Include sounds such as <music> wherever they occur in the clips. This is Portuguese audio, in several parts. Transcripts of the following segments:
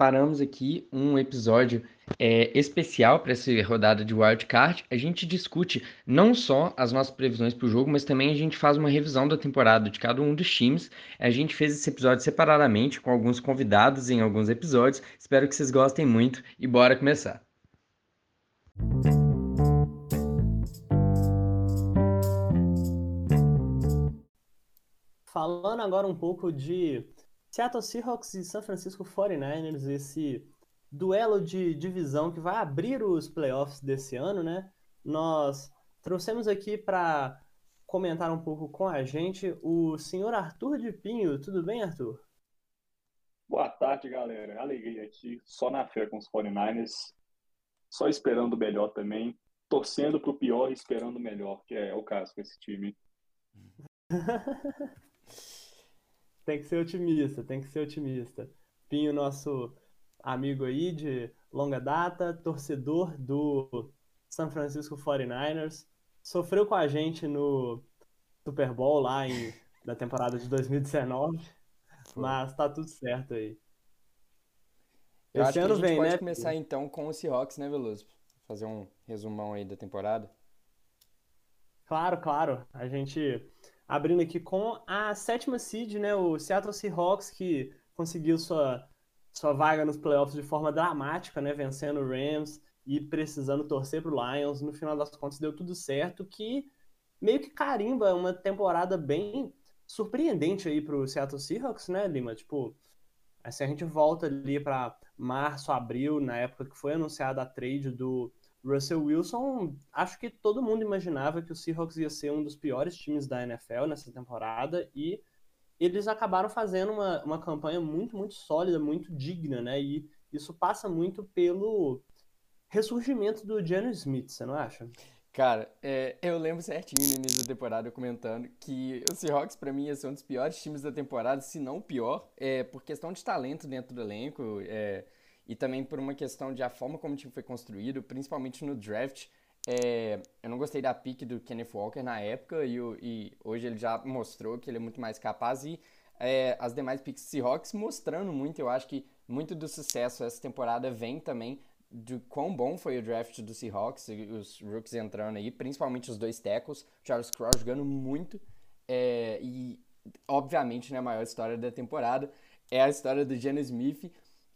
Preparamos aqui um episódio é, especial para essa rodada de Wildcard. A gente discute não só as nossas previsões para o jogo, mas também a gente faz uma revisão da temporada de cada um dos times. A gente fez esse episódio separadamente com alguns convidados em alguns episódios. Espero que vocês gostem muito e bora começar. Falando agora um pouco de Seattle Seahawks e San Francisco 49ers, esse duelo de divisão que vai abrir os playoffs desse ano, né? Nós trouxemos aqui para comentar um pouco com a gente o senhor Arthur de Pinho. Tudo bem, Arthur? Boa tarde, galera. Alegria aqui, só na fé com os 49ers, só esperando o melhor também, torcendo para o pior e esperando o melhor, que é o caso com esse time. <laughs> Tem que ser otimista, tem que ser otimista. Pinho, nosso amigo aí de longa data, torcedor do San Francisco 49ers, sofreu com a gente no Super Bowl lá em, na temporada de 2019, Foi. mas tá tudo certo aí. Eu Esse acho ano que a gente vem, pode né? começar então com o Seahawks, né, Veloso? Fazer um resumão aí da temporada. Claro, claro. A gente abrindo aqui com a sétima seed, né, o Seattle Seahawks, que conseguiu sua, sua vaga nos playoffs de forma dramática, né, vencendo o Rams e precisando torcer para o Lions. No final das contas, deu tudo certo, que meio que carimba uma temporada bem surpreendente aí para o Seattle Seahawks, né, Lima? Tipo, assim, a gente volta ali para março, abril, na época que foi anunciada a trade do Russell Wilson, acho que todo mundo imaginava que o Seahawks ia ser um dos piores times da NFL nessa temporada e eles acabaram fazendo uma, uma campanha muito, muito sólida, muito digna, né? E isso passa muito pelo ressurgimento do Geno Smith, você não acha? Cara, é, eu lembro certinho no início da temporada comentando que o Seahawks para mim ia ser um dos piores times da temporada, se não o pior, é, por questão de talento dentro do elenco, é, e também por uma questão de a forma como o time foi construído, principalmente no draft. É, eu não gostei da pick do Kenneth Walker na época e, e, hoje ele já mostrou que ele é muito mais capaz e é, as demais picks Seahawks mostrando muito. Eu acho que muito do sucesso essa temporada vem também de quão bom foi o draft do Seahawks, os rookies entrando aí, principalmente os dois tackles, Charles Cross jogando muito é, e obviamente né, a maior história da temporada é a história do Geno Smith,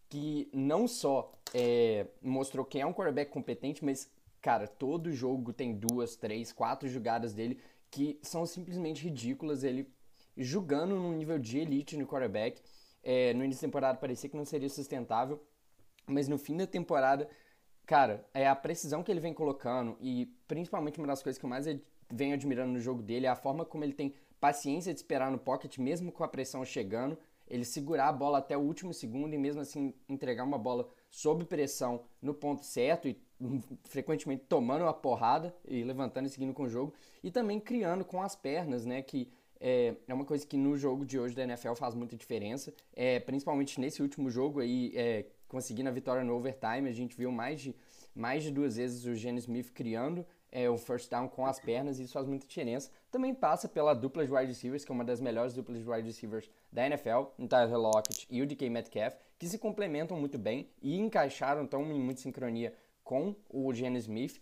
que não só é, mostrou quem é um quarterback competente, mas, cara, todo jogo tem duas, três, quatro jogadas dele que são simplesmente ridículas. Ele jogando num nível de elite no quarterback. É, no início da temporada parecia que não seria sustentável, mas no fim da temporada, cara, é a precisão que ele vem colocando e principalmente uma das coisas que eu mais venho admirando no jogo dele é a forma como ele tem paciência de esperar no pocket, mesmo com a pressão chegando ele segurar a bola até o último segundo e mesmo assim entregar uma bola sob pressão no ponto certo e hum, frequentemente tomando uma porrada e levantando e seguindo com o jogo. E também criando com as pernas, né, que é, é uma coisa que no jogo de hoje da NFL faz muita diferença, é, principalmente nesse último jogo aí, é, conseguindo a vitória no overtime, a gente viu mais de, mais de duas vezes o Gene Smith criando é, o first down com as pernas, e isso faz muita diferença. Também passa pela dupla de wide receivers, que é uma das melhores duplas de wide receivers da NFL, o Tyler Lockett e o DK Metcalf, que se complementam muito bem e encaixaram tão em muita sincronia com o Gene Smith.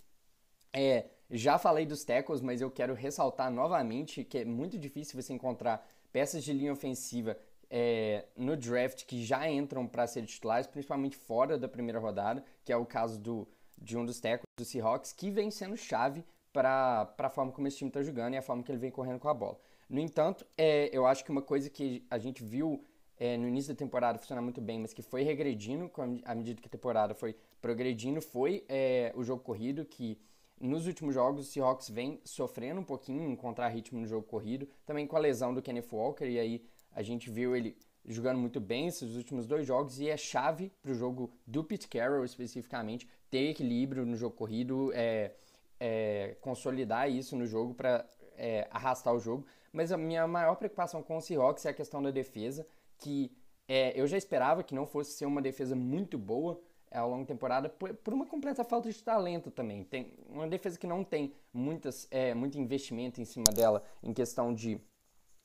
É, já falei dos tackles, mas eu quero ressaltar novamente que é muito difícil você encontrar peças de linha ofensiva é, no draft que já entram para ser titulares, principalmente fora da primeira rodada, que é o caso do de um dos tackles do Seahawks, que vem sendo chave para a forma como esse time está jogando e a forma que ele vem correndo com a bola. No entanto, é, eu acho que uma coisa que a gente viu é, no início da temporada funcionar muito bem, mas que foi regredindo à medida que a temporada foi progredindo, foi é, o jogo corrido, que nos últimos jogos o Seahawks vem sofrendo um pouquinho em encontrar ritmo no jogo corrido, também com a lesão do Kenneth Walker, e aí a gente viu ele jogando muito bem esses últimos dois jogos e é chave para o jogo do Pete Carroll especificamente ter equilíbrio no jogo corrido, é, é, consolidar isso no jogo para é, arrastar o jogo. Mas a minha maior preocupação com o Seahawks é a questão da defesa, que é, eu já esperava que não fosse ser uma defesa muito boa é, ao longo da temporada, por, por, uma completa falta de talento também. Tem uma defesa que não tem muitas, é, muito investimento em cima dela em questão de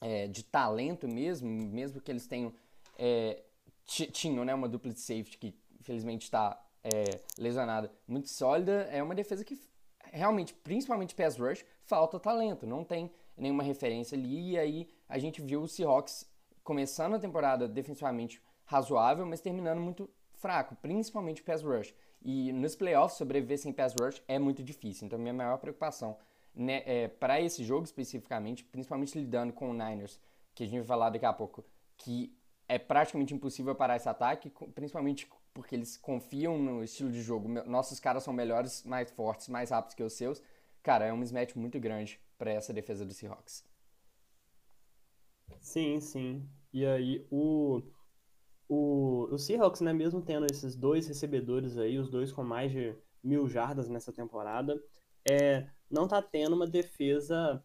é, de talento mesmo, mesmo que eles tenham tinham né, uma dupla de safety que infelizmente está é, lesionada muito sólida. É uma defesa que realmente, principalmente pass rush, falta talento, não tem nenhuma referência ali. E aí a gente viu o Seahawks começando a temporada defensivamente razoável, mas terminando muito fraco, principalmente pass rush. E nos playoffs, sobreviver sem pass rush é muito difícil. Então, minha maior preocupação né, é, para esse jogo especificamente, principalmente lidando com o Niners, que a gente vai falar daqui a pouco, que é praticamente impossível parar esse ataque, principalmente porque eles confiam no estilo de jogo. Nossos caras são melhores, mais fortes, mais rápidos que os seus. Cara, é um mismatch muito grande para essa defesa do Seahawks. Sim, sim. E aí, o, o, o Seahawks, né, mesmo tendo esses dois recebedores aí, os dois com mais de mil jardas nessa temporada, é, não tá tendo uma defesa.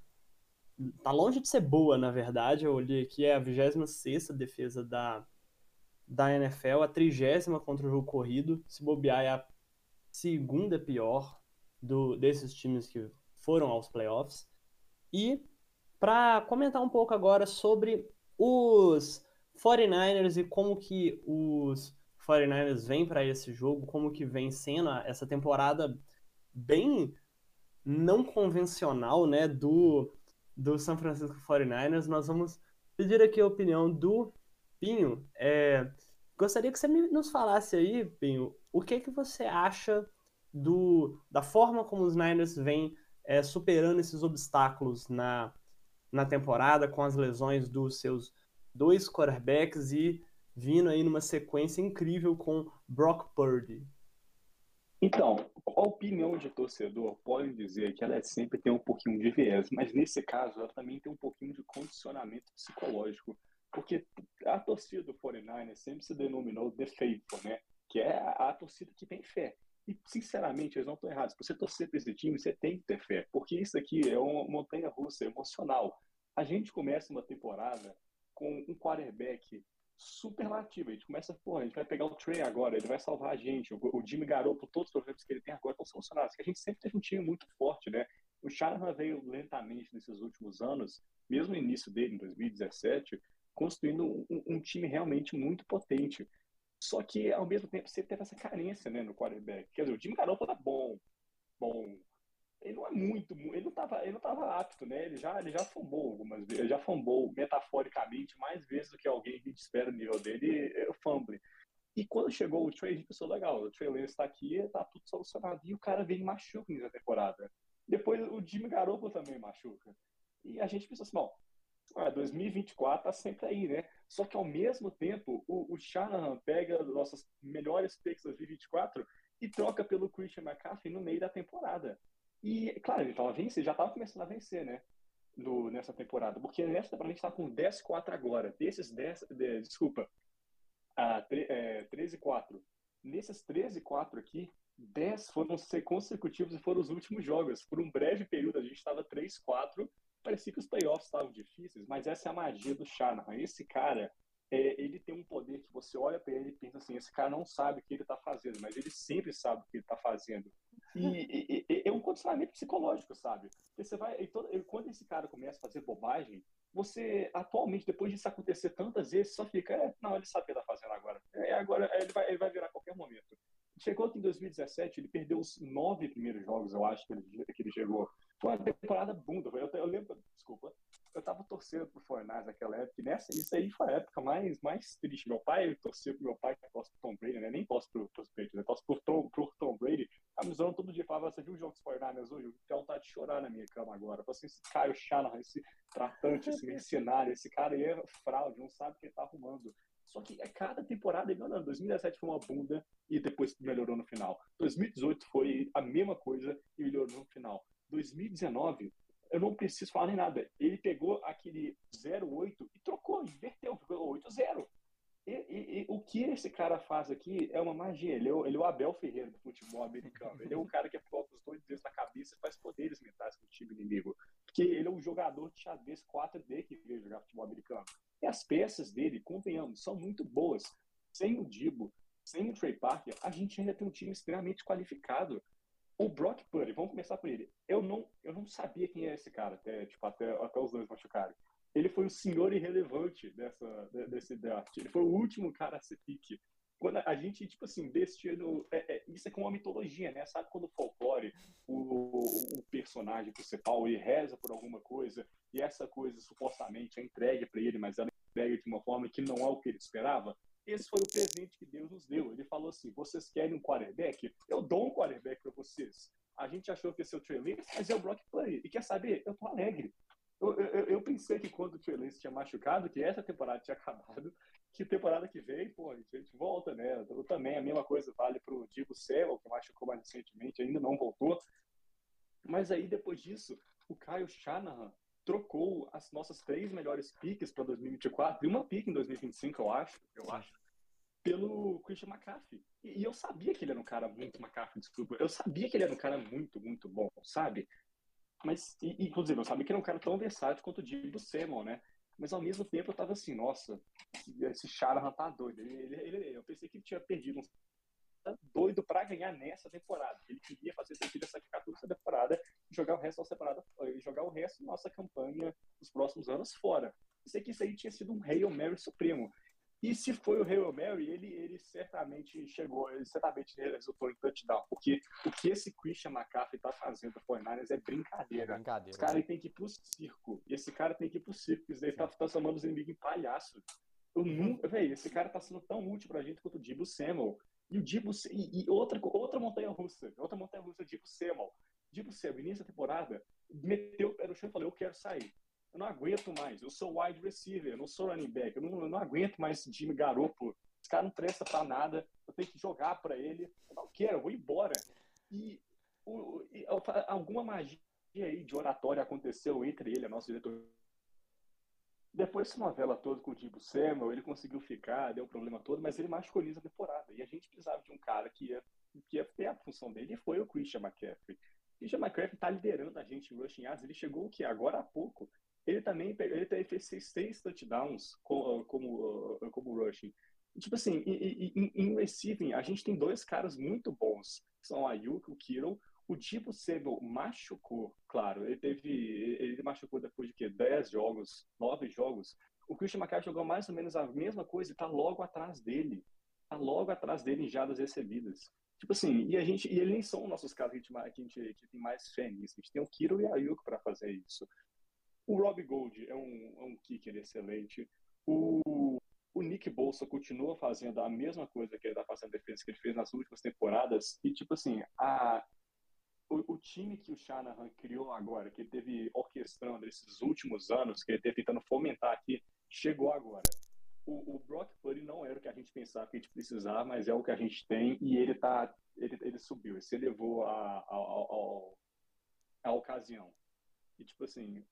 Tá longe de ser boa, na verdade. Eu olhei aqui, é a 26 defesa da, da NFL, a trigésima contra o jogo corrido. Se bobear, é a segunda pior do, desses times que foram aos playoffs. E para comentar um pouco agora sobre os 49ers e como que os 49ers vêm para esse jogo, como que vem sendo essa temporada bem não convencional, né, do, do San Francisco 49ers, nós vamos pedir aqui a opinião do Pinho. É, gostaria que você nos falasse aí, Pinho, o que que você acha do, da forma como os Niners vêm é, superando esses obstáculos na, na temporada com as lesões dos seus dois quarterbacks e vindo aí numa sequência incrível com Brock Purdy. Então, a opinião de torcedor pode dizer que ela sempre tem um pouquinho de viés, mas nesse caso ela também tem um pouquinho de condicionamento psicológico, porque a torcida do 49 sempre se denominou The Faithful, né? Que é a, a torcida que tem fé. E, sinceramente, eles não estão errados. Se você torcer para esse time, você tem que ter fé, porque isso aqui é uma montanha russa emocional. A gente começa uma temporada com um quarterback superlativo. A gente começa, pô, a gente vai pegar o Trey agora, ele vai salvar a gente. O, o Jimmy Garoppolo, todos os problemas que ele tem agora estão solucionados. a gente sempre teve um time muito forte, né? O Shanahan veio lentamente nesses últimos anos, mesmo no início dele, em 2017, construindo um, um, time realmente muito potente. Só que, ao mesmo tempo, você teve essa carência né, no quarterback. Quer dizer, o Jimmy Garoppolo é bom, bom, ele não é muito, ele não estava ele não tava apto, né? Ele já, ele já fumou algumas vezes, já fumou metaforicamente mais vezes do que alguém que espera o nível dele, é o fumble. E quando chegou o Trey, a gente pensou, legal, o Trey Lance está aqui, está tudo solucionado. E o cara vem e machuca nessa temporada. Depois o Jimmy Garoppolo também machuca. E a gente pensou assim, bom, 2024 tá sempre aí, né? Só que ao mesmo tempo, o, o Shanahan pega nossas melhores picks 2024 e troca pelo Christian McCaffrey no meio da temporada. E, claro, ele tava vencendo, já estava começando a vencer, né? No, nessa temporada. Porque nessa temporada a gente está com 10-4 agora. Desses 10, de, desculpa, é, 13-4. Nesses 13-4 aqui, 10 foram ser consecutivos e foram os últimos jogos. Por um breve período a gente estava 3-4. Parecia que os playoffs estavam difíceis, mas essa é a magia do Shanahan. Esse cara, é, ele tem um poder que você olha para ele e pensa assim: esse cara não sabe o que ele está fazendo, mas ele sempre sabe o que ele está fazendo. E, e, e, é um condicionamento psicológico, sabe? Porque você vai, todo, quando esse cara começa a fazer bobagem, você atualmente, depois disso acontecer tantas vezes, só fica, é, não, ele sabe o que está fazendo agora. É, agora ele vai, ele vai virar a qualquer momento. Chegou em 2017, ele perdeu os nove primeiros jogos, eu acho, que ele, que ele chegou. Foi uma temporada bunda. Eu, eu lembro, desculpa, eu tava torcendo pro Fornais naquela época, e nessa, isso aí foi a época mais, mais triste. Meu pai torceu pro meu pai, que torce pro Tom Brady, né? Nem posso pro, pros Patriots, né? Torce pro Tom, pro Tom Brady. A todo dia, falava, você viu o jogo dos Fornais hoje? Eu tenho vontade de chorar na minha cama agora. Eu assim, esse Caio Shanahan, esse tratante, esse mercenário, esse cara aí é fraude, não sabe o que ele tá arrumando. Só que a cada temporada ele melhorando. 2017 foi uma bunda e depois melhorou no final. 2018 foi a mesma coisa e melhorou no final. 2019 eu não preciso falar nem nada. Ele pegou aquele 08 e trocou, inverteu, ficou 8-0. E, e, e, o que esse cara faz aqui é uma magia. Ele é, o, ele é o Abel Ferreira do futebol americano. Ele é o cara que coloca os dois dedos na cabeça e faz poderes mentais com o time inimigo. Porque ele é um jogador de xadrez 4D que veio jogar futebol americano. E as peças dele, convenhamos, são muito boas. Sem o Dibo, sem o Trey Parker, a gente ainda tem um time extremamente qualificado. O Brock Purdy, vamos começar por ele. Eu não, eu não sabia quem é esse cara, até, tipo, até, até os dois machucarem. ele foi o senhor irrelevante dessa, desse draft. Ele foi o último cara a ser pique. Quando a gente, tipo assim, deste ano, é, é, isso é como uma mitologia, né? Sabe quando o folclore, o, o personagem principal, ele reza por alguma coisa e essa coisa supostamente é entregue para ele, mas ela é entregue de uma forma que não é o que ele esperava? Esse foi o presente que Deus nos deu. Ele falou assim: vocês querem um quarterback? Eu dou um quarterback para vocês. A gente achou que ia ser o Trey mas é o Brock Purdy. E quer saber? Eu tô alegre. Eu, eu, eu, pensei que quando o Trey Lance tinha machucado, que essa temporada tinha acabado, que temporada que vem, pô, a gente volta, né? Eu também, a mesma coisa vale pro Divo Sewell, que machucou mais recentemente, ainda não voltou. Mas aí, depois disso, o Kyle Shanahan trocou as nossas três melhores piques para 2024 e uma pique em 2025, eu acho, eu acho, pelo Christian McCaffrey. E, e, eu sabia que ele era um cara muito McCaffrey, desculpa. Eu sabia que ele era um cara muito, muito bom, sabe? Mas, e, inclusive, eu sabia que ele era um cara tão versátil quanto o Divo Samuel, né? Mas ao mesmo tempo eu tava assim, nossa, esse Shanahan tá doido. Ele, ele, ele, eu pensei que ele tinha perdido um tá doido para ganhar nessa temporada. Ele queria fazer sentido essa essa temporada jogar o resto da temporada, jogar o resto da nossa campanha nos próximos anos fora. Sei que isso aí tinha sido um Hail Mary supremo. E se foi o Hail Mary, ele, ele certamente chegou, ele certamente resultou em touchdown. Porque o que esse Christian McCaffrey tá fazendo para 49ers é brincadeira. brincadeira. Esse cara né? tem que ir pro circo. E esse cara tem que ir pro circo. Isso daí tá, tá chamando os inimigos em palhaço. Eu nunca, véi, esse cara tá sendo tão útil pra gente quanto o Dibu Samuel. E o Dibu, e, e, outra, outra montanha russa, outra montanha russa, Dibu Samuel. Dibu Samuel, início da temporada, meteu o pé no chão e falou, eu quero sair. Eu não aguento mais, eu sou wide receiver, eu não sou running back, eu não, eu não aguento mais esse time garoto. Esse cara não presta pra nada, eu tenho que jogar pra ele. Eu não quero, eu vou embora. E, o, e alguma magia aí de oratória aconteceu entre ele, a nosso diretor depois dessa novela toda com o Dibu Samuel, ele conseguiu ficar, deu um problema todo, mas ele machucou a temporada. E a gente precisava de um cara que ia, que ia ter a função dele, e foi o Christian McCaffrey. O Christian McCaffrey tá liderando a gente em rushing yards, ele chegou o que? Agora há pouco. Ele também ele fez seis, seis touchdowns como, como, como rushing. tipo assim, em, em, receiving, a gente tem dois caras muito bons, são o Ayuk e o Kittle, o Divo Samuel machucou, claro, ele teve, ele machucou depois de que 10 jogos, 9 jogos. O Christian McCaffrey jogou mais ou menos a mesma coisa e tá logo atrás dele. Tá logo atrás dele em jadas recebidas. Tipo assim, e a gente, e eles nem são nossos caras que a gente, que a gente que tem mais fé nisso. A gente tem o Kiro e a Ayuk para fazer isso. O Rob Gold é um, é um kicker excelente. O, o Nick Bolsa continua fazendo a mesma coisa que ele está fazendo defesa que ele fez nas últimas temporadas. E, tipo assim, a, o, o, time que o Shanahan criou agora, que ele teve orquestrando esses últimos anos, que ele teve tentando fomentar aqui, chegou agora. O, o Brock Purdy não era o que a gente pensava que a gente precisava, mas é o que a gente tem e ele tá, ele, ele subiu, ele se elevou a, a, ocasião. E tipo assim,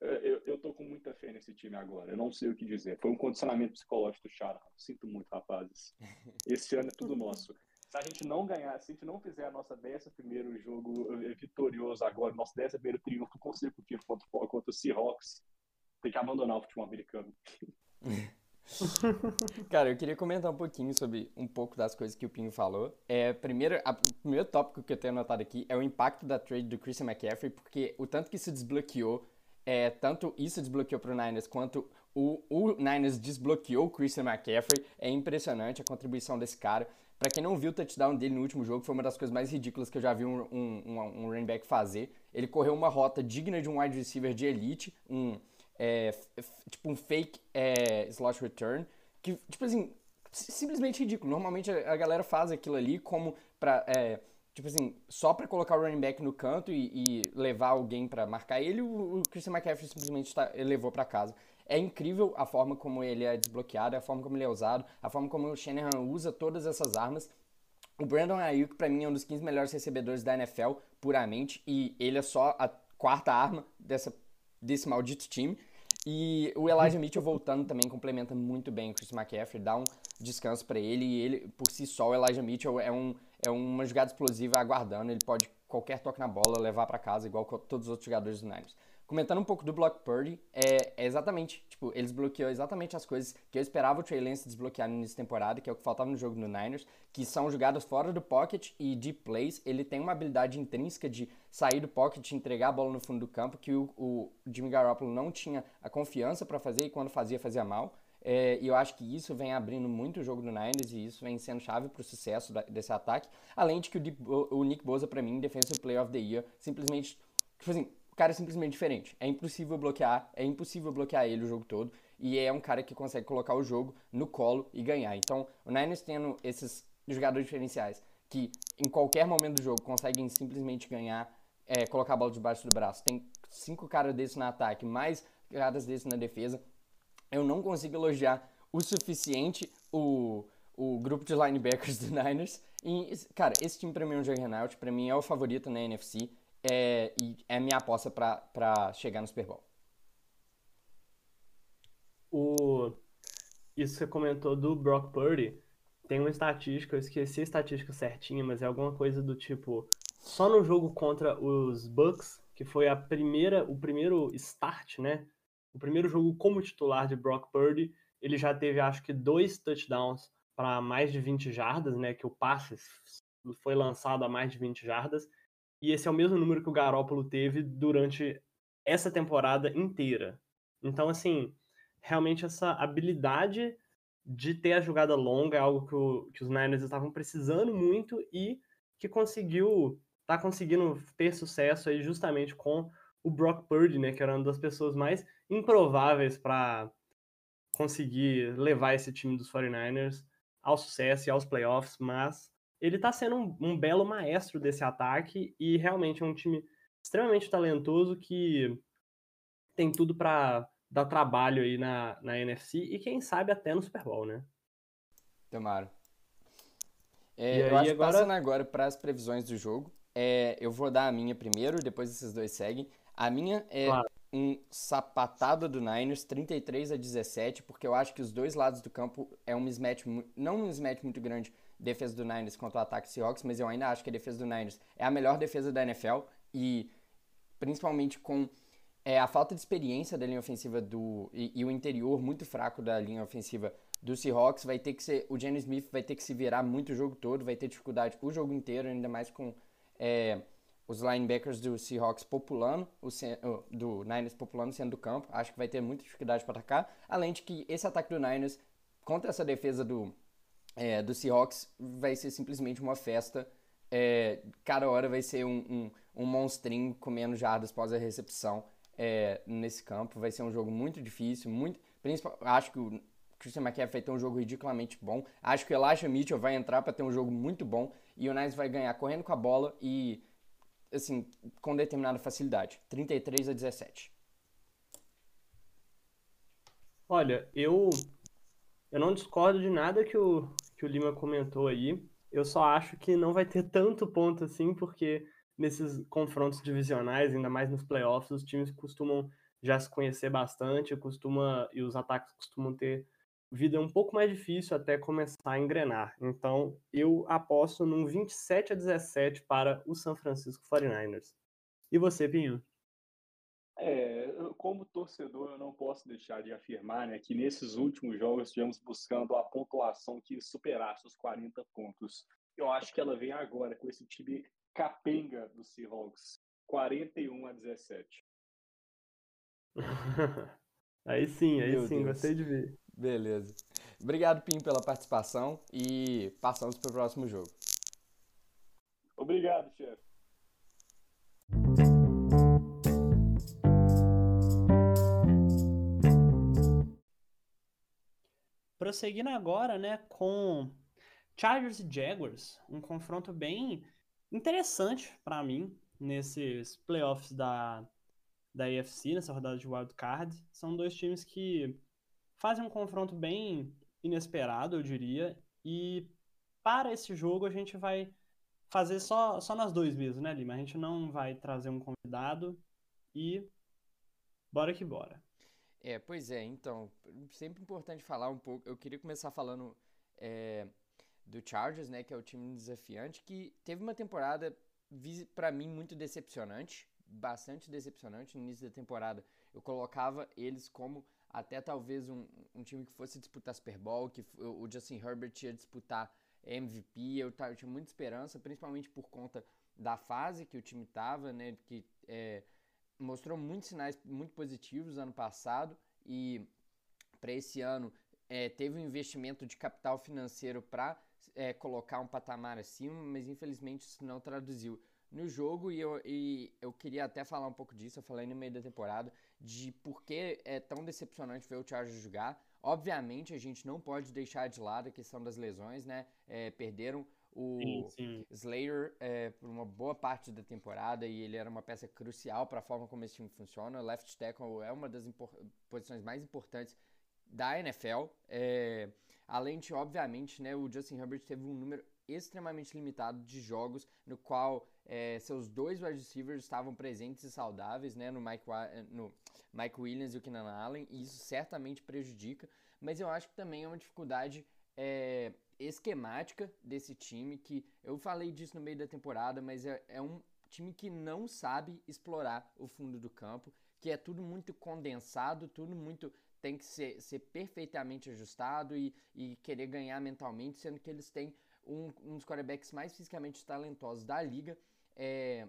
eu, eu tô com muita fé nesse time agora. Eu não sei o que dizer. Foi um condicionamento psicológico do Shanahan. Sinto muito, rapazes. <laughs> Esse ano é tudo nosso se a gente não ganhar, se a gente não fizer a nossa décima primeiro jogo vitorioso agora, nosso décimo primeiro triunfo consecutivo contra, contra o Seahawks, tem que abandonar o futebol americano. <laughs> <laughs> Cara, eu queria comentar um pouquinho sobre um pouco das coisas que o Pinho falou. É, primeiro, a, o primeiro tópico que eu tenho anotado aqui é o impacto da trade do Christian McCaffrey, porque o tanto que isso desbloqueou, é, tanto isso desbloqueou para Niners, quanto o, o Niners desbloqueou o Christian McCaffrey. É impressionante a contribuição desse cara. Para quem não viu o touchdown dele no último jogo, foi uma das coisas mais ridículas que eu já vi um, um, um, um running back fazer. Ele correu uma rota digna de um wide receiver de elite, um é, tipo um fake é, slot return, que, tipo assim, simplesmente ridículo. Normalmente a, galera faz aquilo ali como para é, tipo assim, só para colocar o running back no canto e, e levar alguém para marcar ele, o, o Christian McCaffrey simplesmente tá, levou para casa. É incrível a forma como ele é desbloqueado, a forma como ele é usado, a forma como o Shanahan usa todas essas armas. O Brandon Ayuk, para mim, é um dos 15 melhores recebedores da NFL, puramente, e ele é só a quarta arma dessa, desse maldito time. E o Elijah Mitchell voltando também complementa muito bem o Chris McCaffrey, dá um descanso para ele, e ele, por si só, o Elijah Mitchell é, um, é uma jogada explosiva aguardando, ele pode qualquer toque na bola levar para casa, igual todos os outros jogadores do Niners. Comentando um pouco do Block Purdy, é, é, exatamente, tipo, eles bloqueou exatamente as coisas que eu esperava o Trey Lance desbloquear nessa temporada, que é o que faltava no jogo no Niners, que são jogadas fora do pocket e deep plays. Ele tem uma habilidade intrínseca de sair do pocket e entregar a bola no fundo do campo, que o, o Jimmy Garoppolo não tinha a confiança para fazer e quando fazia, fazia mal. É, e eu acho que isso vem abrindo muito o jogo do Niners e isso vem sendo chave para o sucesso da, desse ataque. Além de que o, o Nick Bosa, para mim, Defensive Player of the Year, simplesmente, tipo assim, cara é simplesmente diferente. É impossível bloquear, é impossível bloquear ele o jogo todo. E é um cara que consegue colocar o jogo no colo e ganhar. Então, o Niners tendo esses jogadores diferenciais que em qualquer momento do jogo conseguem simplesmente ganhar, é, colocar a bola debaixo do braço. Tem cinco caras desses no ataque, mais caras desses na defesa. Eu não consigo elogiar o suficiente o, o grupo de linebackers do <laughs> Niners. E, cara, esse time pra mim é um Juggernaut, pra mim é o favorito na NFC é, e é minha aposta para chegar no Super Bowl. O... Isso que você comentou do Brock Purdy, tem uma estatística, eu esqueci a estatística certinha, mas é alguma coisa do tipo, só no jogo contra os Bucks, que foi a primeira, o primeiro start, né? O primeiro jogo como titular de Brock Purdy, ele já teve acho que dois touchdowns para mais de 20 jardas, né? Que o passe foi lançado a mais de 20 jardas. E esse é o mesmo número que o Garópolo teve durante essa temporada inteira. Então, assim, realmente essa habilidade de ter a jogada longa é algo que, o, que os Niners estavam precisando muito e que conseguiu, tá conseguindo ter sucesso aí justamente com o Brock Purdy, né, que era uma das pessoas mais improváveis para conseguir levar esse time dos 49ers ao sucesso e aos playoffs, mas ele está sendo um, um, belo maestro desse ataque e realmente é um time extremamente talentoso que tem tudo para dar trabalho aí na, na NFC e quem sabe até no Super Bowl, né? Tomara. É, eu acho agora... passando agora para as previsões do jogo, é, eu vou dar a minha primeiro, depois esses dois seguem. A minha é claro. um sapatado do Niners, 33 a 17, porque eu acho que os dois lados do campo é um mismatch, não um mismatch muito grande, defesa do Niners contra o ataque Seahawks, mas eu ainda acho que a defesa do Niners é a melhor defesa da NFL e principalmente com é, a falta de experiência da linha ofensiva do e, e, o interior muito fraco da linha ofensiva do Seahawks vai ter que ser o Jenny Smith vai ter que se virar muito o jogo todo, vai ter dificuldade o jogo inteiro, ainda mais com é, os linebackers do Seahawks populando, o, do Niners populando sendo do campo. Acho que vai ter muita dificuldade para atacar. Além de que esse ataque do Niners contra essa defesa do é, do Seahawks vai ser simplesmente uma festa. É, cada hora vai ser um, um, um monstrinho comendo jardas após a recepção é, nesse campo. Vai ser um jogo muito difícil, muito. Acho que o Christian McCaffrey ter um jogo ridiculamente bom. Acho que o Elijah Mitchell vai entrar para ter um jogo muito bom e o Niners vai ganhar correndo com a bola e assim com determinada facilidade. 33 a 17. Olha, eu eu não discordo de nada que o que o Lima comentou aí. Eu só acho que não vai ter tanto ponto assim, porque nesses confrontos divisionais, ainda mais nos playoffs, os times costumam já se conhecer bastante, costuma e os ataques costumam ter vida um pouco mais difícil até começar a engrenar. Então, eu aposto num 27 a 17 para o San Francisco 49ers. E você, Pinho? É, como torcedor, eu não posso deixar de afirmar né, que nesses últimos jogos estivemos buscando a pontuação que superasse os 40 pontos. Eu acho que ela vem agora com esse time capenga do Seahawks, 41 a 17. <laughs> aí sim, aí Meu sim, Deus. gostei de ver. Beleza. Obrigado, Pim, pela participação e passamos para o próximo jogo. Obrigado, chefe. Prosseguindo agora, né, com Chargers e Jaguars, um confronto bem interessante para mim nesses playoffs da, da AFC, nessa rodada de wild card. São dois times que fazem um confronto bem inesperado, eu diria, e para esse jogo a gente vai fazer só, só nós dois mesmo, né, Lima? A gente não vai trazer um convidado e bora que bora. É, pois é, então, sempre importante falar um pouco. Eu queria começar falando é, do Chargers, né, que é o time desafiante, que teve uma temporada, para mim, muito decepcionante. bastante decepcionante no início da temporada. Eu colocava eles como até talvez um, um time que fosse disputar Super Bowl, que o Justin Herbert ia disputar MVP. Eu, eu tinha muita esperança, principalmente por conta da fase que o time estava, né? Que é, mostrou muitos sinais muito positivos ano passado e para esse ano é, teve um investimento de capital financeiro para é, colocar um patamar acima, mas infelizmente isso não traduziu no jogo e eu, e eu queria até falar um pouco disso, eu falei no meio da temporada, de por que é tão decepcionante ver o Chargers jogar. Obviamente a gente não pode deixar de lado a questão das lesões, né? É, perderam o sim, sim. Slayer é, por uma boa parte da temporada e ele era uma peça crucial para a forma como esse time funciona. O left tackle é uma das posições mais importantes da NFL. É, além de, obviamente, né, o Justin Herbert teve um número extremamente limitado de jogos no qual é, seus dois wide receivers estavam presentes e saudáveis, né, no Mike, no Mike Williams e o Keenan Allen, e isso certamente prejudica, mas eu acho que também é uma dificuldade é, esquemática desse time, que eu falei disso no meio da temporada, mas é, é um time que não sabe explorar o fundo do campo, que é tudo muito condensado, tudo muito tem que ser, ser perfeitamente ajustado e, e querer ganhar mentalmente, sendo que eles têm um, um dos quarterbacks mais fisicamente talentosos da liga, é,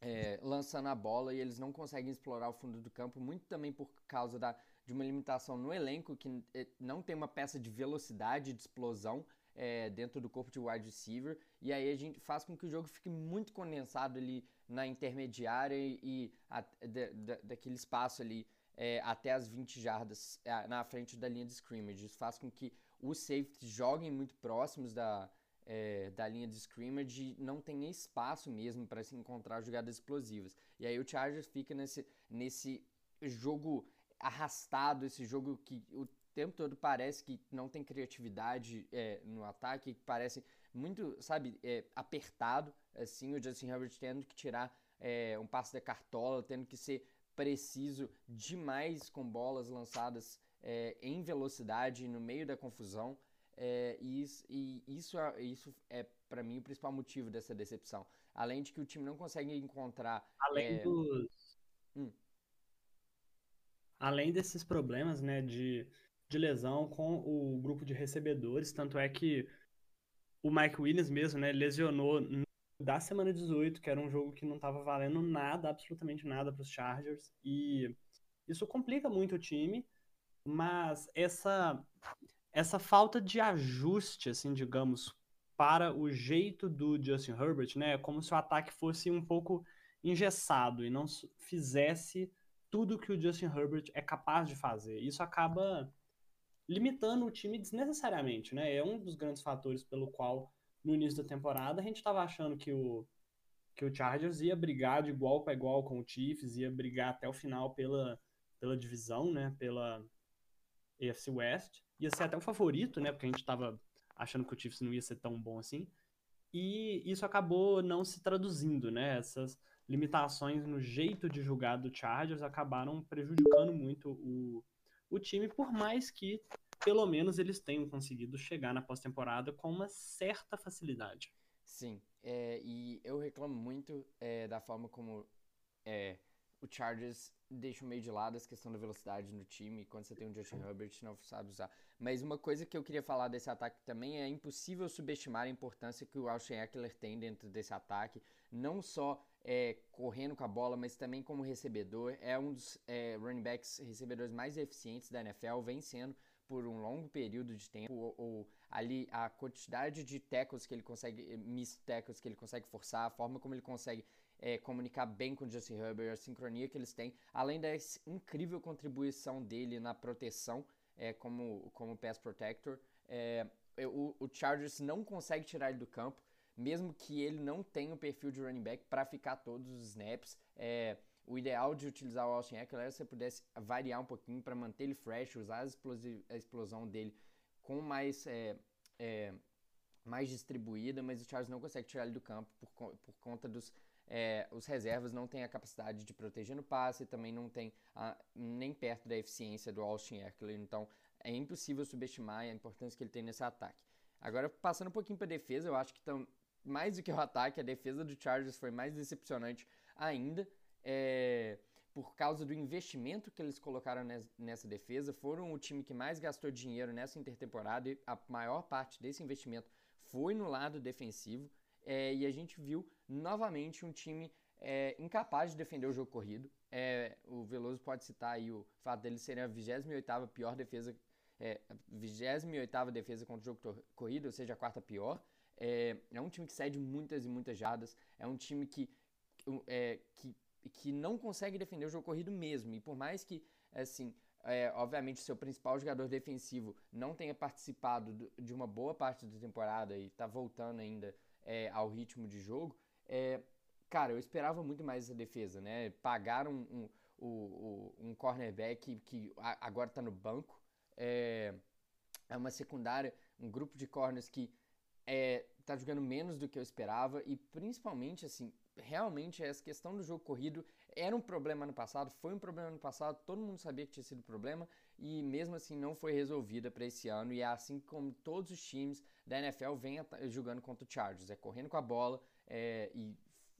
é, lançando a bola e eles não conseguem explorar o fundo do campo, muito também por causa da, de uma limitação no elenco, que é, não tem uma peça de velocidade, de explosão é, dentro do corpo de wide receiver, e aí a gente faz com que o jogo fique muito condensado ali na intermediária e, a, daquele espaço ali é, até as 20 jardas é, na frente da linha de scrimmage. Isso faz com que os safeties joguem muito próximos da, é, da linha de scrimmage não tenha espaço mesmo para se encontrar jogadas explosivas. E aí o Chargers fica nesse, nesse jogo arrastado, esse jogo que o tempo todo parece que não tem criatividade é, no ataque, que parece muito, sabe, é, apertado, assim, o Justin Herbert tendo que tirar é, um passe da cartola, tendo que ser preciso demais com bolas lançadas é, em velocidade no meio da confusão. É, e isso, e isso, é, isso é para mim o principal motivo dessa decepção. Além de que o time não consegue encontrar. Além é, dos. Hum. Além desses problemas né, de, de lesão com o grupo de recebedores, tanto é que o Mike Williams mesmo né, lesionou da semana 18, que era um jogo que não estava valendo nada, absolutamente nada para os Chargers, e isso complica muito o time, mas essa essa falta de ajuste, assim, digamos, para o jeito do Justin Herbert, né, é como se o ataque fosse um pouco engessado e não fizesse tudo que o Justin Herbert é capaz de fazer. Isso acaba limitando o time desnecessariamente, né? É um dos grandes fatores pelo qual no início da temporada, a gente estava achando que o, que o Chargers ia brigar de igual para igual com o Chiefs, ia brigar até o final pela, pela divisão, né, pela AFC West, ia ser até o favorito, né, porque a gente estava achando que o Chiefs não ia ser tão bom assim, e isso acabou não se traduzindo, né, essas limitações no jeito de jogar do Chargers acabaram prejudicando muito o, o time, por mais que pelo menos eles tenham conseguido chegar na pós-temporada com uma certa facilidade. Sim, é, e eu reclamo muito é, da forma como é, o Chargers deixa meio de lado essa questão da velocidade no time, quando você tem um Justin Herbert não sabe usar. Mas uma coisa que eu queria falar desse ataque também é impossível subestimar a importância que o Austin Eckler tem dentro desse ataque, não só é, correndo com a bola, mas também como recebedor. É um dos é, running backs recebedores mais eficientes da NFL, vem sendo por um longo período de tempo, ou, ou, ali a quantidade de tackles que ele consegue, miss tackles que ele consegue forçar, a forma como ele consegue é, comunicar bem com o Justin Herbert, a sincronia que eles têm, além da incrível contribuição dele na proteção é, como, como pass protector, é, o, o Chargers não consegue tirar ele do campo, mesmo que ele não tenha o perfil de running back para ficar todos os snaps. É, o ideal de utilizar o Austin Eckler é se você pudesse variar um pouquinho para manter ele fresh, usar a explosão dele com mais, é, é, mais distribuída, mas o Charles não consegue tirar ele do campo por, por conta dos é, os reservas não têm a capacidade de proteger no passe, também não tem a, nem perto da eficiência do Austin Eckler, então é impossível subestimar a importância que ele tem nesse ataque. Agora, passando um pouquinho para defesa, eu acho que tão, mais do que o ataque, a defesa do Chargers foi mais decepcionante ainda. é, por causa do investimento que eles colocaram nessa defesa, foram o time que mais gastou dinheiro nessa intertemporada e a maior parte desse investimento foi no lado defensivo. É, e a gente viu novamente um time é, incapaz de defender o jogo corrido. É, o Veloso pode citar aí o fato dele ser a 28 pior defesa, é, 28 defesa contra o jogo corrido, ou seja, a quarta pior. É, é, um time que cede muitas e muitas jardas, é um time que, é, que, que não consegue defender o jogo corrido mesmo. E por mais que, assim, é, obviamente, seu principal jogador defensivo não tenha participado de uma boa parte da temporada e está voltando ainda é, ao ritmo de jogo, é, cara, eu esperava muito mais essa defesa, né? Pagaram um, um, um, um cornerback que agora está no banco, é, é uma secundária, um grupo de corners que é, tá jogando menos do que eu esperava e principalmente assim, realmente essa questão do jogo corrido era um problema no passado, foi um problema no passado, todo mundo sabia que tinha sido problema e mesmo assim não foi resolvida para esse ano e é assim como todos os times da NFL vêm jogando contra o Chargers, é correndo com a bola é, e,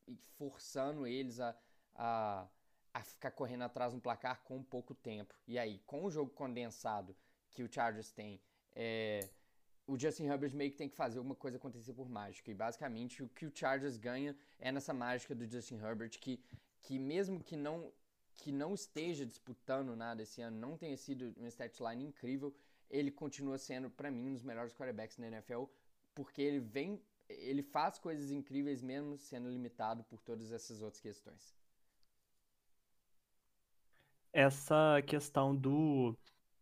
e, forçando eles a, a, a ficar correndo atrás no placar com pouco tempo. E aí, com o jogo condensado que o Chargers tem, é, o Justin Herbert meio que tem que fazer alguma coisa acontecer por mágica. E basicamente o que o Chargers ganha é nessa mágica do Justin Herbert, que, que mesmo que não, que não esteja disputando nada esse ano, não tenha sido um statline incrível, ele continua sendo, para mim, um dos melhores quarterbacks na NFL, porque ele vem, ele faz coisas incríveis mesmo sendo limitado por todas essas outras questões. Essa questão do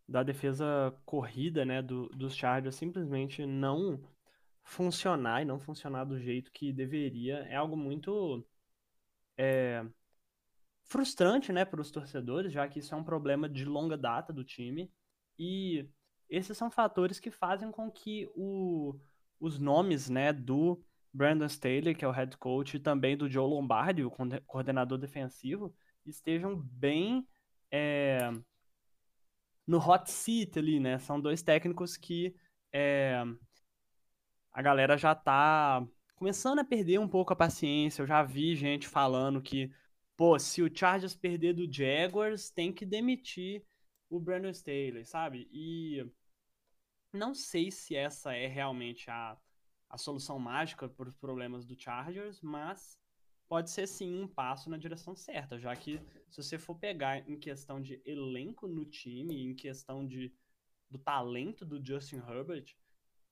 da defesa corrida, né, do, dos Chargers simplesmente não funcionar e não funcionar do jeito que deveria é algo muito é, frustrante, né, para os torcedores, já que isso é um problema de longa data do time. E esses são fatores que fazem com que o, os nomes, né, do Brandon Staley, que é o head coach, e também do Joe Lombardi, o coordenador defensivo, estejam bem é, no hot seat ali, né? São dois técnicos que é, a galera já tá começando a perder um pouco a paciência. Eu já vi gente falando que, pô, se o Chargers perder do Jaguars, tem que demitir o Brandon Staley, sabe? E não sei se essa é realmente a, a solução mágica para os problemas do Chargers, mas pode ser sim um passo na direção certa, já que se você for pegar em questão de elenco no time, em questão de do talento do Justin Herbert,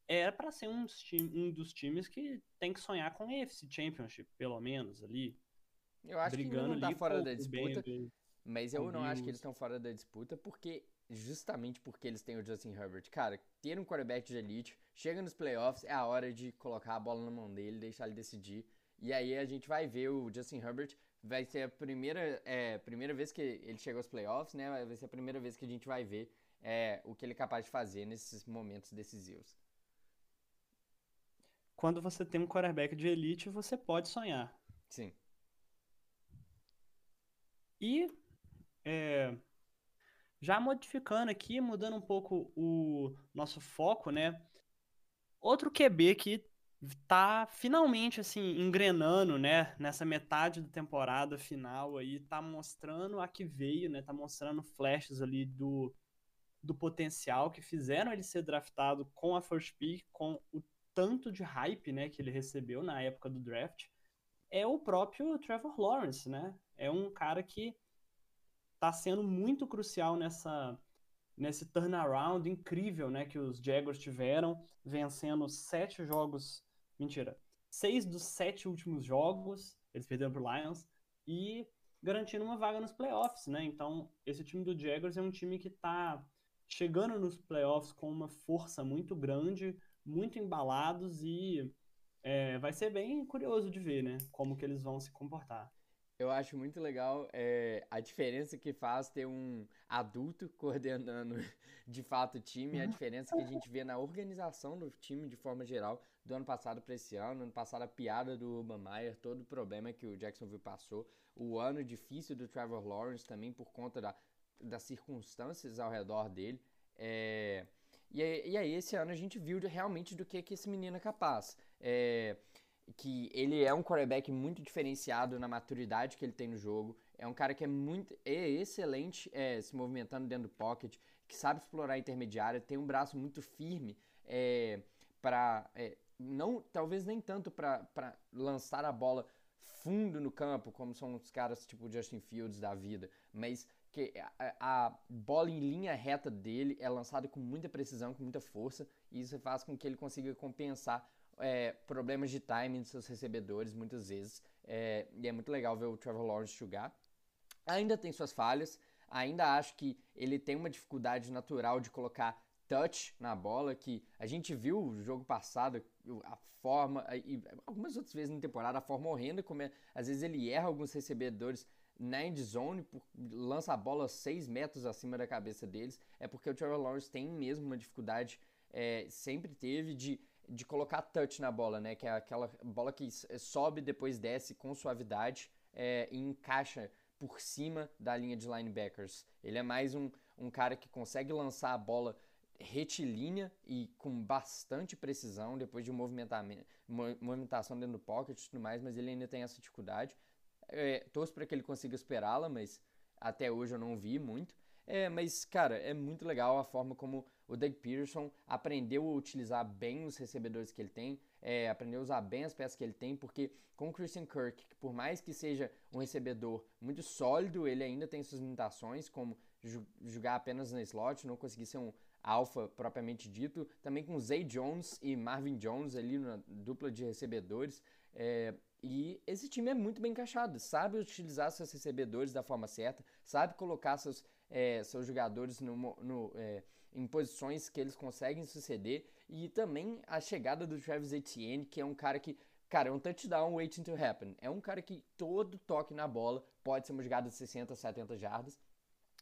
era para ser um, um, dos times que tem que sonhar com esse Championship, pelo menos ali. Eu acho que não tá fora da disputa, bem, mas eu não acho que eles estão fora da disputa porque justamente porque eles têm o Justin Herbert. Cara, ter um quarterback de elite, chega nos playoffs, é a hora de colocar a bola na mão dele, deixar ele decidir e aí a gente vai ver o Justin Herbert. Vai ser a primeira, é, primeira vez que ele chega aos playoffs, né? Vai ser a primeira vez que a gente vai ver é, o que ele é capaz de fazer nesses momentos decisivos. Quando você tem um quarterback de elite, você pode sonhar. Sim. E é, já modificando aqui, mudando um pouco o nosso foco, né? Outro QB que tá finalmente assim engrenando, né, nessa metade da temporada final aí, tá mostrando a que veio, né, tá mostrando flashes ali do, do potencial que fizeram ele ser draftado com a first pick, com o tanto de hype, né, que ele recebeu na época do draft, é o próprio Trevor Lawrence, né? É um cara que tá sendo muito crucial nessa nesse turnaround incrível, né, que os Jaguars tiveram, vencendo sete jogos Mentira. Seis dos sete últimos jogos, eles perderam pro Lions, e garantindo uma vaga nos playoffs, né? Então, esse time do Jaguars é um time que tá chegando nos playoffs com uma força muito grande, muito embalados e é, vai ser bem curioso de ver, né? Como que eles vão se comportar. Eu acho muito legal é, a diferença que faz ter um adulto <laughs> coordenando de fato o time, a <laughs> diferença que a gente vê na organização do time de forma geral, do ano passado para esse ano. Ano passado, a piada do Urban Meyer, todo o problema que o Jacksonville passou, o ano difícil do Trevor Lawrence também por conta da, das circunstâncias ao redor dele. É, e, e aí, esse ano a gente viu realmente do que, que esse menino é capaz. É, que ele é um quarterback muito diferenciado na maturidade que ele tem no jogo. É um cara que é muito é excelente é, se movimentando dentro do pocket, que sabe explorar a intermediária, tem um braço muito firme é, para é, não talvez nem tanto para lançar a bola fundo no campo, como são os caras tipo Justin Fields da vida, mas que a, a, bola em linha reta dele é lançada com muita precisão, com muita força, e isso faz com que ele consiga compensar é, problemas de timing de seus recebedores muitas vezes. É, e é muito legal ver o Trevor Lawrence jogar. Ainda tem suas falhas, ainda acho que ele tem uma dificuldade natural de colocar touch na bola, que a gente viu o jogo passado, a forma, e algumas outras vezes na temporada, a forma horrenda como é, às vezes ele erra alguns recebedores na end zone, lança a bola 6 metros acima da cabeça deles, é porque o Trevor Lawrence tem mesmo uma dificuldade, é, sempre teve, de, de colocar touch na bola, né? Que é aquela bola que sobe depois desce com suavidade é, e encaixa por cima da linha de linebackers. Ele é mais um, um cara que consegue lançar a bola retilínea e com bastante precisão depois de movimentação dentro do pocket e tudo mais, mas ele ainda tem essa dificuldade. É, torço para que ele consiga esperá-la, mas até hoje eu não vi muito. É, mas, cara, é muito legal a forma como o Doug Peterson aprendeu a utilizar bem os recebedores que ele tem, é, aprendeu a usar bem as peças que ele tem, porque com o Christian Kirk, que por mais que seja um recebedor muito sólido, ele ainda tem suas limitações, como jogar apenas na slot, não conseguir ser um alfa propriamente dito. Também com Zay Jones e Marvin Jones ali na dupla de recebedores. É, e esse time é muito bem encaixado, sabe utilizar seus recebedores da forma certa, sabe colocar seus, é, seus jogadores no, no, é, em posições que eles conseguem suceder. E também a chegada do Travis Etienne, que é um cara que, cara, é um touchdown waiting to happen. É um cara que todo toque na bola pode ser uma jogada de 60, 70 jardas.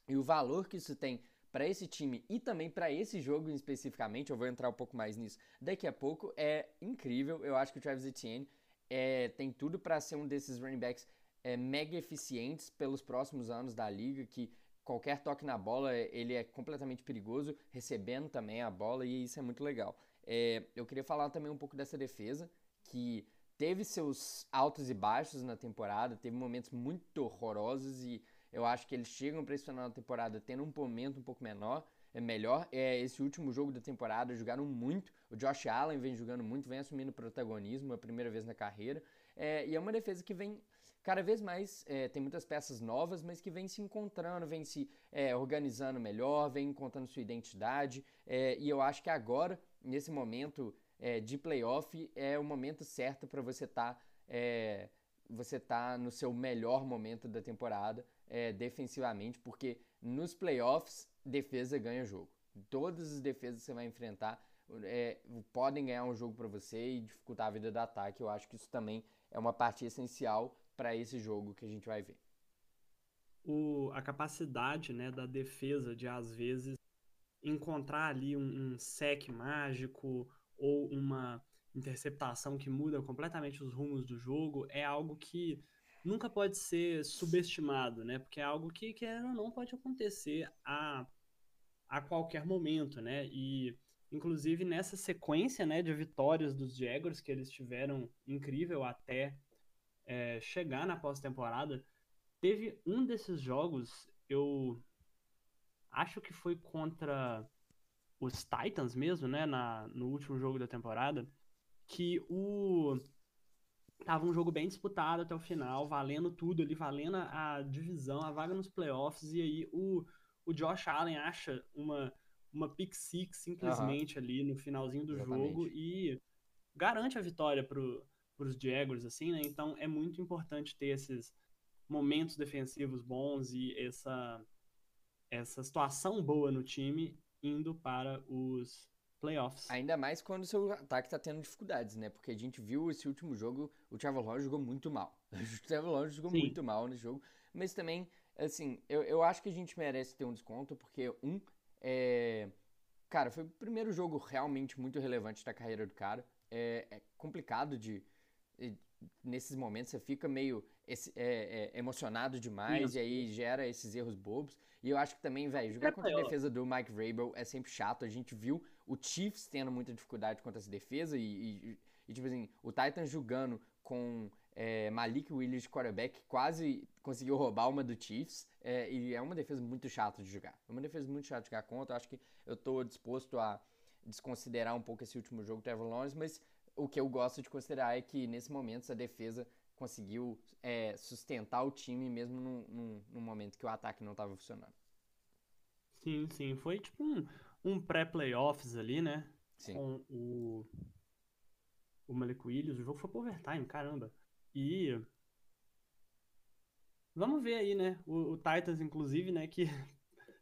E o valor que isso tem para esse time e também para esse jogo especificamente, eu vou entrar um pouco mais nisso daqui a pouco, é incrível. Eu acho que o Travis Etienne é, tem tudo para ser um desses running backs é, mega eficientes pelos próximos anos da liga, que qualquer toque na bola ele é completamente perigoso, recebendo também a bola e isso é muito legal. É, eu queria falar também um pouco dessa defesa, que teve seus altos e baixos na temporada, teve momentos muito horrorosos e eu acho que eles chegam para esse final da temporada tendo um momento um pouco menor, é melhor. É esse último jogo da temporada jogaram muito. O Josh Allen vem jogando muito, vem assumindo protagonismo a primeira vez na carreira. É, e é uma defesa que vem cada vez mais é, tem muitas peças novas, mas que vem se encontrando, vem se é, organizando melhor, vem encontrando sua identidade. É, e eu acho que agora, nesse momento é, de playoff, é o momento certo para você estar tá, é, você tá no seu melhor momento da temporada é, defensivamente, porque nos playoffs, defesa ganha jogo. Todas as defesas que você vai enfrentar é, podem ganhar um jogo para você e dificultar a vida do ataque. Eu acho que isso também é uma parte essencial para esse jogo que a gente vai ver. O, a capacidade né, da defesa de, às vezes, encontrar ali um, um sec mágico ou uma interceptação que muda completamente os rumos do jogo é algo que nunca pode ser subestimado, né? Porque é algo que, quer ou não, pode acontecer a, a qualquer momento, né? E, inclusive, nessa sequência né, de vitórias dos Jaguars, que eles tiveram incrível até é, chegar na pós-temporada, teve um desses jogos, eu acho que foi contra os Titans mesmo, né? Na, no último jogo da temporada, que o Tava um jogo bem disputado até o final, valendo tudo ali, valendo a divisão, a vaga nos playoffs, e aí o, o Josh Allen acha uma, uma pick six simplesmente uhum. ali no finalzinho do Exatamente. jogo e garante a vitória pro, pros Jaguars, assim, né? Então é muito importante ter esses momentos defensivos bons e essa, essa situação boa no time indo para os playoffs. Ainda mais quando o seu ataque tá tendo dificuldades, né? Porque a gente viu esse último jogo, o Trevor Lawrence jogou muito mal. <laughs> O Trevor Lawrence jogou Sim. muito mal no jogo. Mas também, assim, eu, eu acho que a gente merece ter um desconto, porque, um, é... Cara, foi o primeiro jogo realmente muito relevante da carreira do cara. É, é complicado de, nesses momentos você fica meio esse, é, é, emocionado demais Sim. e aí gera esses erros bobos. E eu acho que também, velho, jogar é contra a defesa do Mike Vrabel é sempre chato. A gente viu o Chiefs tendo muita dificuldade contra essa defesa e, e, e tipo assim, o Titans jogando com é, Malik Willis de quarterback quase conseguiu roubar uma do Chiefs é, e é uma defesa muito chata de jogar. É uma defesa muito chata de jogar contra. Acho que eu estou disposto a desconsiderar um pouco esse último jogo do Trevor Lawrence, mas o que eu gosto de considerar é que nesse momento essa defesa conseguiu é, sustentar o time mesmo num, num, num, momento que o ataque não estava funcionando. Sim, sim. Foi tipo um, um pré-playoffs ali, né? Sim. Com o, o Malik Williams. O jogo foi pro overtime, caramba. E vamos ver aí, né? O, o Titans, inclusive, né? Que <laughs>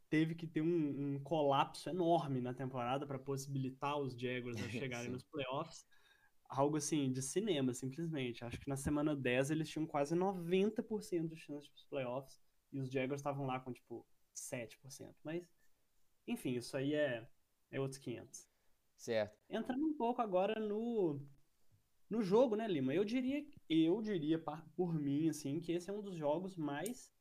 teve que ter um, um colapso enorme na temporada para possibilitar os Jaguars a <laughs> chegarem nos playoffs algo assim de cinema, simplesmente. Acho que na semana 10 eles tinham quase 90% de chance de playoffs e os Jaguars estavam lá com tipo 7%. Mas, enfim, isso aí é, é outros 500. Certo. Entrando um pouco agora no no jogo, né, Lima? Eu diria, eu diria por mim, assim, que esse é um dos jogos mais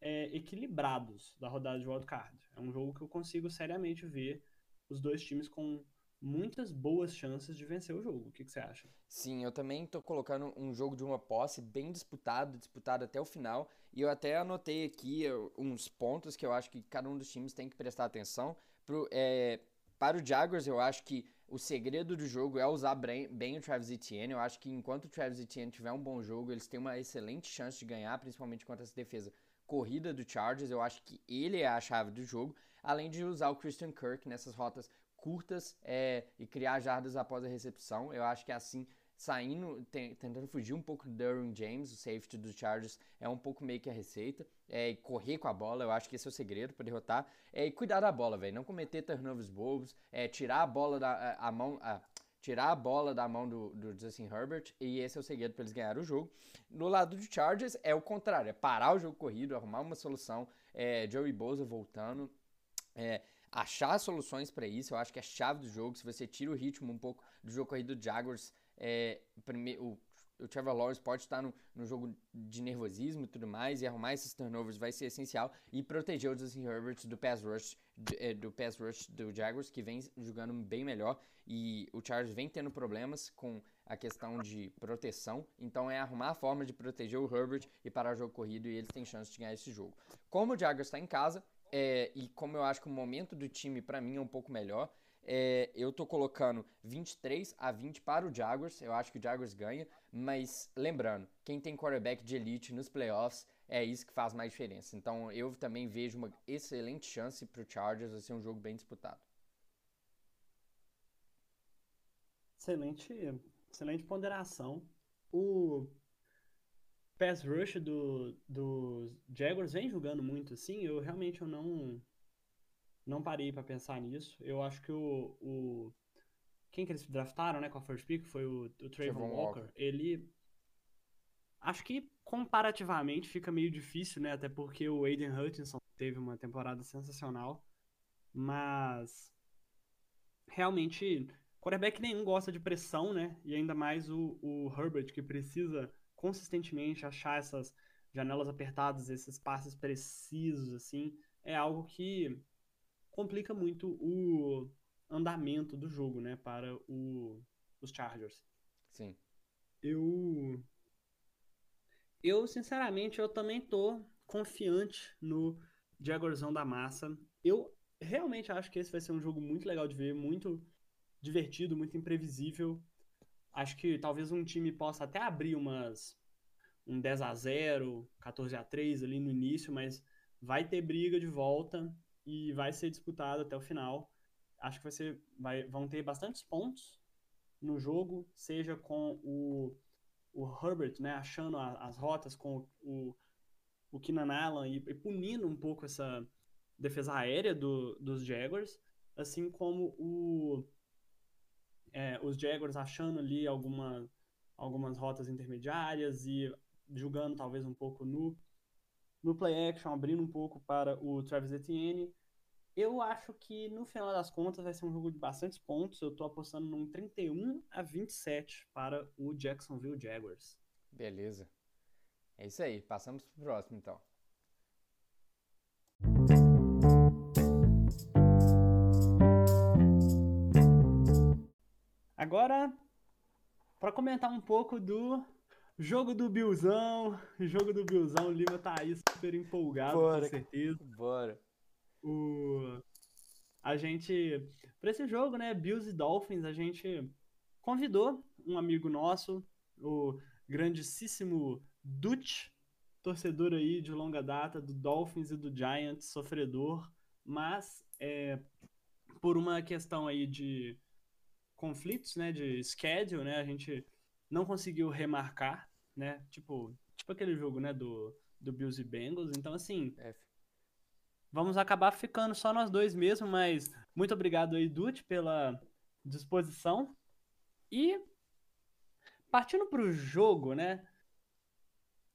é, equilibrados da rodada de wildcard. É um jogo que eu consigo seriamente ver os dois times com muitas boas chances de vencer o jogo. O que, que você acha? Sim, eu também estou colocando um jogo de uma posse bem disputado, disputado até o final. E eu até anotei aqui uns pontos que eu acho que cada um dos times tem que prestar atenção. Pro, é, para o Jaguars, eu acho que o segredo do jogo é usar bem o Travis Etienne. Eu acho que enquanto o Travis Etienne tiver um bom jogo, eles têm uma excelente chance de ganhar, principalmente contra essa defesa corrida do Chargers. Eu acho que ele é a chave do jogo, além de usar o Christian Kirk nessas rotas curtas é, e criar jardas após a recepção. Eu acho que assim, saindo, tentando fugir um pouco do Derwin James, o safety dos Chargers, é um pouco meio que a receita. É, correr com a bola, eu acho que esse é o segredo para derrotar. É, e cuidar da bola, velho. Não cometer turnovers bobos, é, tirar a bola da a, a mão. A, tirar a bola da mão do, do Justin Herbert, e esse é o segredo para eles ganharem o jogo. No lado do Chargers, é o contrário, é parar o jogo corrido, arrumar uma solução, é, Joey Bosa voltando, é, achar soluções para isso, eu acho que é a chave do jogo. Se você tira o ritmo um pouco do jogo corrido do Jaguars, é, o, o Trevor Lawrence pode estar no, no jogo de nervosismo e tudo mais, e arrumar esses turnovers vai ser essencial. E proteger o Justin Herbert do pass rush, é, do pass rush do Jaguars, que vem jogando bem melhor. E o Chargers vem tendo problemas com a questão de proteção. Então é arrumar a forma de proteger o Herbert e parar o jogo corrido, e eles têm chance de ganhar esse jogo. Como o Jaguars está em casa, é, e como eu acho que o momento do time para mim é um pouco melhor, é, eu tô colocando 23 a 20 para o Jaguars. Eu acho que o Jaguars ganha, mas lembrando, quem tem quarterback de elite nos playoffs é isso que faz mais diferença. Então eu também vejo uma excelente chance para o Chargers, vai ser um jogo bem disputado. Excelente, excelente ponderação. O pass rush do, do Jaguars vem jogando muito assim, eu realmente eu não não parei para pensar nisso. Eu acho que o, o quem que eles draftaram, né, com a first pick foi o, o Trayvon Walker. Walker. Ele acho que comparativamente fica meio difícil, né, até porque o Aiden Hutchinson teve uma temporada sensacional, mas realmente quarterback nenhum gosta de pressão, né? E ainda mais o, o Herbert que precisa consistentemente achar essas janelas apertadas, esses passes precisos, assim, é algo que complica muito o andamento do jogo, né, para o, os Chargers. Sim. Eu, eu sinceramente, eu também tô confiante no Jaguarzão da massa. Eu realmente acho que esse vai ser um jogo muito legal de ver, muito divertido, muito imprevisível. Acho que talvez um time possa até abrir umas um 10 a 0, 14 a 3 ali no início, mas vai ter briga de volta e vai ser disputado até o final. Acho que vai ser, vai, vão ter bastantes pontos no jogo, seja com o, o Herbert, né, achando a, as rotas com o, o Keenan Allen e, e, punindo um pouco essa defesa aérea do, dos Jaguars, assim como o é, os Jaguars achando ali alguma, algumas rotas intermediárias e jogando talvez um pouco no, no play action, abrindo um pouco para o Travis Etienne. Eu acho que no final das contas vai ser um jogo de bastantes pontos. Eu estou apostando num 31 a 27 para o Jacksonville Jaguars. Beleza. É isso aí. Passamos para o próximo então. Agora, para comentar um pouco do jogo do Bilzão, jogo do Bilzão, o Lima tá aí super empolgado, Bora, com certeza. Bora. O... A gente, para esse jogo, né, Bills e Dolphins, a gente convidou um amigo nosso, o grandíssimo Dutch, torcedor aí de longa data do Dolphins e do Giants, sofredor, mas é, por uma questão aí de conflitos, né, de schedule, né, a gente não conseguiu remarcar, né, tipo, tipo aquele jogo, né, do, do Bills e Bengals, então assim, F. vamos acabar ficando só nós dois mesmo, mas muito obrigado aí, Dutch, pela disposição, e partindo pro jogo, né,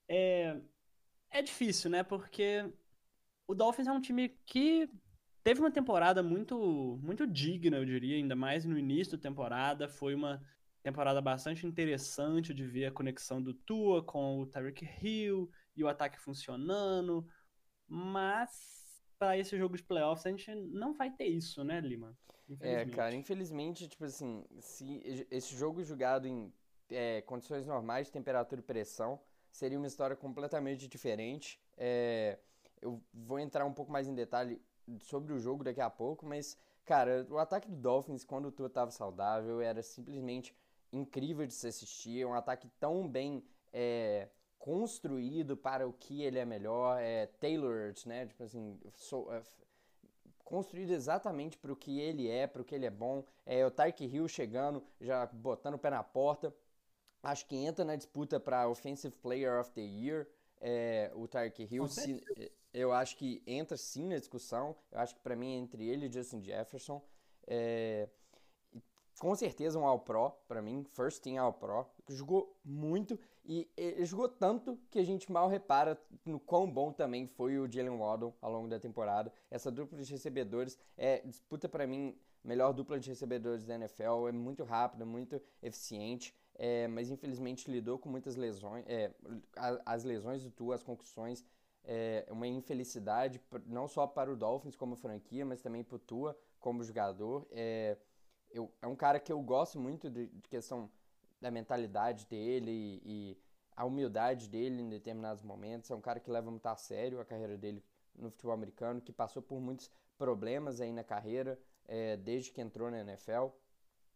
é, é difícil, né, porque o Dolphins é um time que teve uma temporada muito, muito digna, eu diria, ainda mais no início da temporada. Foi uma temporada bastante interessante de ver a conexão do Tua com o Tyreek Hill e o ataque funcionando. Mas para esse jogo de playoffs a gente não vai ter isso, né, Lima? É, cara, infelizmente, tipo assim, se esse jogo jogado em é, condições normais de temperatura e pressão seria uma história completamente diferente. É, eu vou entrar um pouco mais em detalhe sobre o jogo daqui a pouco, mas, cara, o ataque do Dolphins, quando o Tua estava saudável, era simplesmente incrível de se assistir. É um ataque tão bem é, construído para o que ele é melhor, é tailored, né? Tipo assim, so, é, construído exatamente para o que ele é, para o que ele é bom. É o Tyke Hill chegando, já botando o pé na porta. Acho que entra na disputa para Offensive Player of the Year. É, o Tyreek Hill, se, eu acho que entra sim na discussão. Eu acho que para mim é entre ele e Justin Jefferson. É, com certeza um All-Pro para mim, First Team All-Pro. Jogou muito e ele jogou tanto que a gente mal repara no quão bom também foi o Jalen Waddle ao longo da temporada. Essa dupla de recebedores é disputa para mim melhor dupla de recebedores da NFL. É muito rápida, muito eficiente é, mas infelizmente lidou com muitas lesões, é, as lesões do Tua, as concussões, é uma infelicidade não só para o Dolphins como franquia, mas também para o Tua como jogador. É, eu, é um cara que eu gosto muito de, de questão da mentalidade dele e, e, a humildade dele em determinados momentos. É um cara que leva muito a sério a carreira dele no futebol americano, que passou por muitos problemas aí na carreira, é, desde que entrou na NFL.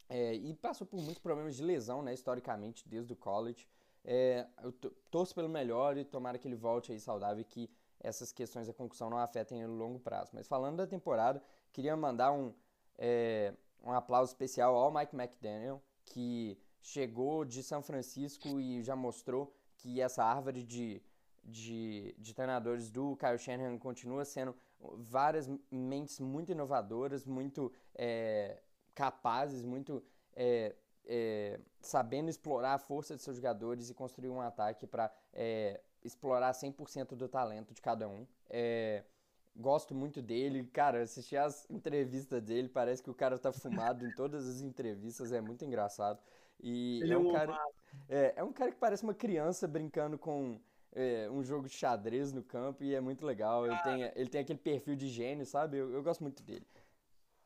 É, e passou por muitos problemas de lesão, né, historicamente, desde o college. É, eu torço pelo melhor e tomara que ele volte aí saudável e que essas questões da concussão não afetem ele no longo prazo. Mas falando da temporada, queria mandar um, é, um aplauso especial ao Mike McDaniel, que chegou de São Francisco e já mostrou que essa árvore de, de, de treinadores do Kyle Shanahan continua sendo várias mentes muito inovadoras, muito é, capazes, muito é, é, sabendo explorar a força de seus jogadores e construir um ataque para é, explorar 100% do talento de cada um. É, gosto muito dele, cara, assisti as entrevistas dele, parece que o cara tá fumado em todas as entrevistas, é muito engraçado. E Ele é, é um cara, é, é um cara que parece uma criança brincando com é, um jogo de xadrez no campo e é muito legal. Ele tem, ele tem aquele perfil de gênio, sabe? Eu, eu gosto muito dele.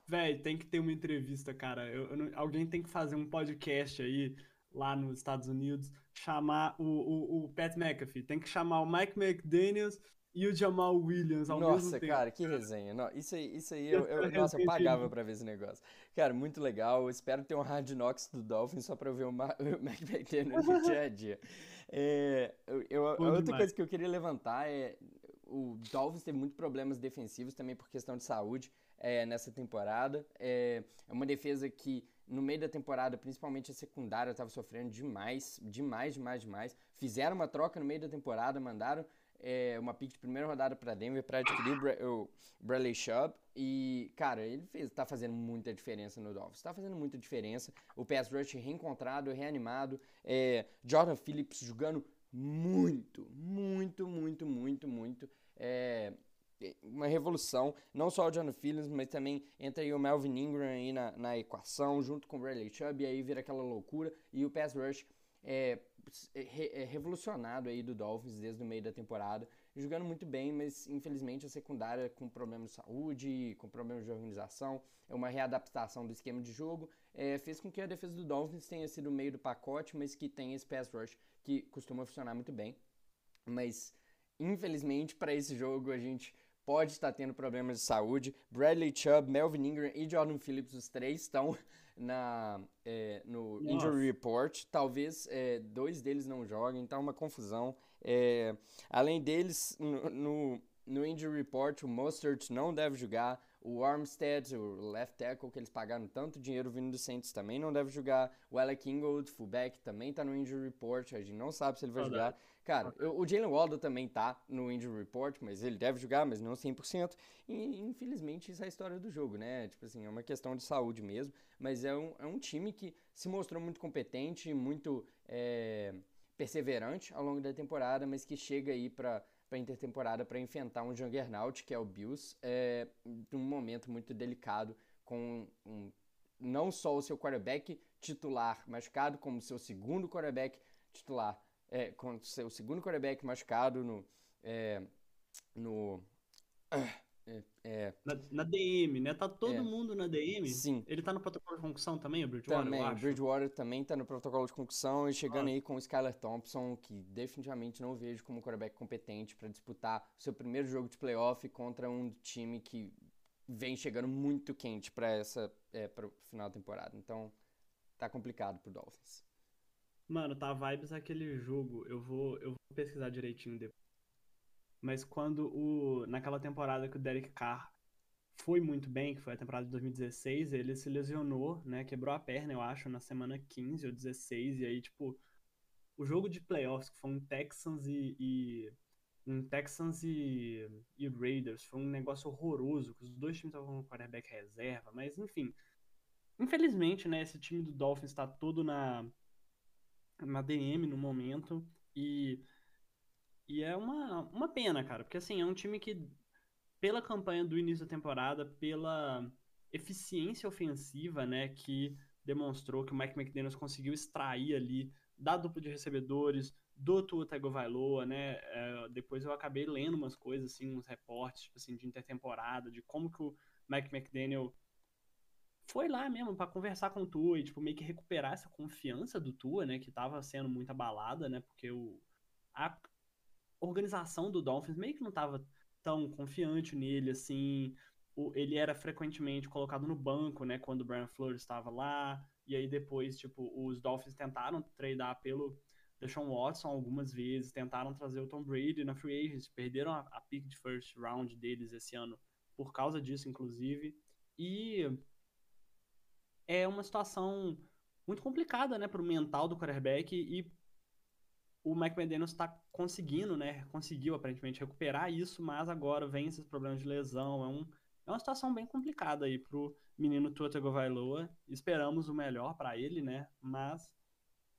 Véi, tem que ter uma entrevista, cara. Eu, eu não, alguém tem que fazer um podcast aí lá nos Estados Unidos, chamar o, o, o Pat McAfee. Tem que chamar o Mike McDaniels e o Jamal Williams ao nossa, mesmo tempo. Nossa, cara, que resenha. Não, isso aí, isso aí <laughs> eu, eu, nossa, eu pagava pra ver esse negócio. Cara, muito legal. Eu espero ter um Hard Knocks do Dolphins só pra ver o, Ma <laughs> o Mike McDaniels no dia a dia. É, eu, eu, a outra demais. coisa que eu queria levantar é o Dolphins teve muitos problemas defensivos também por questão de saúde é, nessa temporada. É, é uma defesa que no meio da temporada, principalmente a secundária, estava sofrendo demais, demais, demais, demais. Fizeram uma troca no meio da temporada, mandaram é, uma pick de primeira rodada para Denver para adquirir o, Bra o Bradley Chubb. E, cara, ele fez, tá fazendo muita diferença no Dolphins. Tá fazendo muita diferença. O pass rush reencontrado, reanimado. É, Jordan Phillips jogando muito, muito, muito, muito, muito. É, uma revolução, não só o John Phillips, mas também entra aí o Melvin Ingram aí na, na equação, junto com o Bradley Chubb, e aí vira aquela loucura, e o pass rush é, é, é revolucionado aí do Dolphins desde o meio da temporada, jogando muito bem, mas infelizmente a secundária com problemas de saúde, com problemas de organização, é uma readaptação do esquema de jogo, é, fez com que a defesa do Dolphins tenha sido o meio do pacote, mas que tem esse pass rush que costuma funcionar muito bem. Mas, infelizmente, para esse jogo a gente pode estar tendo problemas de saúde. Bradley Chubb, Melvin Ingram e Jordan Phillips, os três estão <laughs> na, é, no Nossa. Injury Report. Talvez é, dois deles não joguem, então é uma confusão. É, além deles, no, no, no Injury Report, o Mustard não deve jogar. O Armstead, o left tackle, que eles pagaram tanto dinheiro vindo do Saints, também não deve jogar. O Alec Ingold, fullback, também tá no injury report. A gente não sabe se ele vai jogar. Cara, o Jalen Waddle também tá no injury report, mas ele deve jogar, mas não 100%. E infelizmente isso é a história do jogo, né? Tipo assim, é uma questão de saúde mesmo. Mas é um, é um time que se mostrou muito competente, muito é, perseverante ao longo da temporada, mas que chega aí para para intertemporada para enfrentar um Juggernaut, que é o Bills, é, num momento muito delicado, com um, não só o seu quarterback titular machucado, como o seu segundo quarterback titular, é, com o seu segundo quarterback machucado no. É, no é, é... Na, na, DM, né? Tá todo é. mundo na DM. Sim. Ele tá no protocolo de concussão também, o Bridgewater? Também, o Bridgewater também tá no protocolo de concussão e chegando ah. aí com o Skyler Thompson, que definitivamente não vejo como um quarterback competente para disputar o seu primeiro jogo de playoff contra um time que vem chegando muito quente para essa é, para o final da temporada. Então, tá complicado pro Dolphins. Mano, tá vibes aquele jogo. Eu vou eu vou pesquisar direitinho depois mas quando o naquela temporada que o Derek Carr foi muito bem, que foi a temporada de 2016, ele se lesionou, né, quebrou a perna, eu acho, na semana 15 ou 16, e aí, tipo, o jogo de playoffs, que foi um Texans e, e um Texans e, e Raiders, foi um negócio horroroso, que os dois times estavam com quarterback reserva, mas enfim, infelizmente, né, esse time do Dolphins está todo na, na DM no momento, e e é uma, uma pena, cara, porque assim, é um time que, pela campanha do início da temporada, pela eficiência ofensiva, né, que demonstrou que o Mike McDaniels conseguiu extrair ali da dupla de recebedores, do Tua Tagovailoa, né, é, depois eu acabei lendo umas coisas, assim, uns reportes, tipo assim, de intertemporada, de como que o Mike McDaniel foi lá mesmo para conversar com o Tua e, tipo, meio que recuperar essa confiança do Tua, né, que tava sendo muito abalada, né, porque o, a organização do Dolphins meio que não estava tão confiante nele, assim. O, ele era frequentemente colocado no banco, né, quando o Brian Flores estava lá. E aí depois, tipo, os Dolphins tentaram tradar pelo Deshaun Watson algumas vezes, tentaram trazer o Tom Brady na free agency, perderam a, a pick de first round deles esse ano por causa disso, inclusive. E é uma situação muito complicada, né, para o mental do quarterback e o Mike McDaniels está conseguindo, né? Conseguiu aparentemente recuperar isso, mas agora vem esses problemas de lesão. É, um, é uma situação bem complicada aí pro menino Tua Tagovailoa. Esperamos o melhor para ele, né? Mas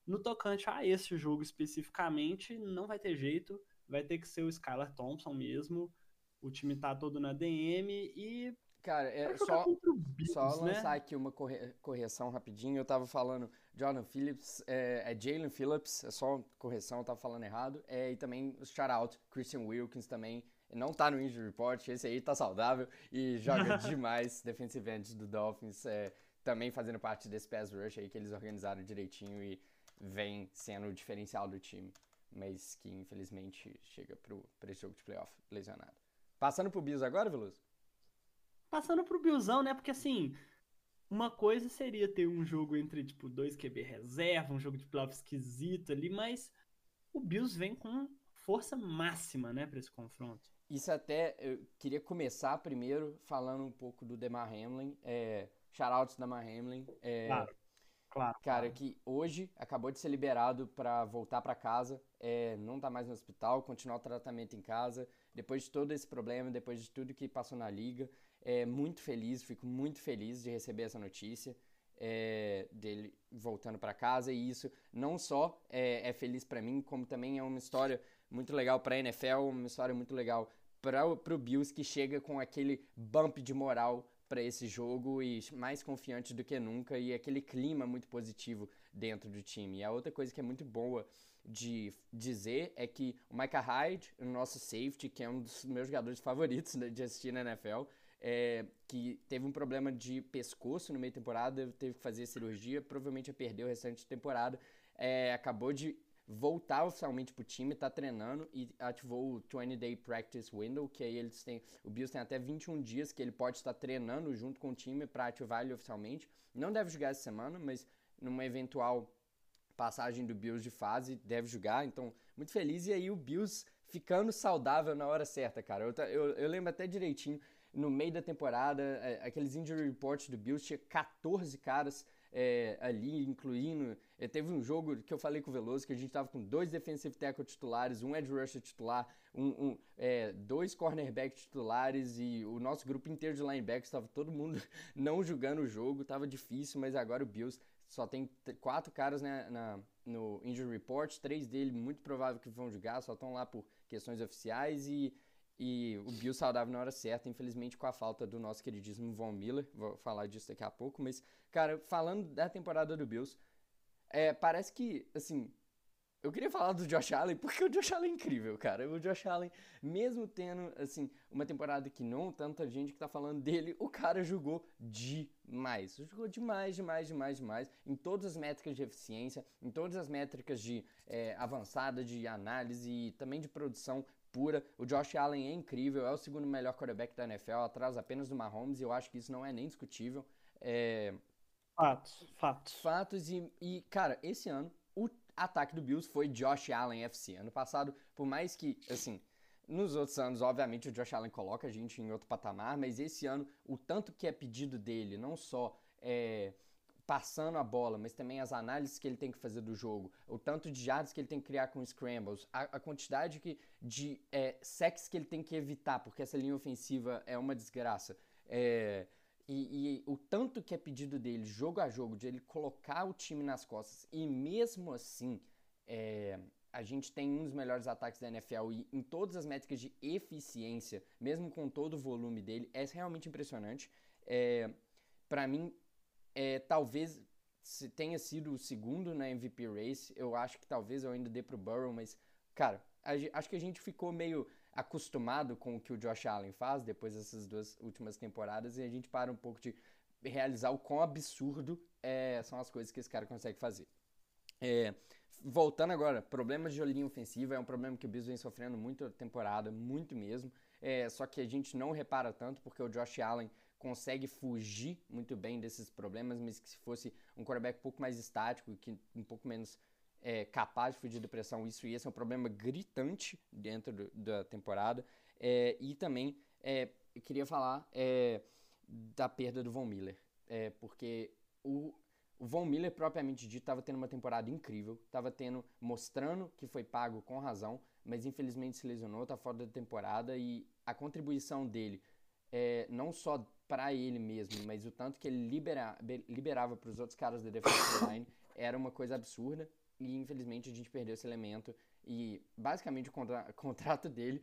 no tocante a esse jogo especificamente, não vai ter jeito. Vai ter que ser o Skylar Thompson mesmo. O time tá todo na DM e Cara, é só, Bills, só né? lançar aqui uma corre correção rapidinho. Eu tava falando Jordan Phillips, é, é Jalen Phillips, é só correção, eu tava falando errado. É, e também o shout-out, Christian Wilkins também. Não tá no injury report, esse aí tá saudável e joga <laughs> demais. Defensive end do Dolphins, é, também fazendo parte desse pass rush aí que eles organizaram direitinho e vem sendo o diferencial do time. Mas que infelizmente chega pro, pra esse jogo de playoff lesionado. Passando pro Bills agora, Veloso? Passando pro Billzão, né? Porque assim, uma coisa seria ter um jogo entre, tipo, dois QB reserva, um jogo de playoff esquisito ali, mas o Bills vem com força máxima, né, para esse confronto. Isso até, eu queria começar primeiro falando um pouco do Demar Hamlin, é, shoutouts Demar Hamlin. É, claro, claro. Cara, que hoje acabou de ser liberado para voltar para casa, é, não tá mais no hospital, continuar o tratamento em casa, depois de todo esse problema, depois de tudo que passou na liga, é, muito feliz, fico muito feliz de receber essa notícia é, dele voltando para casa e isso não só é, é feliz para mim, como também é uma história muito legal para a NFL, uma história muito legal para o Bills que chega com aquele bump de moral para esse jogo e mais confiante do que nunca e aquele clima muito positivo dentro do time. E a outra coisa que é muito boa de dizer é que o Micah Hyde, o nosso safety, que é um dos meus jogadores favoritos de assistir na NFL, é, que teve um problema de pescoço no meio da temporada, teve que fazer cirurgia, provavelmente ia perder o restante da temporada. É, acabou de voltar oficialmente pro time, tá treinando e ativou o 20 Day Practice Window, que aí eles têm, o Bills tem até 21 dias que ele pode estar treinando junto com o time para ativar ele oficialmente. Não deve jogar essa semana, mas numa eventual passagem do Bills de fase, deve jogar, então muito feliz. E aí o Bills ficando saudável na hora certa, cara. Eu, eu, eu lembro até direitinho, no meio da temporada, é, aqueles injury reports do Bills, tinha 14 caras é, ali, incluindo. É, teve um jogo que eu falei com o Veloso que a gente tava com dois defensive tackle titulares, um edge rusher titular, um, um é, dois cornerback titulares e o nosso grupo inteiro de linebackers estava todo mundo <laughs> não jogando o jogo, tava difícil, mas agora o Bills só tem quatro caras né, na, no injury report, três dele muito provável que vão jogar, só estão lá por questões oficiais e e o Bill saudável na hora certa, infelizmente com a falta do nosso queridíssimo Von Miller, vou falar disso daqui a pouco, mas, cara, falando da temporada do Bills, é, parece que, assim, eu queria falar do Josh Allen, porque o Josh Allen é incrível, cara. O Josh Allen, mesmo tendo, assim, uma temporada que não tanta gente que tá falando dele, o cara jogou demais. Jogou demais, demais, demais, demais. Em todas as métricas de eficiência, em todas as métricas de é, avançada, de análise e também de produção pura. O Josh Allen é incrível, é o segundo melhor quarterback da NFL, atrás apenas do Mahomes, e eu acho que isso não é nem discutível. É... Fatos, fatos. Fatos, e, e, cara, esse ano, o ataque do Bills foi Josh Allen FC. Ano passado, por mais que, assim, nos outros anos, obviamente, o Josh Allen coloca a gente em outro patamar, mas esse ano, o tanto que é pedido dele, não só é, passando a bola, mas também as análises que ele tem que fazer do jogo, o tanto de jardas que ele tem que criar com scrambles, a, a quantidade que, de é, sacks que ele tem que evitar, porque essa linha ofensiva é uma desgraça. É, e, e, o tanto que é pedido dele, jogo a jogo, de ele colocar o time nas costas, e mesmo assim, é, a gente tem um dos melhores ataques da NFL e em todas as métricas de eficiência, mesmo com todo o volume dele, é realmente impressionante. É, para mim, é, talvez se tenha sido o segundo na MVP Race. Eu acho que talvez eu ainda dê pro Burrow, mas, cara, a, acho que a gente ficou meio acostumado com o que o Josh Allen faz depois dessas duas últimas temporadas e a gente para um pouco de realizar o quão absurdo é, são as coisas que esse cara consegue fazer. É, voltando agora, problemas de linha ofensiva é um problema que o Bills vem sofrendo muito a temporada, muito mesmo. É, só que a gente não repara tanto porque o Josh Allen consegue fugir muito bem desses problemas, mas que se fosse um quarterback um pouco mais estático, que um pouco menos é, capaz de fugir da pressão, isso ia ser um problema gritante dentro do, da temporada. É, e também é, queria falar é, da perda do Von Miller, é, porque o, o Von Miller, propriamente dito, estava tendo uma temporada incrível, estava tendo, mostrando que foi pago com razão, mas infelizmente se lesionou, está fora da temporada e a contribuição dele, é, não só para ele mesmo, mas o tanto que ele libera, liberava para os outros caras da defensive line era uma coisa absurda e infelizmente a gente perdeu esse elemento e basicamente o contra <laughs> contrato dele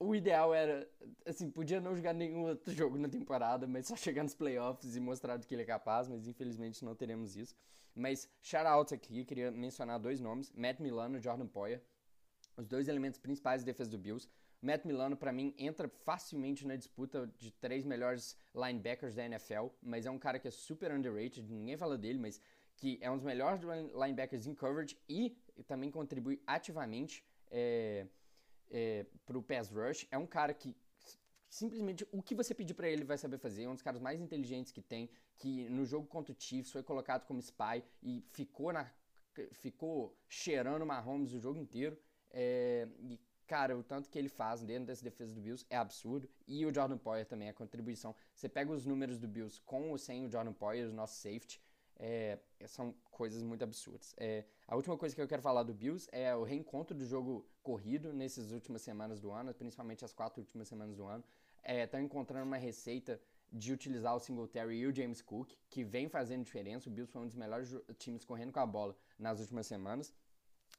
o ideal era, assim, podia não jogar nenhum outro jogo na temporada, mas só chegar nos playoffs e mostrar do que ele é capaz, mas infelizmente não teremos isso. Mas shout-out aqui, queria mencionar dois nomes, Matt Milano e Jordan Poyer, os dois elementos principais da defesa do Bills. Matt Milano, para mim, entra facilmente na disputa de três melhores linebackers da NFL, mas é um cara que é super underrated, ninguém fala dele, mas que é um dos melhores linebackers em coverage e também contribui ativamente é, é, para o pass rush. É um cara que simplesmente o que você pedir para ele vai saber fazer. É um dos caras mais inteligentes que tem, que no jogo contra o Chiefs foi colocado como spy e ficou na ficou cheirando Mahomes o jogo inteiro. É, cara, o tanto que ele faz dentro dessa defesa do Bills é absurdo. E o Jordan Poyer também, a contribuição. Você pega os números do Bills com ou sem o Jordan Poyer, o nosso safety, é, são coisas muito absurdas. É, a última coisa que eu quero falar do Bills é o reencontro do jogo corrido nessas últimas semanas do ano, principalmente as quatro últimas semanas do ano. Estão é, encontrando uma receita de utilizar o Singletary e o James Cook, que vem fazendo diferença. O Bills foi um dos melhores times correndo com a bola nas últimas semanas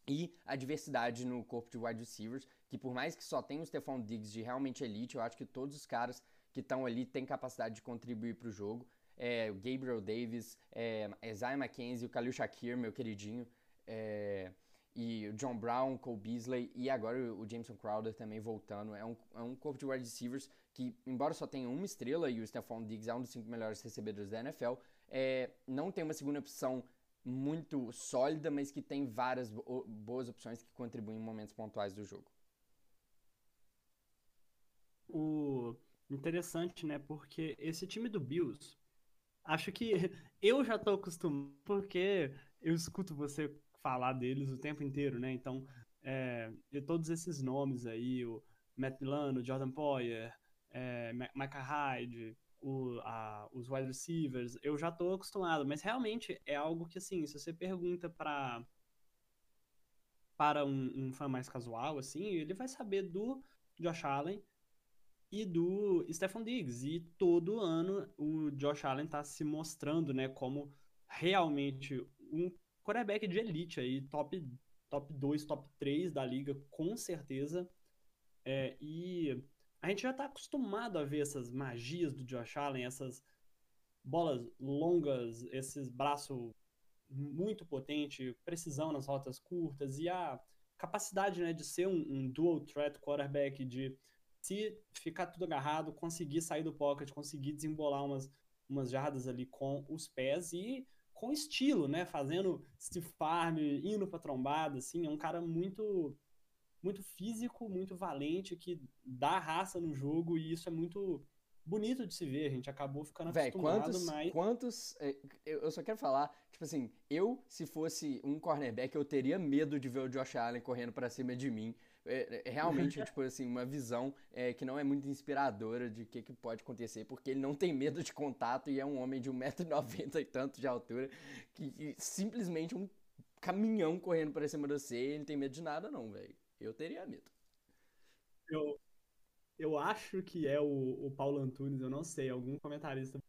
e a diversidade no corpo de wide receivers, que por mais que só tenha o Stephon Diggs de realmente elite, eu acho que todos os caras que estão ali têm capacidade de contribuir para o jogo. É, o Gabriel Davis, é, Isaiah McKenzie, o Khalil Shakir, meu queridinho. É, e o John Brown, Cole Beasley e agora o Jameson Crowder também voltando. É um, é um corpo de wide receivers que, embora só tenha uma estrela e o Stephon Diggs é um dos cinco melhores recebedores da NFL, é, não tem uma segunda opção muito sólida, mas que tem várias boas opções que contribuem em momentos pontuais do jogo. O interessante, né? Porque esse time do Bills, acho que <laughs> eu já tô acostumado, porque eu escuto você falar deles o tempo inteiro, né? Então, é, todos esses nomes aí, o Matt Milano, Jordan Poyer, é, Micah Hyde, o, a, os wide receivers, eu já tô acostumado, mas realmente é algo que, assim, se você pergunta para para um, um fã mais casual, assim, ele vai saber do Josh Allen e do Stephon Diggs. E todo ano o Josh Allen tá se mostrando, né, como realmente um quarterback de elite aí, top, top 2, top 3 da liga, com certeza. É, e a gente já está acostumado a ver essas magias do Josh Allen, essas bolas longas, esses braços muito potente, precisão nas rotas curtas e a capacidade né, de ser um, um, dual threat quarterback, de se ficar tudo agarrado, conseguir sair do pocket, conseguir desembolar umas, umas jardas ali com os pés e com estilo, né? Fazendo stiff farm, indo pra trombada, assim. É um cara muito muito físico, muito valente, que dá raça no jogo e isso é muito bonito de se ver. A gente acabou ficando Véi, acostumado, quantos, mas... quantos... É, eu só quero falar, tipo assim, eu, se fosse um cornerback, eu teria medo de ver o Josh Allen correndo para cima de mim. É, é, realmente, <laughs> tipo assim, uma visão é, que não é muito inspiradora de o que, que pode acontecer, porque ele não tem medo de contato e é um homem de 1,90m e tanto de altura, que, que simplesmente um caminhão correndo para cima de você, ele não tem medo de nada não, velho. Eu teria medo. Eu, eu acho que é o, o Paulo Antunes, eu não sei, algum comentarista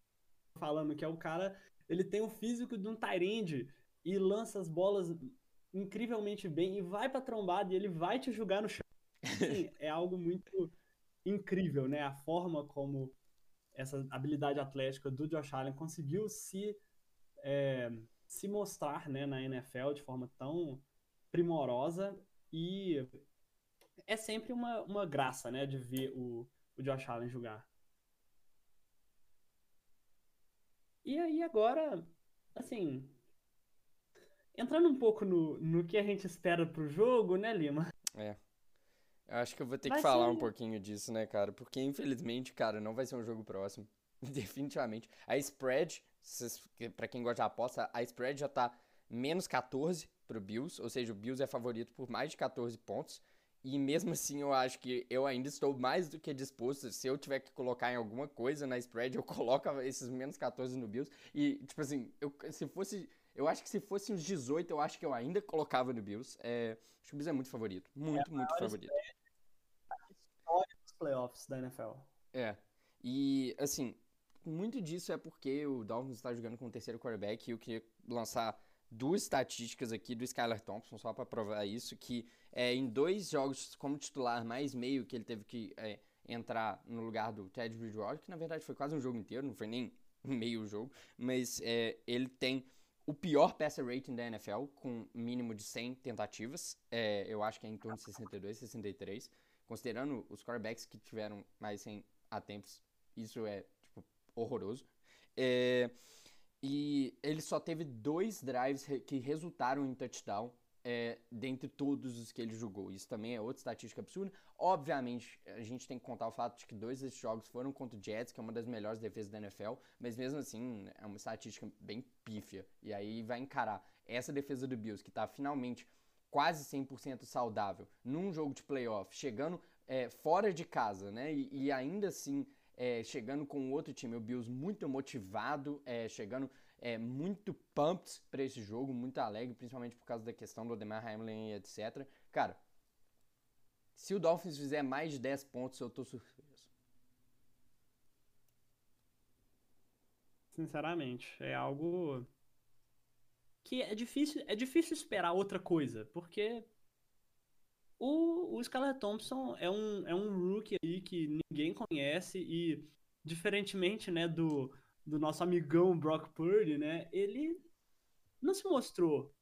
falando que é o cara, ele tem o físico de um Tyrande e lança as bolas incrivelmente bem e vai pra trombada e ele vai te jogar no chão. Assim, <laughs> é algo muito incrível, né? A forma como essa habilidade atlética do Josh Allen conseguiu se, é, se mostrar né, na NFL de forma tão primorosa e é sempre uma, uma graça, né, de ver o, o Josh Allen jogar. E aí agora, assim, entrando um pouco no, no que a gente espera pro jogo, né, Lima? É. Eu acho que eu vou ter vai que falar ser... um pouquinho disso, né, cara? Porque infelizmente, cara, não vai ser um jogo próximo. <laughs> Definitivamente. A spread, para quem gosta de aposta, a spread já tá menos 14 pro Bills, ou seja, o Bills é favorito por mais de 14 pontos. E mesmo <laughs> assim, eu acho que eu ainda estou mais do que disposto. Se eu tiver que colocar em alguma coisa na spread, eu <laughs> coloco esses menos 14 no Bills. E, tipo assim, eu, se fosse. Eu acho que se fosse uns 18, eu acho que eu ainda colocava no Bills. É, acho que o Bills é muito favorito. Muito, é muito favorito. História dos playoffs da NFL. É. E, assim, muito disso é porque o Dolphins está jogando com o terceiro quarterback e eu queria lançar duas estatísticas aqui do Skylar Thompson, só para provar isso, que é, em dois jogos como titular, mais meio que ele teve que é, entrar no lugar do Ted Bridgewater, que na verdade foi quase um jogo inteiro, não foi nem <laughs> meio jogo, mas é, ele tem o pior passer rating da NFL, com mínimo de 100 tentativas, é, eu acho que é em torno de 62, 63, considerando os quarterbacks que tiveram mais 100 attempts, isso é, tipo, horroroso. É, e ele só teve dois drives que resultaram em touchdown é, dentre todos os que ele jogou. Isso também é outra estatística absurda. Obviamente, a gente tem que contar o fato de que dois desses jogos foram contra o Jets, que é uma das melhores defesas da NFL, mas mesmo assim é uma estatística bem pífia. E aí vai encarar essa defesa do Bills, que está finalmente quase 100% saudável, num jogo de playoff, chegando é, fora de casa, né? E, e ainda assim é, chegando com outro time, o Bills muito motivado, é, chegando é, muito pumped para esse jogo, muito alegre, principalmente por causa da questão do Odemar Hamlin e etc. Cara, se o Dolphins fizer mais de 10 pontos, eu tô surpreso. Sinceramente, é algo que é difícil, é difícil esperar outra coisa, porque o, o Skylar Thompson é um, é um rookie aí que ninguém conhece e, diferentemente, né, do, do nosso amigão Brock Purdy, né, ele não se mostrou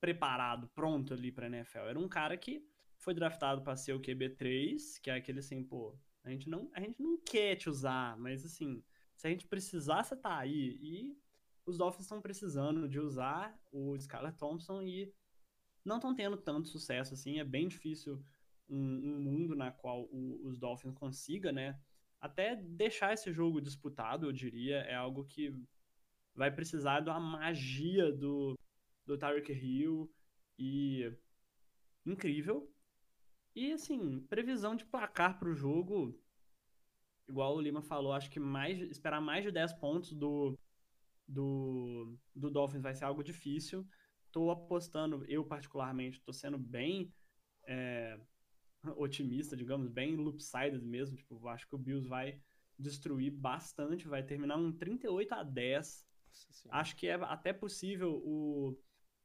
preparado, pronto ali pra NFL. Era um cara que foi draftado para ser o QB3, que é aquele assim, pô, a gente não, a gente não quer te usar, mas assim, se a gente precisar, você tá aí. E os Dolphins estão precisando de usar o Skylar Thompson e não estão tendo tanto sucesso assim. É bem difícil um, um mundo na qual o, os Dolphins consiga, né? Até deixar esse jogo disputado, eu diria, é algo que vai precisar da magia do, do Tyreek Hill e incrível. E assim, previsão de placar para o jogo, igual o Lima falou, acho que mais esperar mais de 10 pontos do, do, do Dolphins vai ser algo difícil. Tô apostando, eu particularmente, tô sendo bem é, otimista, digamos, bem loopsided mesmo. Tipo, acho que o Bills vai destruir bastante, vai terminar um 38 a 10. Acho que é até possível o,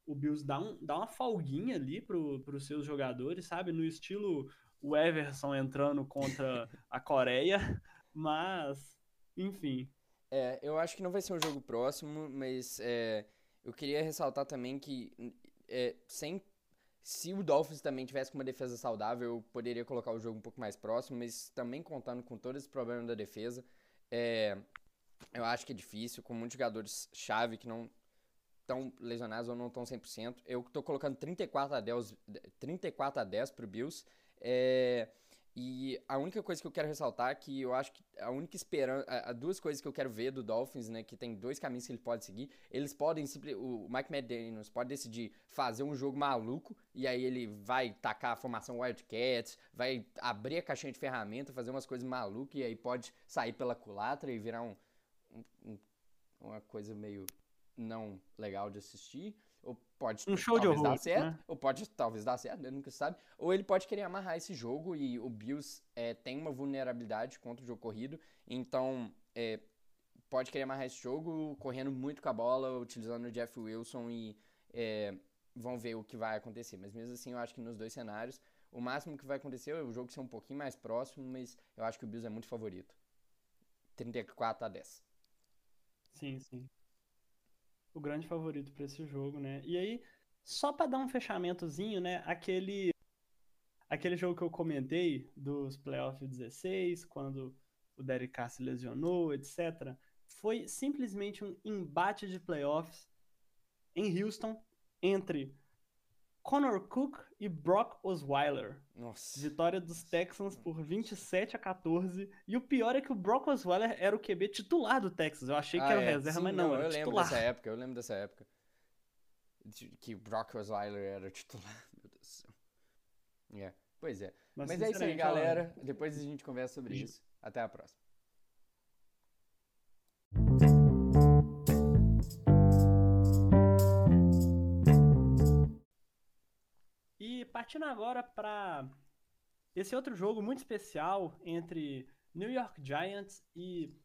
o Bills dar, um, dar uma folguinha ali pro, pros seus jogadores, sabe? No estilo o Everson entrando contra <laughs> a Coreia, mas, enfim. É, eu acho que não vai ser um jogo próximo, mas é, eu queria ressaltar também que é, sem se o Dolphins também tivesse com uma defesa saudável, eu poderia colocar o jogo um pouco mais próximo, mas também contando com todo esse problema da defesa, é, eu acho que é difícil, com muitos jogadores chave que não estão lesionados ou não estão 100%. Eu estou colocando 34 a 10, 34 a 10 pro Bills. É, e a única coisa que eu quero ressaltar é que eu acho que a única esperança. Há duas coisas que eu quero ver do Dolphins, né? Que tem dois caminhos que ele pode seguir. Eles podem. O Mike McDaniels pode decidir fazer um jogo maluco. E aí ele vai tacar a formação Wildcats, vai abrir a caixinha de ferramenta, fazer umas coisas malucas. E aí pode sair pela culatra e virar um, um uma coisa meio não legal de assistir. Pode um show de horror, dar certo, né? ou pode talvez dar certo, né? nunca sabe. Ou ele pode querer amarrar esse jogo e o Bills é, tem uma vulnerabilidade contra o jogo corrido, então é, pode querer amarrar esse jogo correndo muito com a bola, utilizando o Jeff Wilson e é, vão ver o que vai acontecer. Mas mesmo assim, eu acho que nos dois cenários, o máximo que vai acontecer é o jogo ser um pouquinho mais próximo, mas eu acho que o Bills é muito favorito. 34 a 10. Sim, sim o grande favorito para esse jogo, né? E aí, só para dar um fechamentozinho, né? Aquele aquele jogo que eu comentei dos playoffs 16, quando o Derek Carr se lesionou, etc. Foi simplesmente um embate de playoffs em Houston entre Connor Cook e Brock Osweiler. Nossa. Vitória dos Texans por 27 a 14. E o pior é que o Brock Osweiler era o QB titular do Texas. Eu achei que ah, era o é. reserva, Sim, mas não, não era eu titular. lembro dessa época, eu lembro dessa época. Que o Brock Osweiler era titular. <laughs> Meu Deus do céu. É. Pois é. Mas, Mas é isso aí, galera. Depois a gente conversa sobre isso. Até a próxima. Partindo agora para esse outro jogo muito especial entre New York Giants e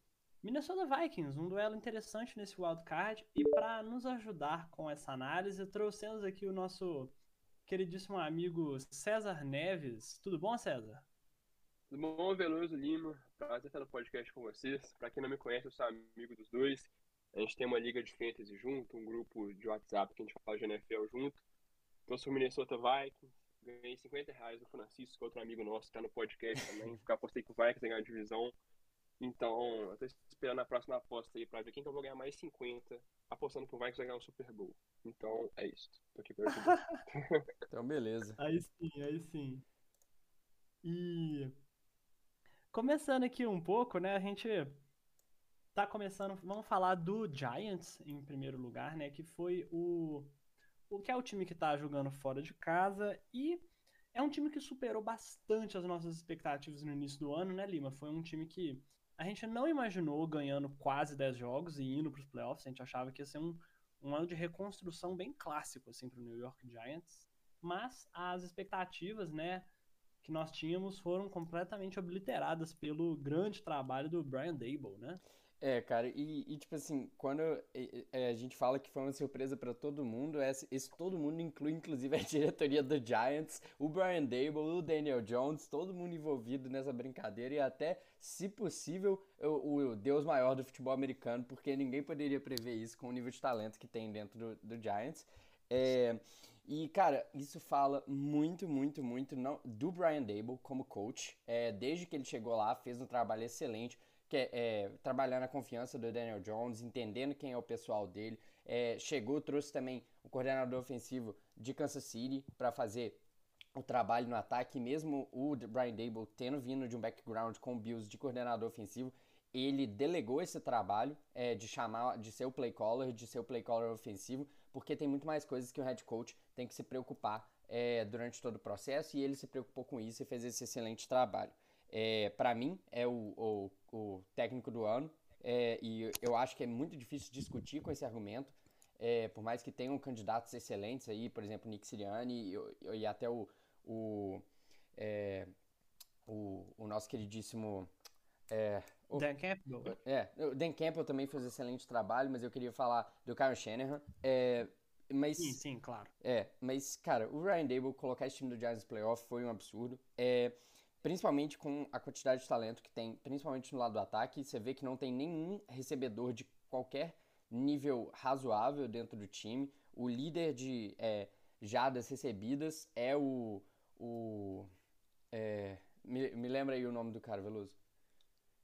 Minnesota Vikings, um duelo interessante nesse wildcard. E para nos ajudar com essa análise, trouxemos aqui o nosso queridíssimo amigo César Neves. Tudo bom, César? Tudo bom, Veloso Lima? Prazer estar no podcast com vocês. Para quem não me conhece, eu sou amigo dos dois. A gente tem uma liga de fantasy junto, um grupo de WhatsApp que a gente fala de NFL junto. Então, sou Minnesota Vikings. Ganhei 50 reais do Francisco, que é outro amigo nosso, que tá no podcast também. Ficar apostei com o Vikings ganhar a divisão. Então, eu tô esperando a próxima aposta aí pra ver quem que eu vou ganhar mais 50 apostando que o Vikings vai ganhar um Super Bowl. Então, é isso. Tô aqui pra ajudar. <laughs> Então, beleza. Aí sim, aí sim. E começando aqui um pouco, né? A gente tá começando, vamos falar do Giants em primeiro lugar, né? Que foi o o que é o time que tá jogando fora de casa e é um time que superou bastante as nossas expectativas no início do ano, né, Lima? Foi um time que a gente não imaginou ganhando quase 10 jogos e indo para os playoffs. A gente achava que ia ser um, um ano de reconstrução bem clássico assim, para o New York Giants. Mas as expectativas né, que nós tínhamos foram completamente obliteradas pelo grande trabalho do Brian Dable, né? É, cara, e, e, tipo assim, quando é, a gente fala que foi uma surpresa para todo mundo, esse, esse, todo mundo inclui inclusive <laughs> a diretoria do Giants, o Brian Dable, o Daniel Jones, todo mundo envolvido nessa brincadeira e até, se possível, o, o Deus maior do futebol americano, porque ninguém poderia prever isso com o nível de talento que tem dentro do, do Giants. É, E, cara, isso fala muito, muito, muito não, do Brian Dable como coach. É, desde que ele chegou lá, fez um trabalho excelente, que é, é trabalhando a confiança do Daniel Jones, entendendo quem é o pessoal dele. É, chegou, trouxe também o coordenador ofensivo de Kansas City para fazer o trabalho no ataque, mesmo o Brian Dable tendo vindo de um background com Bills de coordenador ofensivo, ele delegou esse trabalho é, de chamar, de ser o play caller, de ser o play caller ofensivo, porque tem muito mais coisas que o head coach tem que se preocupar é, durante todo o processo e ele se preocupou com isso e fez esse excelente trabalho. É, para mim, é o, o, o, técnico do ano é, e eu acho que é muito difícil discutir com esse argumento, é, por mais que tenham candidatos excelentes aí, por exemplo, Nick Sirianni e, e até o, o, é, o, o nosso queridíssimo é, o, Dan Campbell. É, o Dan Campbell também fez um excelente trabalho, mas eu queria falar do Kyle Shanahan. É, mas, sim, sim, claro. É, mas, cara, o Ryan Dable colocar esse time do Giants no playoff foi um absurdo. É, principalmente com a quantidade de talento que tem, principalmente no lado do ataque. Você vê que não tem nenhum recebedor de qualquer nível razoável dentro do time. O líder de é, jadas recebidas é o. o é, me, me lembra aí o nome do cara, Veloso.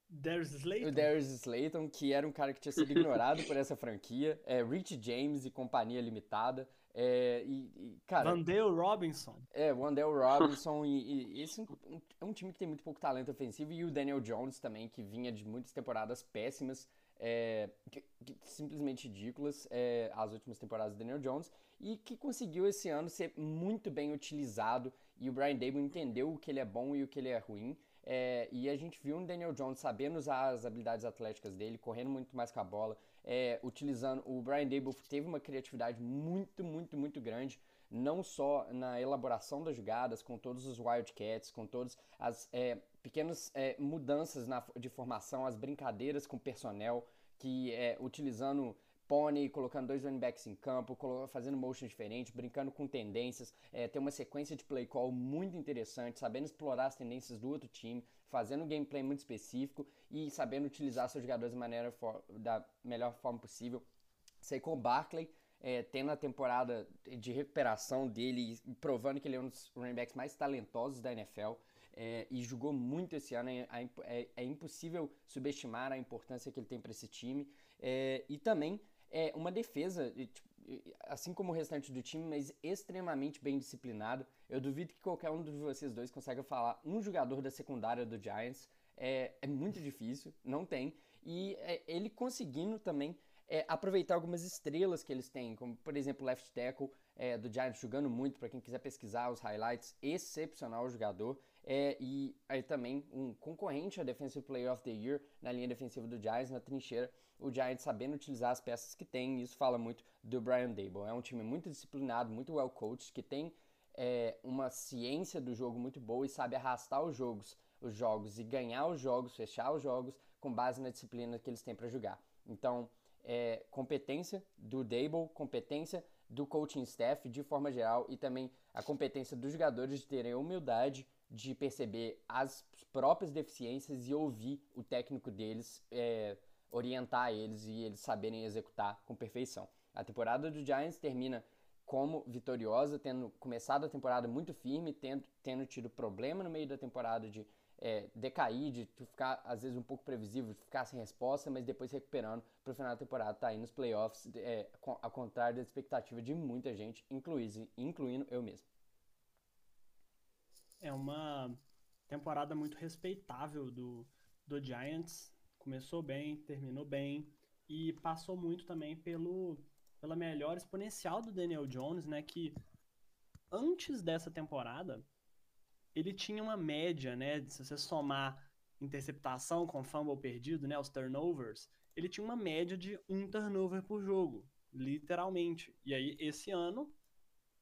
Darius Slayton? O Darius Slayton, que era um cara que tinha sido ignorado por essa franquia. É, Rich James e Companhia Limitada. É, e, e, cara, Vandale Robinson. É, Wandale Robinson. <laughs> e, e esse é um, é um time que tem muito pouco talento ofensivo. E o Daniel Jones também, que vinha de muitas temporadas péssimas. É, que, que, simplesmente ridículas é, as últimas temporadas do Daniel Jones e que conseguiu esse ano ser muito bem utilizado e o Brian Dable entendeu o que ele é bom e o que ele é ruim é, e a gente viu um Daniel Jones sabendo usar as habilidades atléticas dele, correndo muito mais com a bola, é, utilizando. O Brian Dable teve uma criatividade muito, muito, muito grande, não só na elaboração das jogadas, com todos os Wildcats, com todas as é, pequenas é, mudanças na, de formação, as brincadeiras com o personnel, que é, utilizando Pony colocando dois running backs em campo, fazendo motion diferente, brincando com tendências, é, ter uma sequência de play call muito interessante, sabendo explorar as tendências do outro time, fazendo um gameplay muito específico e sabendo utilizar seus jogadores da, maneira da melhor forma possível. Saquon Barkley é, tendo a temporada de recuperação dele, provando que ele é um dos running backs mais talentosos da NFL. É, e jogou muito esse ano. É, é, é, impossível subestimar a importância que ele tem para esse time. É, e também é uma defesa, tipo, assim como o restante do time, mas extremamente bem disciplinado. Eu duvido que qualquer um de vocês dois consiga falar um jogador da secundária do Giants. É, é muito difícil, não tem. E é, ele conseguindo também é, aproveitar algumas estrelas que eles têm, como por exemplo left tackle é, do Giants jogando muito, para quem quiser pesquisar os highlights, excepcional jogador. É, e aí também um concorrente a Defensive Player of the Year na linha defensiva do Giants, na trincheira, o Giants sabendo utilizar as peças que tem, e isso fala muito do Brian Dable. É um time muito disciplinado, muito well coached, que tem é, uma ciência do jogo muito boa e sabe arrastar os jogos, os jogos e ganhar os jogos, fechar os jogos com base na disciplina que eles têm para jogar. Então, é, competência do Dable, competência do coaching staff de forma geral e também a competência dos jogadores de terem a humildade de perceber as próprias deficiências e ouvir o técnico deles, é, orientar eles e eles saberem executar com perfeição. A temporada do Giants termina como vitoriosa, tendo começado a temporada muito firme, tendo, tendo tido problema no meio da temporada de é, decair, de ficar às vezes um pouco previsível, de ficar sem resposta, mas depois recuperando para o final da temporada, tá aí nos playoffs, é, ao contrário da expectativa de muita gente, incluindo, incluindo eu mesmo. É uma temporada muito respeitável do, do Giants. Começou bem, terminou bem e passou muito também pelo pela melhor exponencial do Daniel Jones, né, que antes dessa temporada ele tinha uma média, né, se você somar interceptação com fumble perdido, né, os turnovers, ele tinha uma média de um turnover por jogo, literalmente. E aí, esse ano,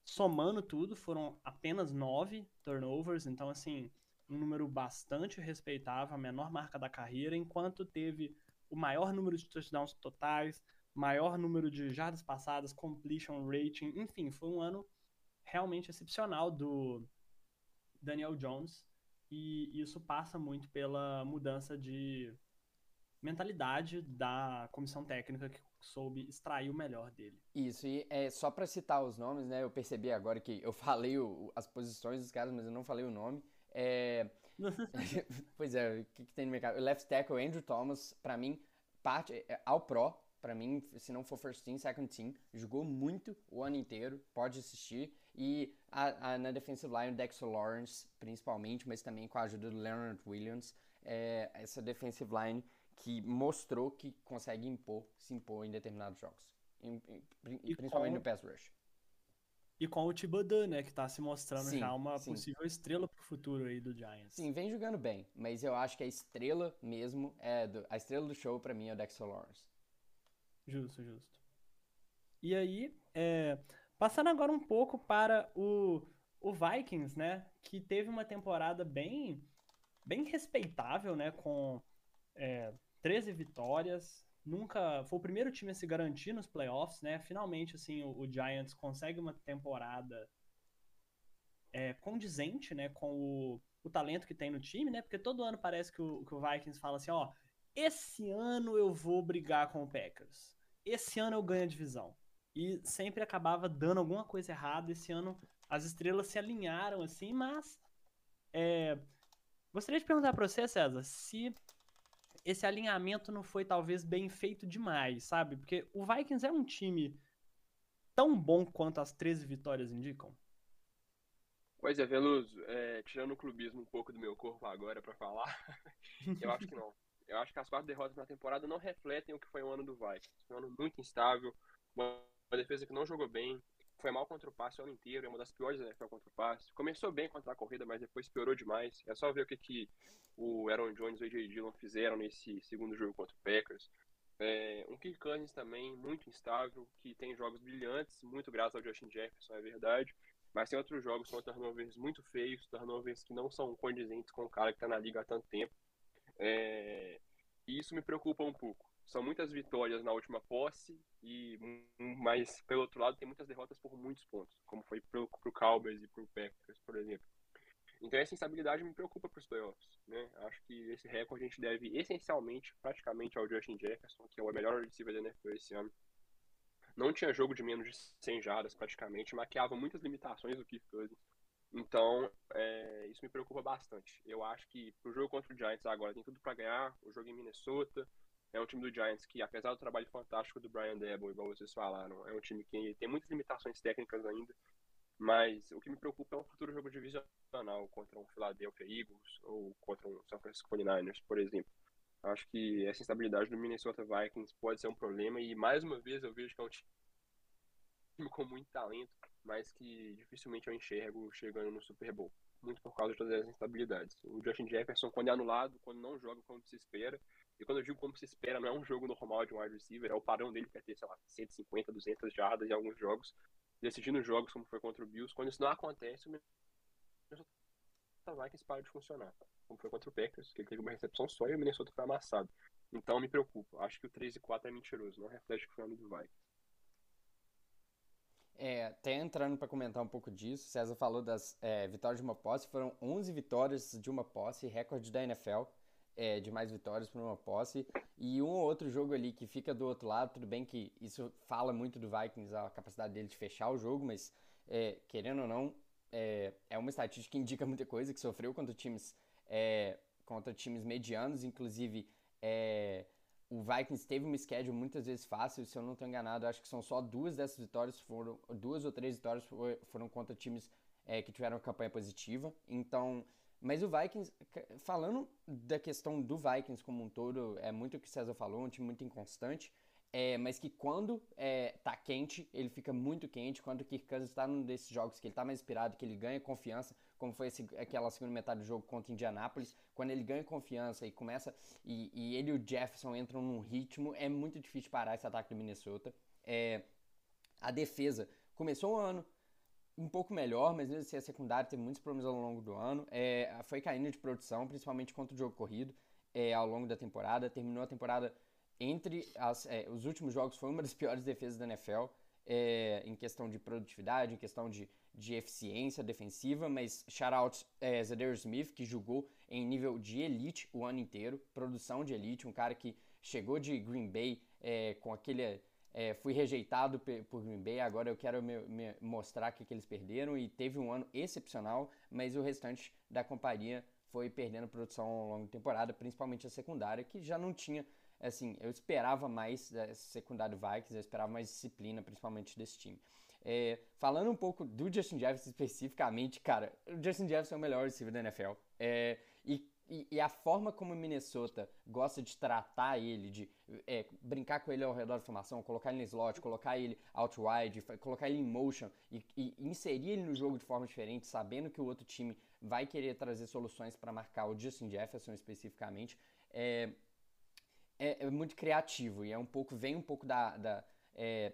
somando tudo, foram apenas nove turnovers, então, assim, um número bastante respeitável, a menor marca da carreira, enquanto teve o maior número de touchdowns totais, maior número de jardas passadas, completion rating, enfim, foi um ano realmente excepcional do, Daniel Jones, e isso passa muito pela mudança de mentalidade da comissão técnica que soube extrair o melhor dele. Isso, e é só para citar os nomes, né? Eu percebi agora que eu <laughs> falei o, as posições dos caras, mas eu não falei o nome. É... <laughs> pois é, o que, que tem no mercado? Left tackle Andrew Thomas, para mim, parte é, ao pro, para mim, se não for first team, second team, jogou muito o ano inteiro, pode assistir. E a, a, na defensive line, o Dexter Lawrence, principalmente, mas também com a ajuda do Leonard Williams, é, essa defensive line que mostrou que consegue impor, se impor em determinados jogos. Em, em, principalmente com, no pass rush. E com o Thibodeau, né, que está se mostrando sim, já uma sim. possível estrela para o futuro aí do Giants. Sim, vem jogando bem, mas eu acho que a estrela mesmo, é do, a estrela do show para mim é o Dexter Lawrence. Justo, justo. E aí, é, passando agora um pouco para o, o Vikings, né? Que teve uma temporada bem, bem respeitável, né? Com é, 13 vitórias. Nunca foi o primeiro time a se garantir nos playoffs, né? Finalmente, assim, o, o Giants consegue uma temporada é, condizente, né? Com o, o talento que tem no time, né? Porque todo ano parece que o, que o Vikings fala assim, ó, esse ano eu vou brigar com o Packers. Esse ano eu ganho a divisão. E sempre acabava dando alguma coisa errada. Esse ano as estrelas se alinharam assim, mas é... gostaria de perguntar para você, César, se esse alinhamento não foi talvez bem feito demais, sabe? Porque o Vikings é um time tão bom quanto as 13 vitórias indicam. Pois é, Veloso, é, tirando o clubismo um pouco do meu corpo agora para falar, <laughs> eu acho que não. Eu acho que as quatro derrotas na temporada não refletem o que foi o ano do Vikings. Foi um ano muito instável, uma defesa que não jogou bem, foi mal contra o passe o ano inteiro, é uma das piores da NFL contra o passe. Começou bem contra a corrida, mas depois piorou demais. É só ver o que, que o Aaron Jones e o AJ Dillon fizeram nesse segundo jogo contra o Packers. É, um Kirk Cousins também muito instável, que tem jogos brilhantes, muito graças ao Justin Jefferson, é verdade. Mas tem outros jogos com turnovers muito feios, turnovers que não são condizentes com o cara que está na liga há tanto tempo. É, e isso me preocupa um pouco. São muitas vitórias na última posse, e mas pelo outro lado tem muitas derrotas por muitos pontos, como foi pro, pro Cowboys e pro Packers, por exemplo. Então essa instabilidade me preocupa para os playoffs, né? Acho que esse recorde a gente deve essencialmente, praticamente ao Justin Jefferson, que é o melhor receiver da NFL esse ano. Não tinha jogo de menos de 100 jardas praticamente, maquiava muitas limitações do Kirk Cousins. Então, é, isso me preocupa bastante. Eu acho que pro jogo contra o Giants agora tem tudo para ganhar. O jogo em Minnesota é um time do Giants que, apesar do trabalho fantástico do Brian Debo, igual vocês falaram, é um time que tem muitas limitações técnicas ainda. Mas o que me preocupa é um futuro jogo divisional contra um Philadelphia Eagles ou contra um San Francisco 49ers, por exemplo. Acho que essa instabilidade do Minnesota Vikings pode ser um problema e mais uma vez eu vejo que é um time com muito talento mas que dificilmente eu enxergo chegando no Super Bowl. Muito por causa de todas as instabilidades. O Justin Jefferson, quando é anulado, quando não joga como se espera, e quando eu digo como se espera, não é um jogo normal de um wide receiver, é o padrão dele que é ter, sei lá, 150, 200 jardas em alguns jogos, decidindo jogos como foi contra o Bills. Quando isso não acontece, o Minnesota Vikings para de funcionar. Como foi contra o Packers, que ele teve uma recepção só e o Minnesota foi amassado. Então me preocupa. Acho que o 3 e 4 é mentiroso, não reflete o ano do Vikings. É, até entrando para comentar um pouco disso, César falou das é, vitórias de uma posse, foram 11 vitórias de uma posse, recorde da NFL é, de mais vitórias por uma posse, e um ou outro jogo ali que fica do outro lado, tudo bem que isso fala muito do Vikings, a capacidade dele de fechar o jogo, mas é, querendo ou não, é, é, uma estatística que indica muita coisa, que sofreu contra times, é, contra times medianos, inclusive é, o Vikings teve uma schedule muitas vezes fácil, se eu não estou enganado, acho que são só duas dessas vitórias foram, duas ou três vitórias foram contra times é, que tiveram campanha positiva. Então, mas o Vikings, falando da questão do Vikings como um todo, é muito o que o César falou, um time muito inconstante é, mas que quando é, tá quente, ele fica muito quente. Quando o Kirk Cousins está num desses jogos que ele tá mais inspirado, que ele ganha confiança, como foi esse, aquela segunda metade do jogo contra Indianápolis, quando ele ganha confiança e começa, e, e, ele e o Jefferson entram num ritmo, é muito difícil parar esse ataque do Minnesota. É, a defesa começou o ano um pouco melhor, mas mesmo assim a secundária teve muitos problemas ao longo do ano. É, foi caindo de produção, principalmente contra o jogo corrido, é, ao longo da temporada. Terminou a temporada entre as, é, os últimos jogos foi uma das <laughs> piores defesas da NFL é, em questão de produtividade, em questão de, de eficiência defensiva, mas shout-out é, Zadarius Smith, que jogou em nível de elite o ano inteiro, produção de elite, um cara que chegou de Green Bay é, com aquele, é, fui rejeitado por Green Bay, agora eu quero me, me mostrar que, que eles perderam e teve um ano excepcional, mas o restante da companhia foi perdendo produção ao longo da temporada, principalmente a secundária, que já não tinha, assim, eu esperava mais da secundária Vikings, eu esperava mais disciplina, principalmente desse time. É, falando um pouco do Justin Jefferson especificamente, cara, o Justin Jefferson é o melhor receiver da NFL. É, e e, e, a forma como Minnesota gosta de tratar ele, de é, brincar com ele ao redor da formação, colocar ele no slot, colocar ele out wide, colocar ele em motion e, e, inserir ele no jogo de forma diferente, sabendo que o outro time vai querer trazer soluções para marcar o Justin Jefferson especificamente, é, é, é, muito criativo e é um pouco vem um pouco da, da é,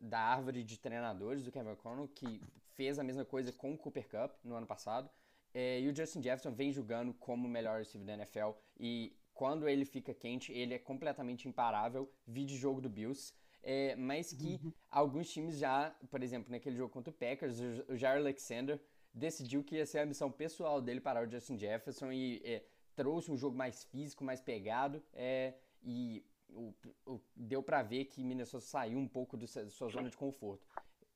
da árvore de treinadores do Kevin O'Connell, que fez a mesma coisa com o Cooper Cup no ano passado. É, e o Justin Jefferson vem jogando como o melhor receiver da NFL. E quando ele fica quente, ele é completamente imparável. de jogo do Bills. É, mas que uhum. alguns times já, por exemplo, naquele jogo contra o Packers, o Jair Alexander decidiu que ia ser a missão pessoal dele parar o Justin Jefferson e é, trouxe um jogo mais físico, mais pegado. É, e o, o, deu para ver que Minnesota saiu um pouco da sua zona de conforto.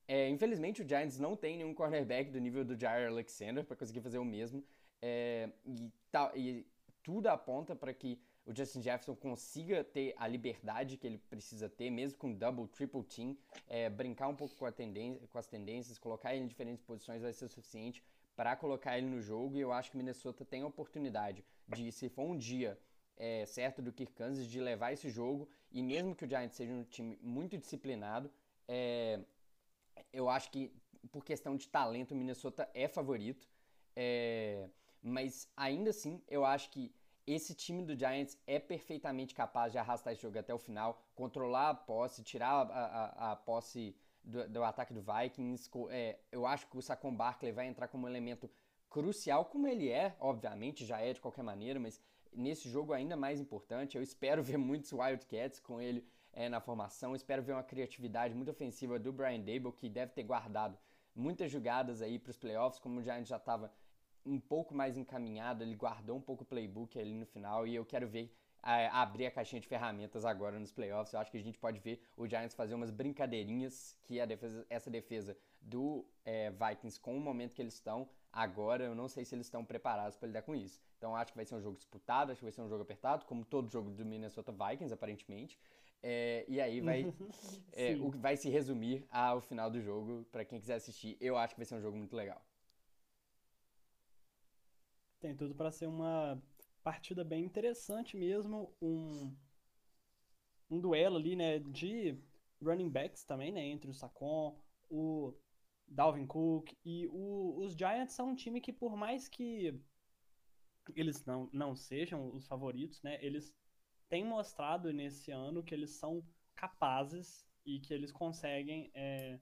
É, infelizmente, o Giants não tem nenhum cornerback do nível do Jair Alexander para conseguir fazer o mesmo. É, e, tá, e, tudo aponta para que o Justin Jefferson consiga ter a liberdade que ele precisa ter, mesmo com double, triple team, é, brincar um pouco com, com, as tendências, colocar ele em diferentes posições vai ser suficiente para colocar ele no jogo. E eu acho que Minnesota tem a oportunidade de, se for um dia é, certo do Kirk Kansas, de levar esse jogo. E mesmo que o Giants seja um time muito disciplinado, é, eu acho que por questão de talento o Minnesota é favorito. É, mas ainda assim, eu acho que esse time do Giants é perfeitamente capaz de arrastar esse jogo até o final, controlar a posse, tirar a, a, a posse do, do, ataque do Vikings. É, eu acho que o Saquon Barkley vai entrar como um elemento crucial, como ele é, obviamente, já é de qualquer maneira, mas nesse jogo ainda mais importante. Eu espero <laughs> ver muitos Wildcats com ele é, na formação. Espero ver uma criatividade muito ofensiva do Brian Dable, que deve ter guardado muitas jogadas aí para os playoffs, como o Giants já estava um pouco mais encaminhado, ele guardou um pouco o playbook ali no final e eu quero ver a, abrir a caixinha de ferramentas agora nos playoffs. Eu acho que a gente pode ver o Giants fazer umas brincadeirinhas que a defesa, essa defesa do é, Vikings com o momento que eles estão agora, eu não sei se eles estão preparados para lidar com isso. Então acho que vai ser um jogo disputado, acho que vai ser um jogo apertado, como todo jogo do Minnesota Vikings, aparentemente. É, e aí vai, <laughs> é, o, vai se resumir ao final do jogo. Para quem quiser assistir, eu acho que vai ser um jogo muito legal. Tem tudo para ser uma partida bem interessante mesmo. Um, um duelo ali, né, de running backs também, né, entre o Sacon, o Dalvin Cook e o, os Giants são um time que por mais que eles não, não sejam os favoritos, né, eles tem mostrado nesse ano que eles são capazes e que eles conseguem é,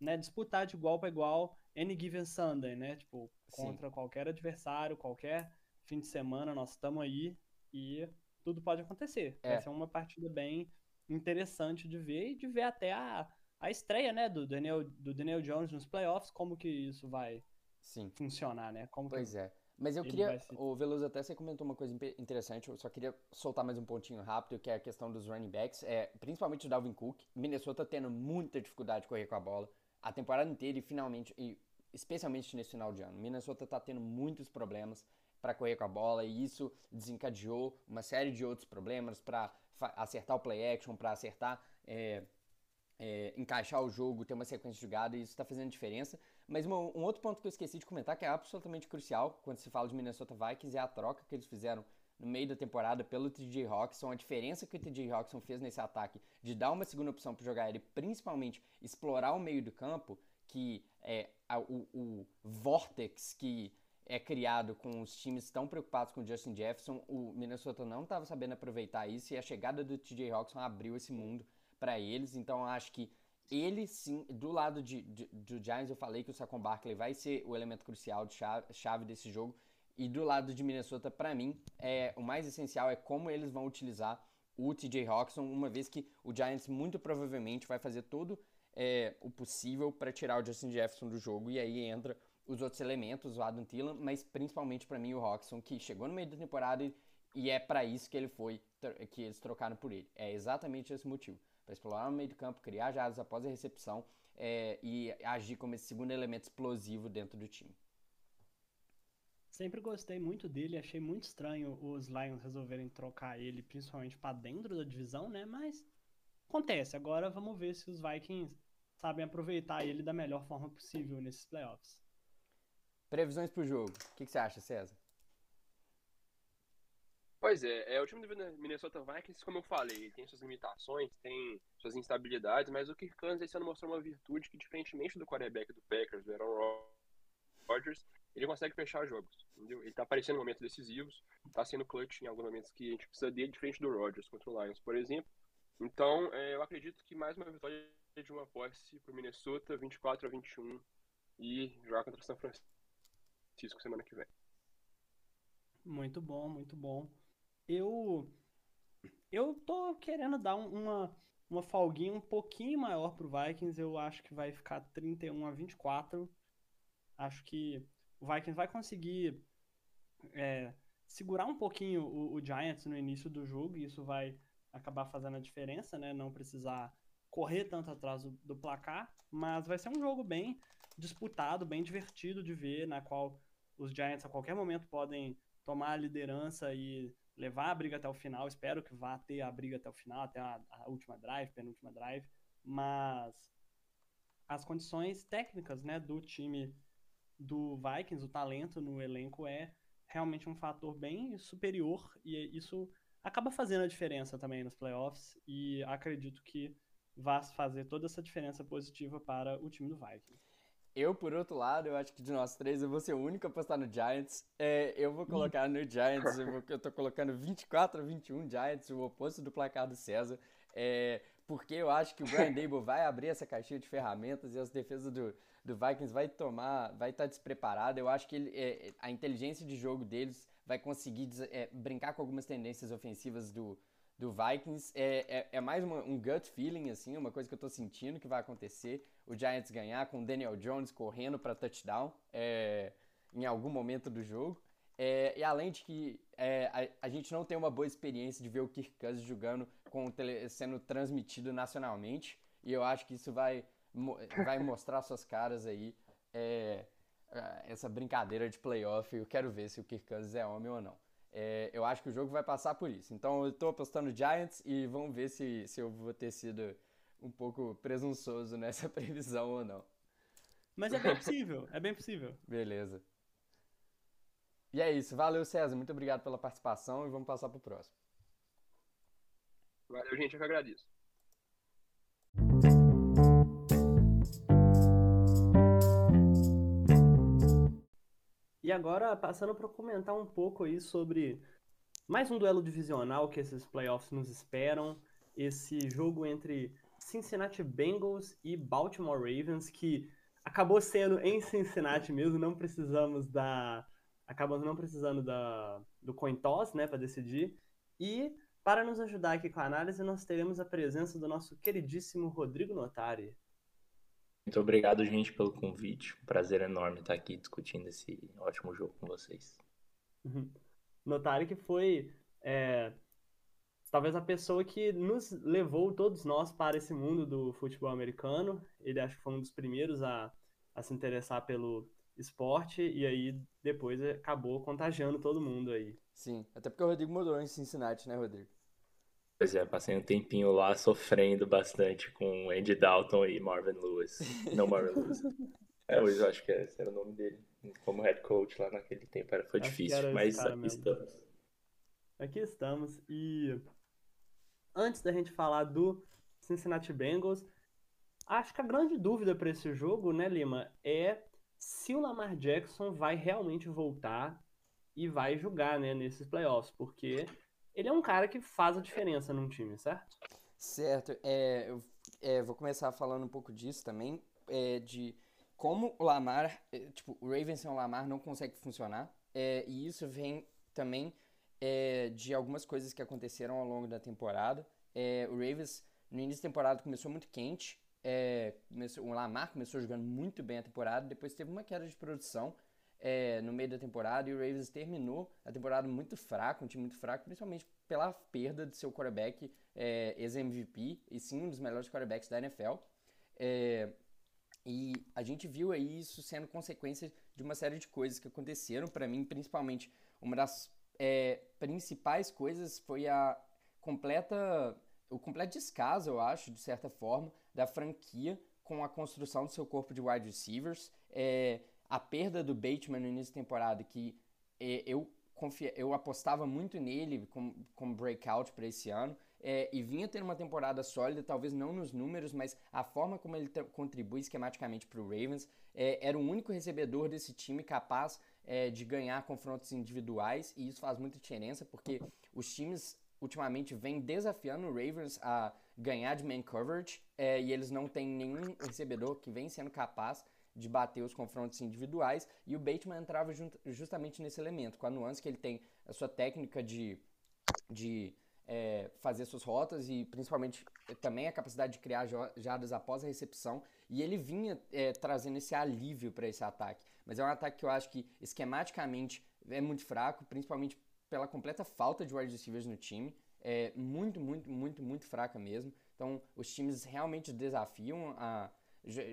né, disputar de igual para igual any given Sunday, né? Tipo, contra Sim. qualquer adversário, qualquer fim de semana, nós estamos aí e tudo pode acontecer. É. Vai ser uma partida bem interessante de ver e de ver até a, a estreia, né, do Daniel, do Daniel Jones nos playoffs, como que isso vai Sim. funcionar, né? Como pois que... é. Mas eu queria. Se... O Veloso até você comentou uma coisa interessante, eu só queria soltar mais um pontinho rápido, que é a questão dos running backs. É, principalmente o Dalvin Cook. Minnesota tendo muita dificuldade de correr com a bola a temporada inteira e finalmente. E especialmente nesse final de ano. Minnesota está tendo muitos problemas para correr com a bola e isso desencadeou uma série de outros problemas para acertar o play action, para acertar. É, é, encaixar o jogo, ter uma sequência de jogada, e isso está fazendo diferença. Mas uma, um outro ponto que eu esqueci de comentar, que é absolutamente crucial quando se fala de Minnesota Vikings, é a troca que eles fizeram no meio da temporada pelo TJ Hawkinson, a diferença que o TJ Hawkinson fez nesse ataque de dar uma segunda opção para jogar ele, principalmente explorar o meio do campo, que é a, o, o vortex que é criado com os times tão preocupados com o Justin Jefferson, o Minnesota não estava sabendo aproveitar isso e a chegada do TJ Hawkinson abriu esse mundo para eles. Então acho que ele sim, do lado de, de, do Giants, eu falei que o Saquon Barkley vai ser o elemento crucial de chave, chave desse jogo. E do lado de Minnesota, para mim, é, o mais essencial é como eles vão utilizar o TJ Hawkinson, uma vez que o Giants muito provavelmente vai fazer todo é, o possível para tirar o Justin Jefferson do jogo. E aí entra os outros elementos, o Adam Thielen, mas principalmente para mim o Hawkinson, que chegou no meio da temporada e, e é para isso que ele foi, que eles trocaram por ele. É exatamente esse motivo para explorar no meio do campo, criar jadas após a recepção é, e agir como esse segundo elemento explosivo dentro do time. Sempre gostei muito dele, achei muito estranho os Lions resolverem trocar ele, principalmente para dentro da divisão, né? Mas acontece. Agora vamos ver se os Vikings sabem aproveitar ele da melhor forma possível nesses playoffs. Previsões para o jogo. O que, que, você acha, César? Pois é, é, o time do Minnesota Vikings, como eu falei, tem suas limitações, tem suas instabilidades, mas o Kirk Cousins esse ano mostrou uma virtude que, diferentemente do quarterback do Packers, do Aaron Rodgers, ele consegue fechar jogos, entendeu? Ele tá aparecendo em momentos decisivos, tá sendo clutch em alguns momentos que a gente precisa dele, diferente do Rodgers contra o Lions, por exemplo. Então, é, eu acredito que mais uma vitória de uma posse pro Minnesota, 24 a 21, e jogar contra o São Francisco semana que vem. Muito bom, muito bom. Eu eu tô querendo dar uma uma folguinha um pouquinho maior pro Vikings, eu acho que vai ficar 31 a 24. Acho que o Vikings vai conseguir é, segurar um pouquinho o, o, Giants no início do jogo, e isso vai acabar fazendo a diferença, né? Não precisar correr tanto atrás do, do placar, mas vai ser um jogo bem disputado, bem divertido de ver, na qual os Giants a qualquer momento podem tomar a liderança e levar a briga até o final. Espero que vá ter a briga até o final, até a, a última drive, penúltima drive, mas as condições técnicas, né, do time do Vikings, o talento no elenco é realmente um fator bem superior e isso acaba fazendo a diferença também nos playoffs e acredito que vai fazer toda essa diferença positiva para o time do Vikings. Eu, por outro lado, eu acho que de nós três eu vou ser o único a apostar no Giants. É, eu vou colocar no Giants, eu, vou, eu tô colocando 24 a 21 Giants, o oposto do placar do César. É, porque eu acho que o Brian <laughs> Dable vai abrir essa caixinha de ferramentas e as defesas do, do Vikings vai tomar, vai estar tá despreparada. Eu acho que ele, é, a inteligência de jogo deles vai conseguir é, brincar com algumas tendências ofensivas do, do Vikings. É, é, é mais uma, um gut feeling, assim, uma coisa que eu estou sentindo que vai acontecer. O Giants ganhar com o Daniel Jones correndo para touchdown é, em algum momento do jogo. É, e além de que é, a, a, gente não tem uma boa experiência de ver o Kirk Cousins jogando com tele, sendo transmitido nacionalmente. E eu acho que isso vai vai mostrar suas caras aí. É, essa brincadeira de playoff, eu quero ver se o Kirk Cousins é homem ou não. É, eu acho que o jogo vai passar por isso. Então eu estou apostando Giants e vamos ver se, se eu vou ter sido um pouco presunçoso nessa <laughs> previsão ou não. Mas é bem possível, é bem possível. <laughs> Beleza. E é isso. Valeu, César. Muito obrigado pela participação e vamos passar para o próximo. Valeu, gente. Eu que agradeço. E agora, passando para comentar um pouco aí sobre mais um duelo divisional que esses playoffs nos esperam. Esse jogo entre Cincinnati Bengals e Baltimore Ravens, que acabou sendo em Cincinnati mesmo, não precisamos da. Acabamos não precisando da, do coin toss, né, para decidir. E para nos ajudar aqui com a análise, nós teremos a presença do nosso queridíssimo Rodrigo Notari. Muito obrigado, gente, pelo convite. Um prazer enorme estar aqui discutindo esse ótimo jogo com vocês. Uhum. Notário que foi é, talvez a pessoa que nos levou, todos nós, para esse mundo do futebol americano. Ele acho que foi um dos primeiros a, a se interessar pelo esporte e aí depois acabou contagiando todo mundo aí. Sim, até porque o Rodrigo mudou em Cincinnati, né, Rodrigo? Pois é, passei um tempinho lá sofrendo bastante com Andy Dalton e Marvin Lewis. Não Marvin Lewis. <laughs> É, hoje eu acho que esse era o nome dele. Como head coach lá naquele tempo era, foi acho difícil, mas aqui mesmo. estamos. Aqui estamos. E antes da gente falar do Cincinnati Bengals, acho que a grande dúvida para esse jogo, né, Lima, é se o Lamar Jackson vai realmente voltar e vai jogar né, nesses playoffs, porque ele é um cara que faz a diferença num time, certo? Certo. É, eu é, vou começar falando um pouco disso também, é, de como o Lamar, é, tipo, o Ravens sem o Lamar não consegue funcionar, é, e isso vem também é, de algumas coisas que aconteceram ao longo da temporada. o Ravens, no início da temporada, começou muito quente, começou, o Lamar começou jogando muito bem a temporada, depois teve uma queda de produção, é, no meio da temporada e o Ravens terminou a temporada muito fraco, um time muito fraco, principalmente pela perda de seu quarterback é, ex-MVP e sim um dos melhores quarterbacks da NFL. É, e a gente viu aí isso sendo consequência de uma série de coisas que aconteceram. Para mim, principalmente, uma das é, principais coisas foi a completa, o completo descaso, eu acho, de certa forma, da franquia com a construção do seu corpo de wide receivers. É, a perda do Bateman no início da temporada, que é, eu, confia, eu apostava muito nele como, como breakout para esse ano. É, e vinha tendo uma temporada sólida, talvez não nos números, mas a forma como ele contribui esquematicamente para o Ravens. É, era o único recebedor desse time capaz é, de ganhar confrontos individuais, e isso faz muita diferença, porque os times ultimamente vêm desafiando o Ravens a ganhar de man coverage, é, e eles não têm nenhum recebedor que vem sendo capaz de bater os confrontos individuais, e o Bateman entrava justamente nesse elemento, com a nuance que ele tem a sua técnica de, de é, fazer suas rotas e principalmente também a capacidade de criar jardas após a recepção. E ele vinha é, trazendo esse alívio para esse ataque. Mas é um ataque que eu acho que esquematicamente é muito fraco, principalmente pela completa falta de wide receivers no time. É muito, muito, muito, muito fraca mesmo. Então os times realmente desafiam a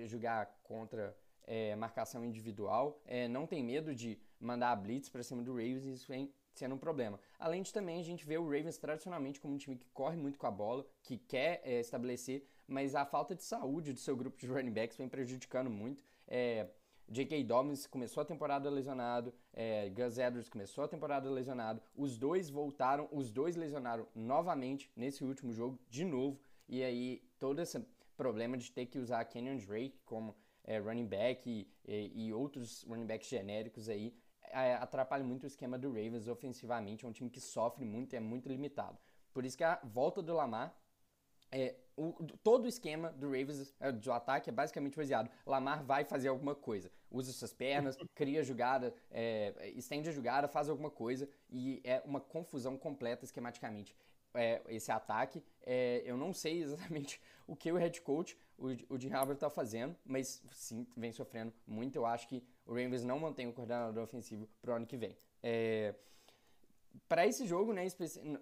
jogar contra é, marcação individual. É, não tem medo de mandar a blitz para cima do Ravens. Isso vem sendo um problema. Além de também a gente vê o Ravens tradicionalmente como um time que corre muito com a bola, que quer é, estabelecer, mas a falta de saúde do seu grupo de running backs vem prejudicando muito. É, J.K. Dobbins começou a temporada lesionado, é, Gus Edwards começou a temporada lesionado, os dois voltaram, os dois lesionaram novamente nesse último jogo, de novo, e aí todo esse problema de ter que usar Kenyon Drake como é, running back e, e, e outros running backs genéricos aí é, atrapalha muito o esquema do Ravens ofensivamente. É um time que sofre muito e é muito limitado. Por isso que a volta do Lamar é, o, todo o esquema do Ravens, é, do ataque, é basicamente baseado. Lamar vai fazer alguma coisa. Usa suas pernas, <laughs> cria jogada, é, estende a jogada, faz alguma coisa. E é uma confusão completa esquematicamente. É, esse ataque. É, eu não sei exatamente <laughs> o que o head coach, o, o Jim Harbaugh, está fazendo, mas sim, vem sofrendo muito. Eu acho que o Ravens não mantém o coordenador ofensivo pro ano que vem. É, para esse jogo, né,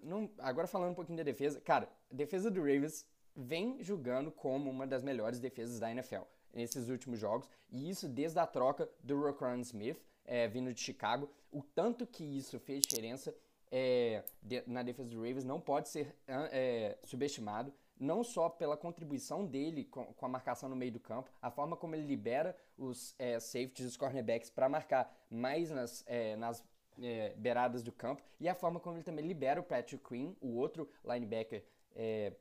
não, agora falando um pouquinho da defesa, cara, a defesa do Ravens vem jogando como uma das melhores defesas da NFL nesses últimos jogos, e isso desde a troca do Roquan Smith, é, vindo de Chicago, o tanto que isso fez diferença é, de, na defesa do Ravens não pode ser é, subestimado não só pela contribuição dele com, com, a marcação no meio do campo, a forma como ele libera os é, safeties, os cornerbacks para marcar mais nas, é, nas é, beiradas do campo, e a forma como ele também libera o Patrick Queen, o outro linebacker é,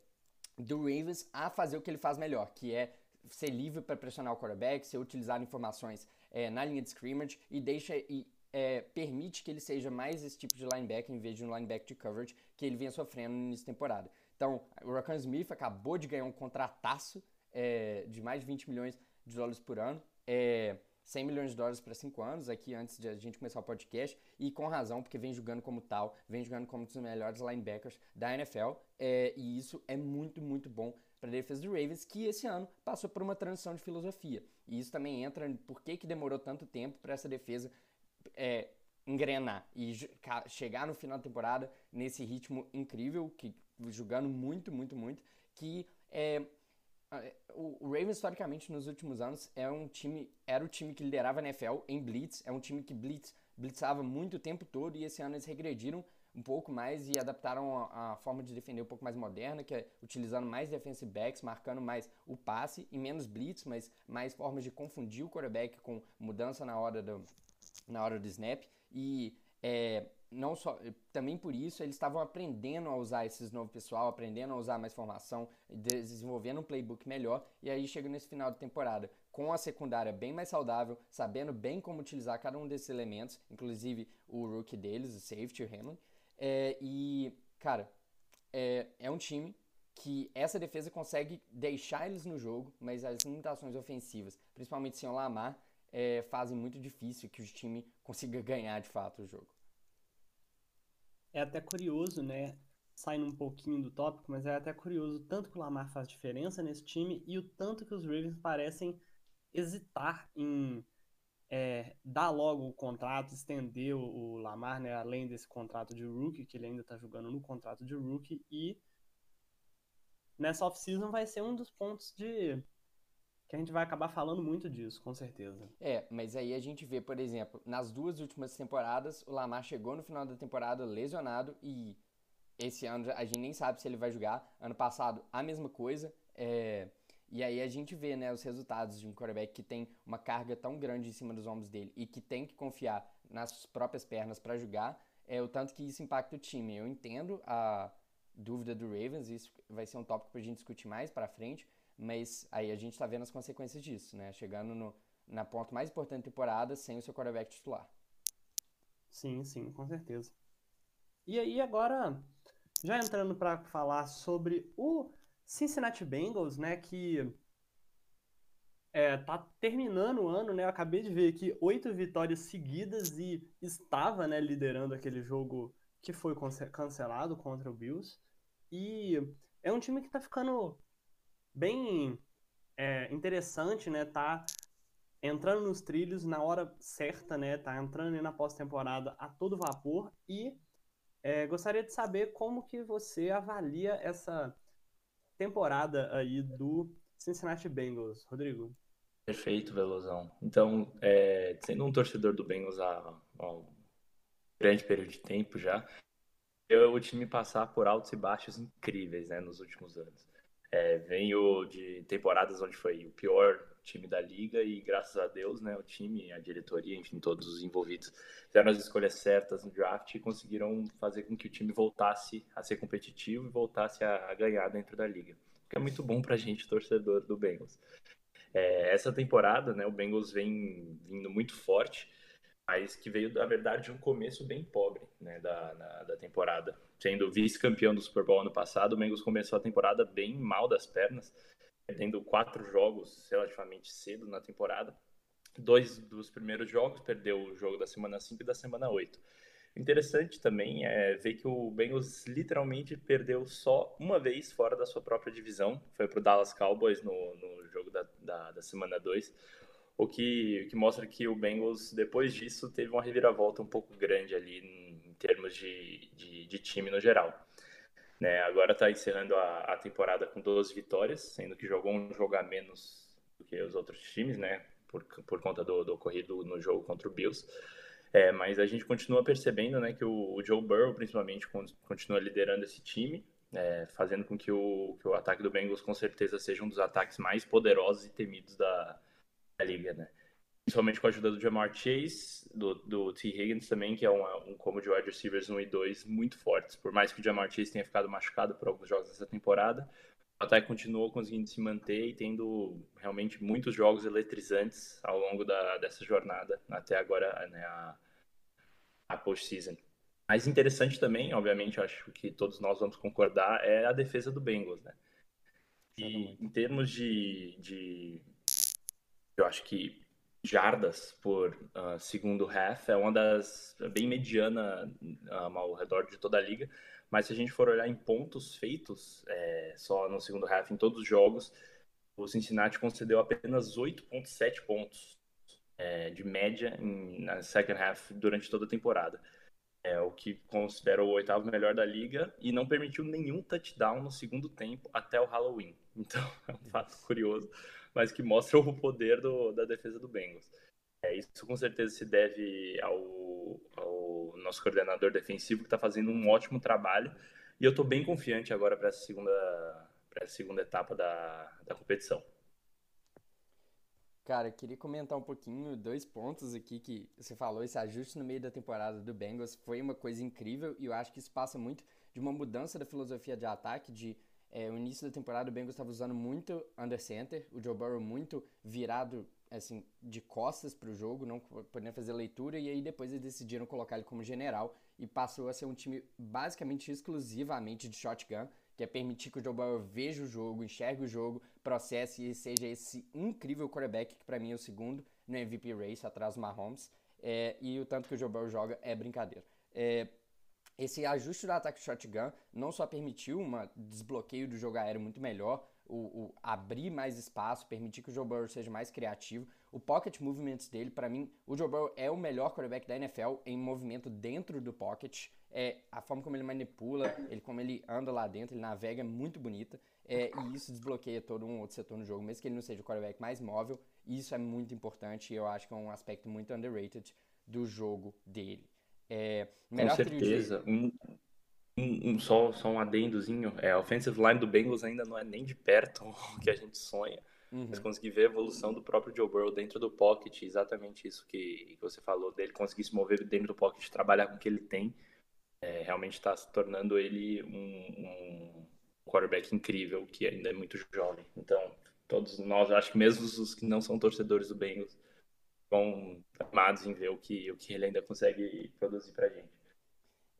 do Ravens, a fazer o que ele faz melhor, que é ser livre para pressionar o quarterback, ser utilizar informações na linha de scrimmage e deixa e é, permite que ele seja mais esse tipo de linebacker em vez de um linebacker de coverage que ele vinha sofrendo no início da temporada. Então, o Rakan Smith acabou de ganhar um contrataço é, de mais de 20 milhões de dólares por ano. É, 100 milhões de dólares para 5 anos, aqui antes de a gente começar o podcast, e com razão, porque vem jogando como tal, vem jogando como um dos melhores linebackers da NFL, é, e isso é muito, muito bom para a defesa do Ravens, que esse ano passou por uma transição de filosofia. E isso também entra em por que, que demorou tanto tempo para essa defesa é, engrenar e chegar no final da temporada nesse ritmo incrível, que jogando muito, muito, muito, que é, o Ravens historicamente nos últimos anos é um time, era o time que liderava a NFL em blitz, é um time que blitz, blitzava muito o tempo todo e esse ano eles regrediram um pouco mais e adaptaram a, a, forma de defender um pouco mais moderna, que é utilizando mais defensive backs, marcando mais o passe e menos blitz, mas mais formas de confundir o quarterback com mudança na hora do, na hora do snap. E é, não só também por isso eles estavam aprendendo a usar esses novo pessoal, aprendendo a usar mais formação, desenvolvendo um playbook melhor. E aí chega nesse final de temporada com a secundária bem mais saudável, sabendo bem como utilizar cada um desses elementos, inclusive o rookie deles, o safety, o Hamlin, é, e cara é, é um time que essa defesa consegue deixar eles no jogo, mas as limitações ofensivas, principalmente sem o Lamar, é, fazem muito difícil que o time consiga <laughs> ganhar de fato o jogo. É até curioso, né? Saindo um pouquinho do tópico, mas é até curioso tanto que o Lamar faz diferença nesse time e o tanto que os Ravens parecem hesitar em é, dar logo o contrato, estender o Lamar, né, além desse contrato de rookie, que ele ainda está jogando no contrato de rookie, e nessa off-season vai ser um dos pontos de que a gente vai acabar falando muito disso, com certeza. É, mas aí a gente vê, por exemplo, nas duas últimas temporadas, o Lamar chegou no final da temporada lesionado e esse ano a gente nem sabe se ele vai jogar. Ano passado, a mesma coisa. É... E aí a gente vê né, os resultados de um quarterback que tem uma carga tão grande em cima dos ombros dele e que tem que confiar nas próprias pernas para jogar, é o tanto que isso impacta o time. Eu entendo a dúvida do Ravens, isso vai ser um tópico para a gente discutir mais para frente, mas aí a gente está vendo as consequências disso, né? Chegando no, na ponta mais importante da temporada sem o seu quarterback titular. Sim, sim, com certeza. E aí agora, já entrando para falar sobre o Cincinnati Bengals, né, que é, tá terminando o ano, né? Eu acabei de ver aqui oito vitórias seguidas e estava, né, liderando aquele jogo que foi cancelado contra o Bills. E é um time que tá ficando bem é, interessante, né? Tá entrando nos trilhos na hora certa, né? Tá entrando na pós-temporada a todo vapor e é, gostaria de saber como que você avalia essa temporada aí do Cincinnati Bengals, Rodrigo. Perfeito, Velozão. Então, é, sendo um torcedor do Bengals há, há um grande período de tempo já, eu o time passar por altos e baixos incríveis, né, nos últimos anos. É, venho de temporadas onde foi o pior time da liga e graças a Deus, né, o time, a diretoria, enfim, todos os envolvidos fizeram as escolhas certas no draft e conseguiram fazer com que o time voltasse a ser competitivo e voltasse a, ganhar dentro da liga, que é muito bom para a gente, torcedor do Bengals. É, essa temporada, né, o Bengals vem vindo muito forte mas que veio, na verdade, de um começo bem pobre né, da, na, da temporada. Sendo vice-campeão do Super Bowl ano passado, o Bengals começou a temporada bem mal das pernas, perdendo quatro jogos relativamente cedo na temporada. Dois dos primeiros jogos, perdeu o jogo da semana 5 e da semana 8. Interessante também é ver que o Bengals literalmente perdeu só uma vez fora da sua própria divisão. Foi para o Dallas Cowboys no, no jogo da, da, da semana 2 o que, que mostra que o Bengals, depois disso, teve uma reviravolta um pouco grande ali termos de, de, de, time no geral. Né, agora está encerrando a, a, temporada com 12 vitórias, sendo que jogou um jogo a menos do que os outros times, né, por, por conta do, do ocorrido no jogo contra o Bills. É, mas a gente continua percebendo né, que o, o Joe Burrow, principalmente, continua liderando esse time, é, fazendo com que o, que o ataque do Bengals, com certeza, seja um dos ataques mais poderosos e temidos da, da liga, né? Principalmente com a ajuda do Jamar Chase, do, do T. Higgins também, que é uma, um combo de wide receivers 1 e 2 muito fortes. Por mais que o Jamar Chase tenha ficado machucado por alguns jogos dessa temporada, o ataque continuou conseguindo se manter e tendo realmente muitos jogos eletrizantes ao longo da, dessa jornada, até agora, né, a, a postseason. Mais interessante também, obviamente, acho que todos nós vamos concordar, é a defesa do Bengals, né? E em termos de, de eu acho que jardas por uh, segundo half é uma das é bem mediana um, ao redor de toda a liga, mas se a gente for olhar em pontos feitos é, só no segundo half em todos os jogos, o Cincinnati concedeu apenas 8.7 pontos é, de média em, na second half durante toda a temporada. É o que considera o oitavo melhor da liga e não permitiu nenhum touchdown no segundo tempo até o Halloween. <laughs> Então, é um fato curioso mas que mostra o poder do, da defesa do Bengals. É, isso com certeza se deve ao, ao nosso coordenador defensivo que está fazendo um ótimo trabalho e eu estou bem confiante agora para essa segunda essa segunda etapa da, da competição. Cara, eu queria comentar um pouquinho dois pontos aqui que você falou, esse ajuste no meio da temporada do Bengals foi uma coisa incrível e eu acho que isso passa muito de uma mudança da filosofia de ataque, de é, o início da temporada o Bengals estava usando muito under center, o Joe Burrow muito virado assim de costas para o jogo, não podendo fazer leitura e aí depois eles decidiram colocar ele como general e passou a ser um time basicamente exclusivamente de shotgun, que é permitir que o Joe Burrow veja o jogo, enxergue o jogo, processe e seja esse incrível quarterback que para mim é o segundo no MVP race atrás do Mahomes. É, e o tanto que o Joe Burrow joga é brincadeira. É, esse ajuste do ataque shotgun não só permitiu um desbloqueio do jogo aéreo muito melhor, o, o, abrir mais espaço, permitir que o Joe Burrow seja mais criativo. O pocket movements dele, para mim, o Joe Burrow é o melhor quarterback da NFL em movimento dentro do pocket. É, a forma como ele manipula, ele como ele anda lá dentro, ele navega é muito bonita. É, e isso desbloqueia todo um outro setor no jogo, mesmo que ele não seja o quarterback mais móvel. Isso é muito importante e eu acho que é um aspecto muito underrated do jogo dele. É, Com certeza. Um, um, um, só, só um adendozinho. É, a offensive line do Bengals ainda não é nem de perto <laughs> o que a gente sonha. Uhum. Mas conseguir ver a evolução do próprio Joe Burrow dentro do pocket, exatamente isso que, que você falou dele, conseguir se mover dentro do pocket, trabalhar com o que ele tem, é, realmente está se tornando ele um, um quarterback incrível, que ainda é muito jovem. Então, todos nós, acho que mesmo os que não são torcedores do Bengals, vão amados em ver o que, o que ele ainda consegue produzir pra gente.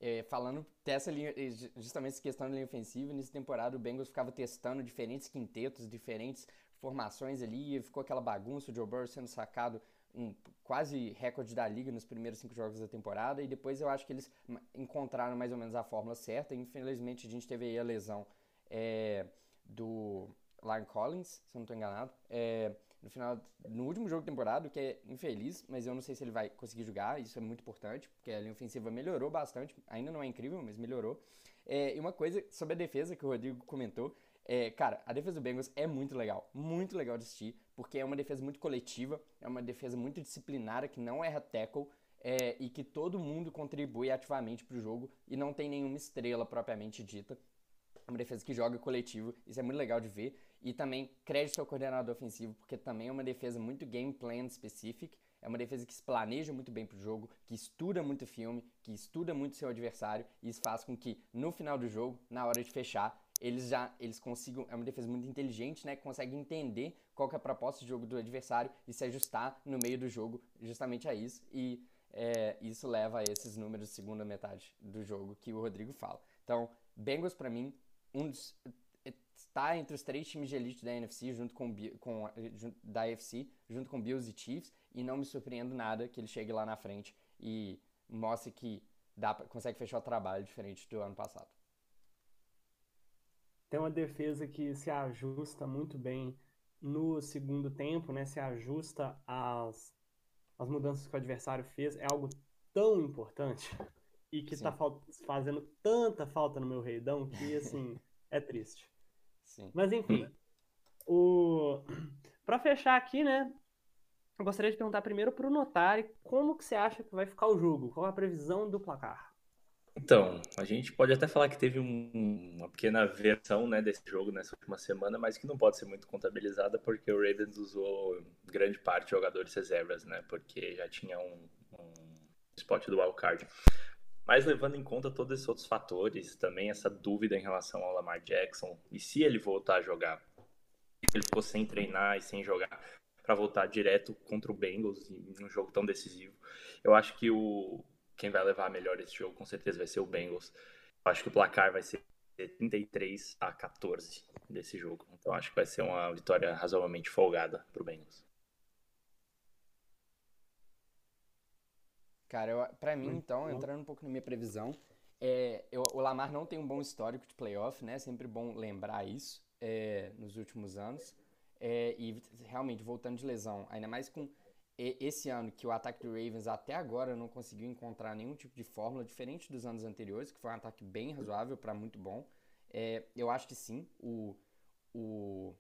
É, falando dessa linha, justamente essa questão da linha ofensiva, nessa temporada o Bengals ficava testando diferentes quintetos, diferentes formações ali, e ficou aquela bagunça, o Joe Burrow sendo sacado um quase recorde da liga nos primeiros cinco jogos da temporada, e depois eu acho que eles encontraram mais ou menos a fórmula certa, infelizmente a gente teve aí a lesão é, do Lyle Collins, se eu não estou enganado, é, no final, no último jogo da temporada, o que é infeliz, mas eu não sei se ele vai conseguir jogar, isso é muito importante, porque a linha ofensiva melhorou bastante, ainda não é incrível, mas melhorou. É, e uma coisa sobre a defesa que o Rodrigo comentou, é, cara, a defesa do Bengals é muito legal, muito legal de assistir, porque é uma defesa muito coletiva, é uma defesa muito disciplinada, que não erra tackle, é, e que todo mundo contribui ativamente para o jogo e não tem nenhuma estrela propriamente dita. É uma defesa que joga coletivo, isso é muito legal de ver. E também crédito ao coordenador ofensivo, porque também é uma defesa muito game plan specific. É uma defesa que se planeja muito bem para o jogo, que estuda muito filme, que estuda muito seu adversário. E isso faz com que no final do jogo, na hora de fechar, eles já eles consigam. É uma defesa muito inteligente, né? Que consegue entender qual é a proposta de jogo do adversário e se ajustar no meio do jogo justamente a isso. E é, isso leva a esses números de segunda metade do jogo que o Rodrigo fala. Então, Bengals para mim, um dos está entre os três times de elite da NFC, junto com, com da AFC, junto com Bills e Chiefs, e não me surpreendo nada que ele chegue lá na frente e mostre que dá, consegue fechar o trabalho diferente do ano passado. Tem uma defesa que se ajusta muito bem no segundo tempo, né? Se ajusta às, às mudanças que o adversário fez. É algo tão importante e que está fazendo tanta falta no meu reidão que, assim, <laughs> é triste. Sim. Mas enfim, o... para fechar aqui, né? Eu gostaria de perguntar primeiro para o Notari como que você acha que vai ficar o jogo? Qual a previsão do placar? Então, a gente pode até falar que teve um, uma pequena versão né, desse jogo nessa última semana, mas que não pode ser muito contabilizada porque o Ravens usou grande parte de jogadores reservas, né? Porque já tinha um, um spot do wildcard. Mas levando em conta todos esses outros fatores, também essa dúvida em relação ao Lamar Jackson, e se ele voltar a jogar, ele ficou sem treinar e sem jogar para voltar direto contra o Bengals em um jogo tão decisivo. Eu acho que o quem vai levar melhor esse jogo com certeza vai ser o Bengals. Eu acho que o placar vai ser 33 a 14 desse jogo. Então acho que vai ser uma vitória razoavelmente folgada para o Bengals. Cara, pra mim, então, entrando um pouco na minha previsão, é, eu, o Lamar não tem um bom histórico de playoff, né? Sempre bom lembrar isso é, nos últimos anos. É, e realmente, voltando de lesão, ainda mais com esse ano que o ataque do Ravens até agora não conseguiu encontrar nenhum tipo de fórmula diferente dos anos anteriores, que foi um ataque bem razoável para muito bom. É, eu acho que sim, o, o,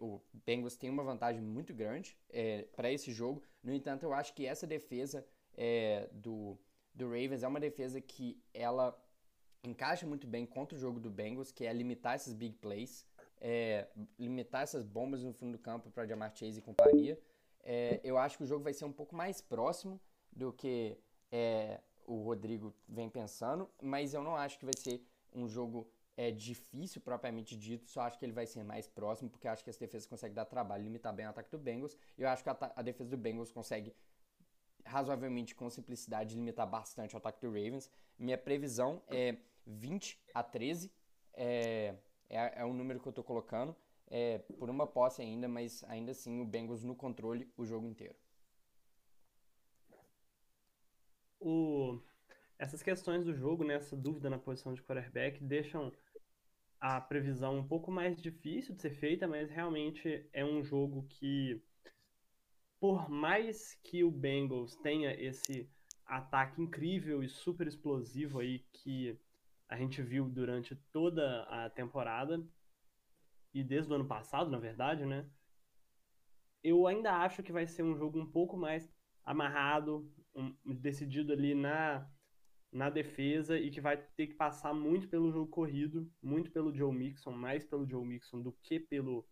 o Bengals tem uma vantagem muito grande é, para esse jogo. No entanto, eu acho que essa defesa é, do, do Ravens é uma defesa que ela encaixa muito bem contra o jogo do Bengals, que é limitar esses big plays, é, limitar essas bombas no fundo do campo para Jamar Chase e companhia. É, eu acho que o jogo vai ser um pouco mais próximo do que é, o Rodrigo vem pensando, mas eu não acho que vai ser um jogo é, difícil propriamente dito, só acho que ele vai ser mais próximo, porque acho que as defesas conseguem dar trabalho, limitar bem o ataque do Bengals. Eu acho que a, a defesa do Bengals consegue razoavelmente com simplicidade limitar bastante o ataque do Ravens. Minha previsão é 20 a 13. É, é, é o número que eu estou colocando. É, por uma posse ainda, mas ainda assim o Bengals no controle o jogo inteiro. O... Essas questões do jogo, né, essa dúvida na posição de quarterback, deixam a previsão um pouco mais difícil de ser feita, mas realmente é um jogo que, por mais que o Bengals tenha esse ataque incrível e super explosivo aí que a gente viu durante toda a temporada e desde o ano passado, na verdade, né? Eu ainda acho que vai ser um jogo um pouco mais amarrado, um, decidido ali na na defesa e que vai ter que passar muito pelo jogo corrido, muito pelo Joe Mixon, mais pelo Joe Mixon do que pelo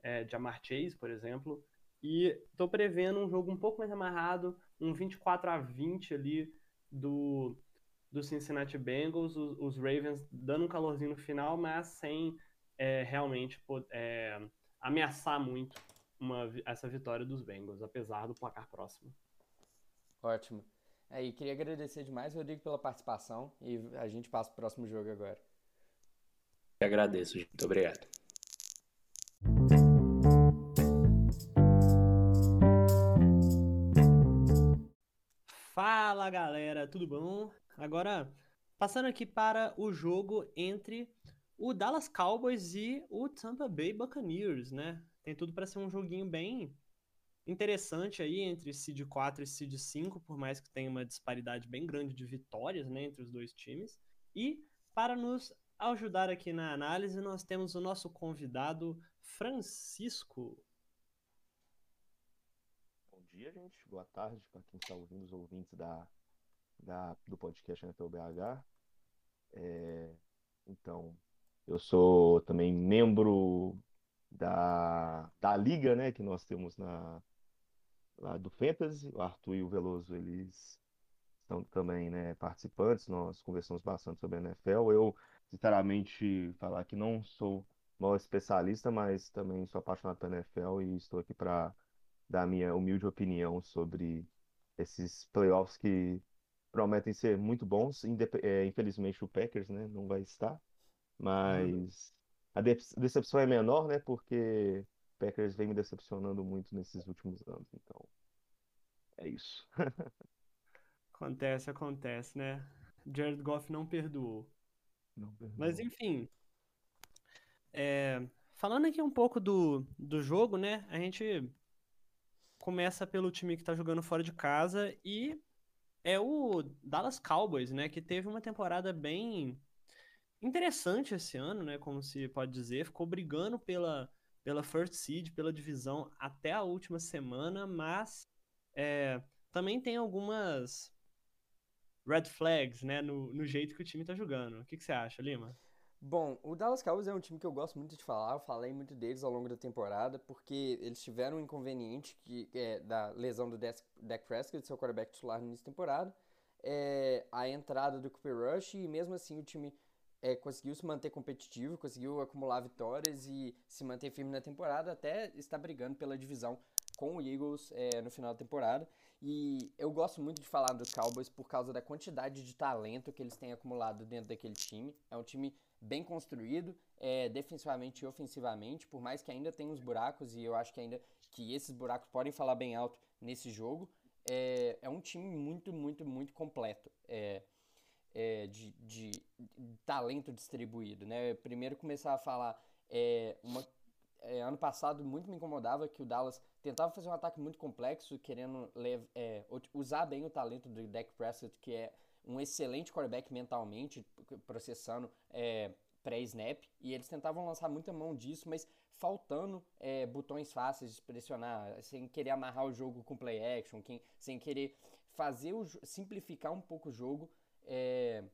é, Jamar Chase, por exemplo. E estou prevendo um jogo um pouco mais amarrado, um 24 a 20 ali do, do Cincinnati Bengals, os, os Ravens dando um calorzinho no final, mas sem é, realmente é, ameaçar muito uma, essa vitória dos Bengals, apesar do placar próximo. Ótimo. É, e queria agradecer demais, Rodrigo, pela participação e a gente passa para o próximo jogo agora. Eu agradeço, gente. Muito obrigado. Fala galera, tudo bom? Agora, passando aqui para o jogo entre o Dallas Cowboys e o Tampa Bay Buccaneers, né? Tem tudo para ser um joguinho bem interessante aí entre seed 4 e seed 5, por mais que tenha uma disparidade bem grande de vitórias né, entre os dois times. E para nos ajudar aqui na análise, nós temos o nosso convidado Francisco. Dia, gente. Boa tarde para quem está ouvindo, os ouvintes da, da, do podcast NFL BH. É, então, eu sou também membro da, da liga, né, que nós temos na, lá do Fantasy. O Arthur e o Veloso, eles são também, né, participantes. Nós conversamos bastante sobre a NFL. Eu, sinceramente, falar que não sou maior especialista, mas também sou apaixonado pela NFL e estou aqui para dar minha humilde opinião sobre esses playoffs que prometem ser muito bons. É, infelizmente, o Packers, né, não vai estar, mas a decepção é menor, né, porque Packers vem me decepcionando muito nesses últimos anos, então é isso. <laughs> acontece, acontece, né? Jared Goff não perdoou. Não perdoou. Mas enfim, é, falando aqui um pouco do, do jogo, né? A gente começa pelo time que tá jogando fora de casa e é o Dallas Cowboys, né? Que teve uma temporada bem interessante esse ano, né? Como se pode dizer, ficou brigando pela pela first seed, pela divisão até a última semana, mas é, também tem algumas red flags, né, no, no jeito que o time tá jogando. O que, que você acha, Lima? Bom, o Dallas Cowboys é um time que eu gosto muito de falar, eu falei muito deles ao longo da temporada, porque eles tiveram um inconveniente que, é, da lesão do Dak Prescott, seu quarterback titular no início da temporada, é, a entrada do Cooper Rush, e mesmo assim o time é, conseguiu se manter competitivo, conseguiu acumular vitórias e se manter firme na temporada, até estar brigando pela divisão com o Eagles é, no final da temporada. E eu gosto muito de falar dos Cowboys por causa da quantidade de talento que eles têm acumulado dentro daquele time. É um time bem construído, é, defensivamente e ofensivamente, por mais que ainda tenha uns buracos, e eu acho que ainda que esses buracos podem falar bem alto nesse jogo. É, é um time muito, muito, muito completo. É, é, de, de, de, talento distribuído, né? Primeiro começar a falar é, uma, é, ano passado muito me incomodava que o Dallas tentava fazer um ataque muito complexo, querendo é, usar bem o talento do Dak Prescott, que é um excelente quarterback mentalmente, processando é, pré-snap, e eles tentavam lançar muita mão disso, mas faltando é, botões fáceis de pressionar, sem querer amarrar o jogo com play action, quem, sem querer fazer o, simplificar um pouco o jogo é,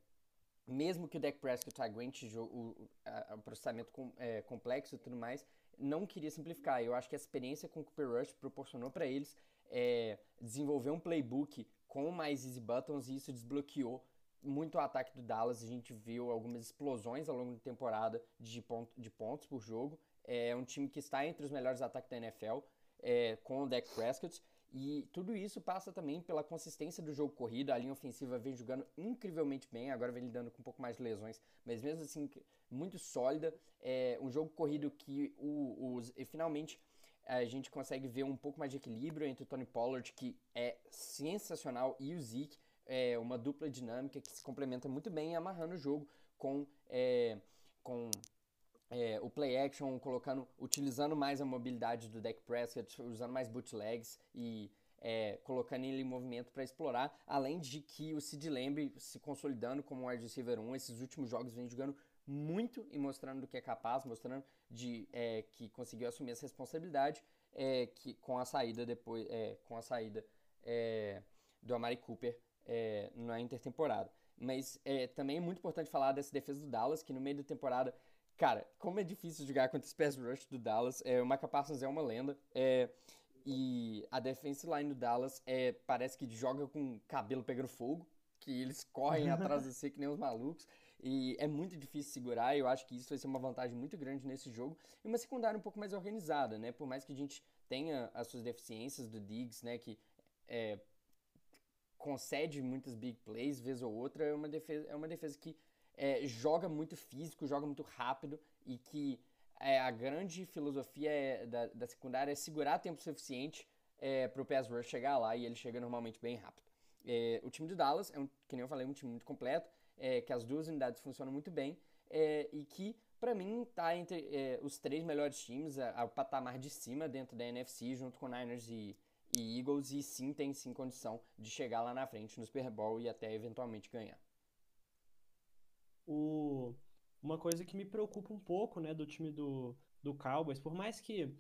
mesmo que o Dak Prescott aguente o, o, o processamento com, é, complexo e tudo mais, não queria simplificar. Eu acho que a experiência com o Cooper Rush proporcionou para eles é, desenvolver um playbook com mais easy buttons e isso desbloqueou muito o ataque do Dallas. A gente viu algumas explosões ao longo da temporada de, ponto, de pontos por jogo. É um time que está entre os melhores ataques da NFL é, com o Dak Prescott. E tudo isso passa também pela consistência do jogo corrido. A linha ofensiva vem jogando incrivelmente bem, agora vem lidando com um pouco mais de lesões, mas mesmo assim, muito sólida. É um jogo corrido que o, os, finalmente a gente consegue ver um pouco mais de equilíbrio entre o Tony Pollard, que é sensacional, e o Zeke, é uma dupla dinâmica que se complementa muito bem, amarrando o jogo com, é, com é, o play action, colocando, utilizando mais a mobilidade do deck Prescott, usando mais bootlegs e é, colocando ele em movimento para explorar, além de que o Sid Lamb se consolidando como um wide receiver 1, esses últimos jogos vem jogando muito e mostrando do que é capaz, mostrando de é, que conseguiu assumir essa responsabilidade é, que com a saída depois é, com a saída é, do Amari Cooper é, na intertemporada. Mas é, também é muito importante falar dessa defesa do Dallas, que no meio da temporada, cara, como é difícil jogar contra esse pass rush do Dallas, é, o Micah Parsons é uma lenda, e a defense line do Dallas é, parece que joga com cabelo pegando fogo, que eles correm <laughs> atrás de você que nem os malucos. E é muito difícil segurar, e eu acho que isso vai ser uma vantagem muito grande nesse jogo. E uma secundária um pouco mais organizada, né? Por mais que a gente tenha as suas deficiências do Diggs, né? Que é, concede muitas big plays, vez ou outra, é uma defesa, é uma defesa que é, joga muito físico, joga muito rápido e que é, a grande filosofia é, da, da secundária é segurar tempo suficiente é, para o pass rush chegar lá e ele chega normalmente bem rápido. É, o time do Dallas é, um, que nem eu falei, um time muito completo, é, que as duas unidades funcionam muito bem é, e que, para mim, está entre é, os três melhores times, o patamar de cima dentro da NFC, junto com Niners e, e Eagles, e sim tem sim condição de chegar lá na frente no Super Bowl e até eventualmente ganhar. O... Uma coisa que me preocupa um pouco né, do time do, do Cowboys, por mais que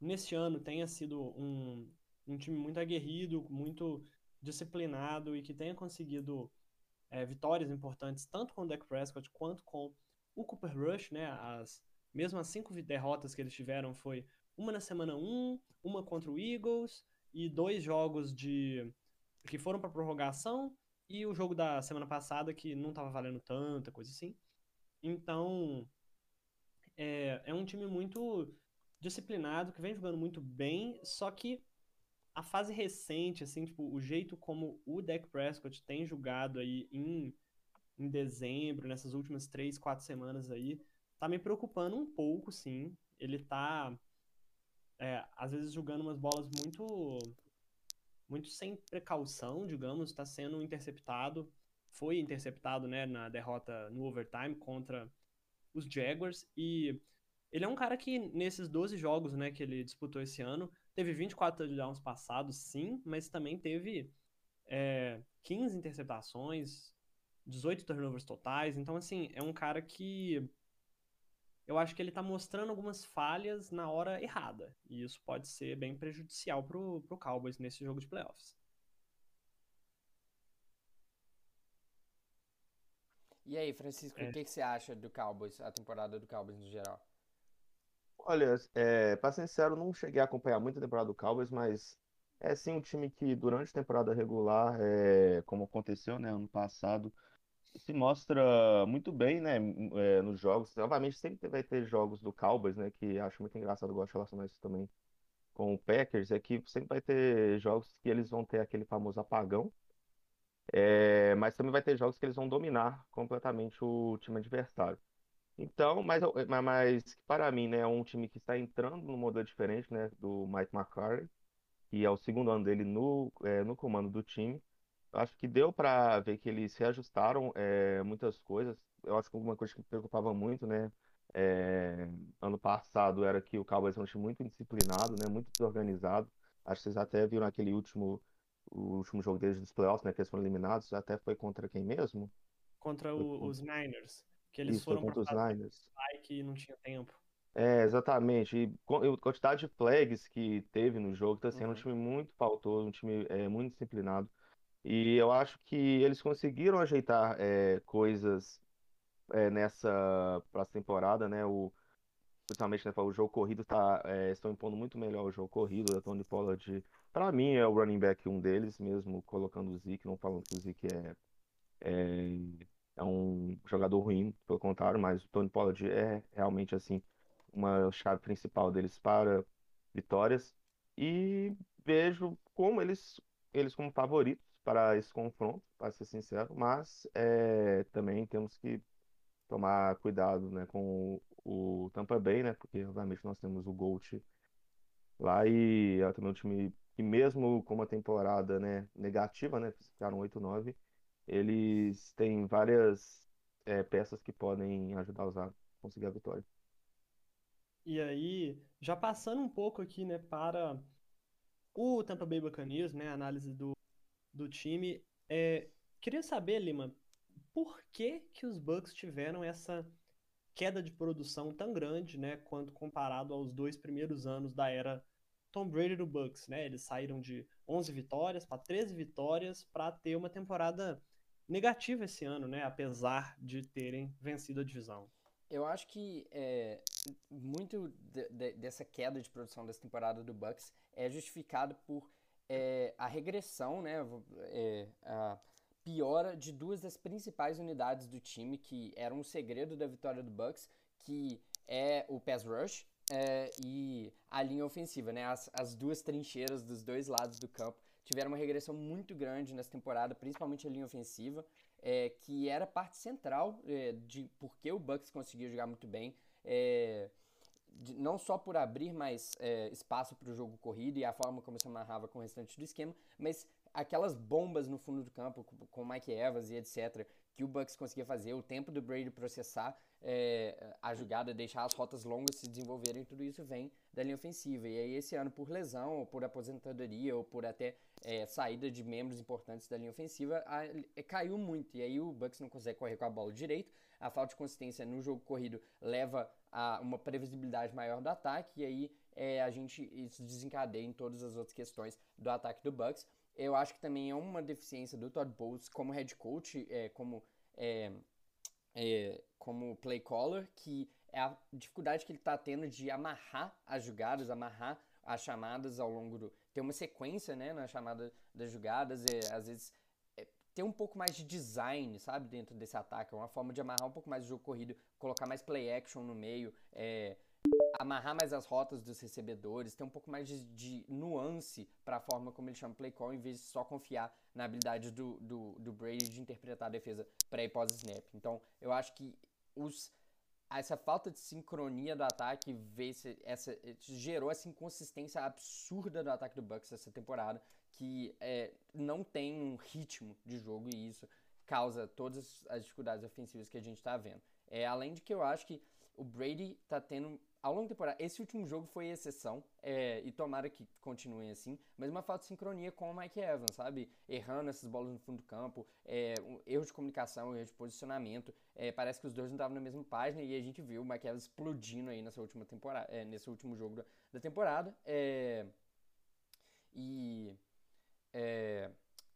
nesse ano tenha sido um, um time muito aguerrido, muito disciplinado e que tenha conseguido é, vitórias importantes tanto com o Dak Prescott quanto com o Cooper Rush, né? As mesmas cinco derrotas que eles tiveram foi uma na semana 1, uma contra o Eagles e dois jogos de que foram para prorrogação e o jogo da semana passada que não estava valendo tanta coisa assim. Então é, é um time muito disciplinado que vem jogando muito bem, só que a fase recente, assim, tipo, o jeito como o Dak Prescott tem jogado aí em, em dezembro, nessas últimas três, quatro semanas aí, tá me preocupando um pouco, sim. Ele tá, é, às vezes, jogando umas bolas muito, muito sem precaução, digamos, tá sendo interceptado. Foi interceptado, né, na derrota no overtime contra os Jaguars. E ele é um cara que, nesses 12 jogos, né, que ele disputou esse ano, Teve 24 touchdowns passados, sim, mas também teve é, 15 interceptações, 18 turnovers totais. Então, assim, é um cara que eu acho que ele tá mostrando algumas falhas na hora errada. E isso pode ser bem prejudicial pro, pro Cowboys nesse jogo de playoffs. E aí, Francisco, é. o que, que você acha do Cowboys, a temporada do Cowboys no geral? Olha, é, pra ser sincero, não cheguei a acompanhar muito a temporada do Cowboys, mas é sim um time que durante a temporada regular, é, como aconteceu, né, ano passado, se mostra muito bem, né, é, nos jogos. Obviamente sempre vai ter jogos do Cowboys, né, que acho muito engraçado, gosto de relacionar isso também com o Packers, é que sempre vai ter jogos que eles vão ter aquele famoso apagão, é, mas também vai ter jogos que eles vão dominar completamente o time adversário. Então, mas, mas para mim, né, é um time que está entrando num modelo diferente, né, do Mike McCarthy, que é o segundo ano dele no, é, no comando do time. Acho que deu para ver que eles reajustaram é, muitas coisas. Eu acho que uma coisa que me preocupava muito, né, é, ano passado era que o Cowboys era um time muito indisciplinado, né, muito desorganizado. Acho que vocês até viram aquele último, o último jogo deles dos playoffs, né, que eles foram eliminados. Até foi contra quem mesmo? Contra o, os Niners. Que eles Isso, foram contra os Niners. e não tinha tempo. É, exatamente. E a quantidade de flags que teve no jogo, tá sendo um time muito faltoso, um time é, muito disciplinado. E eu acho que eles conseguiram ajeitar é, coisas é, nessa próxima temporada, né? O, principalmente né, o jogo corrido tá, é, estão impondo muito melhor o jogo corrido. O Tony Pollard, para mim, é o running back um deles, mesmo colocando o Zeke, não falando que o Zeke é, é é um jogador ruim, pelo contrário, mas o Tony Pollard é realmente assim uma chave principal deles para vitórias. E vejo como eles eles como favoritos para esse confronto, para ser sincero, mas é, também temos que tomar cuidado, né, com o, o Tampa Bay, né, porque obviamente nós temos o Gold lá e é também um time que mesmo com uma temporada, né, negativa, né, ficaram 8-9, eles têm várias é, peças que podem ajudar a conseguir a vitória. E aí, já passando um pouco aqui, né, para o Tampa Bay Buccaneers, né, a análise do, do time, é, queria saber, Lima, por que que os Bucks tiveram essa queda de produção tão grande, né, quanto comparado aos dois primeiros anos da era Tom Brady do Bucks, né? Eles saíram de 11 vitórias para 13 vitórias para ter uma temporada negativa esse ano, né? Apesar de terem vencido a divisão. Eu acho que é, muito de, de, dessa queda de produção dessa temporada do Bucks é justificado por é, a regressão, né? É, a piora de duas das principais unidades do time que eram o segredo da vitória do Bucks, que é o pass rush é, e a linha ofensiva, né? As, as duas trincheiras dos dois lados do campo tiveram uma regressão muito grande nessa temporada, principalmente a linha ofensiva, é, que era parte central é, de por que o Bucks conseguiu jogar muito bem. É, de, não só por abrir mais é, espaço para o jogo corrido e a forma como se amarrava com o restante do esquema, mas aquelas bombas no fundo do campo com Mike Evans e etc que o Bucks conseguia fazer, o tempo do Brady processar é, a jogada, deixar as rotas longas se desenvolverem, tudo isso vem da linha ofensiva. E aí esse ano, por lesão, ou por aposentadoria, ou por até é, saída de membros importantes da linha ofensiva, a, a, caiu muito. E aí o Bucks não consegue correr com a bola direito, a falta de consistência no jogo corrido leva a uma previsibilidade maior do ataque, e aí é, a gente isso desencadeia em todas as outras questões do ataque do Bucks. Eu acho que também é uma deficiência do Todd Bowles como head coach, é, como, é, como play caller, que é a dificuldade que ele está tendo de amarrar as jogadas, amarrar as chamadas ao longo do. ter uma sequência né, na chamada das jogadas, é, às vezes é, um pouco mais de design, sabe, dentro desse ataque, é uma forma de amarrar um pouco mais o jogo corrido, colocar mais play action no meio, é, amarrar mais as rotas dos recebedores, ter um pouco mais de, de nuance para a forma como ele chama play call, em vez de só confiar na habilidade do, do, do Brady de interpretar a defesa pré e pós-snap. Então, eu acho que os, essa falta de sincronia do ataque essa, essa, gerou essa inconsistência absurda do ataque do Bucks essa temporada, que é, não tem um ritmo de jogo e isso causa todas as dificuldades ofensivas que a gente está vendo. É, além de que eu acho que o Brady está tendo ao longo da temporada, esse último jogo foi exceção, é, e tomara que continuem assim, mas uma falta de sincronia com o Mike Evans, sabe? Errando essas bolas no fundo do campo, é, um erro de comunicação, erro de posicionamento. É, parece que os dois não estavam na mesma página e a gente viu o Mike Evans explodindo aí nessa última temporada, é, nesse último jogo da, da temporada. É, e. É,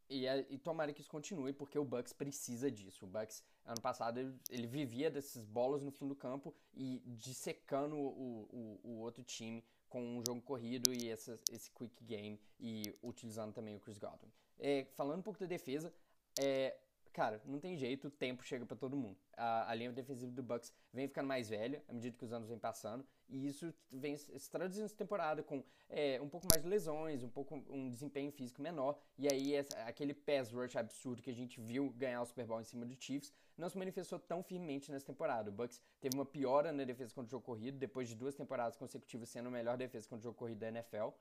e, e tomara que isso continue, porque o Bucks precisa disso. O Bucks, ano passado, ele, vivia dessas bolas no fundo do campo e dissecando o, o, o outro time com um jogo corrido e essa, esse quick game e utilizando também o Chris Godwin. É, falando um pouco da defesa, é, cara, não tem jeito, o tempo chega para todo mundo. A, a, linha defensiva do Bucks vem ficando mais velha à medida que os anos vêm passando, e isso vem se traduzindo essa temporada com é, um pouco mais de lesões, um pouco um desempenho físico menor, e aí essa, aquele pass rush absurdo que a gente viu ganhar o Super Bowl em cima do Chiefs não se manifestou tão firmemente nessa temporada. O Bucks teve uma piora na defesa contra o jogo corrido, depois de duas temporadas consecutivas sendo a melhor defesa contra o jogo corrido da NFL.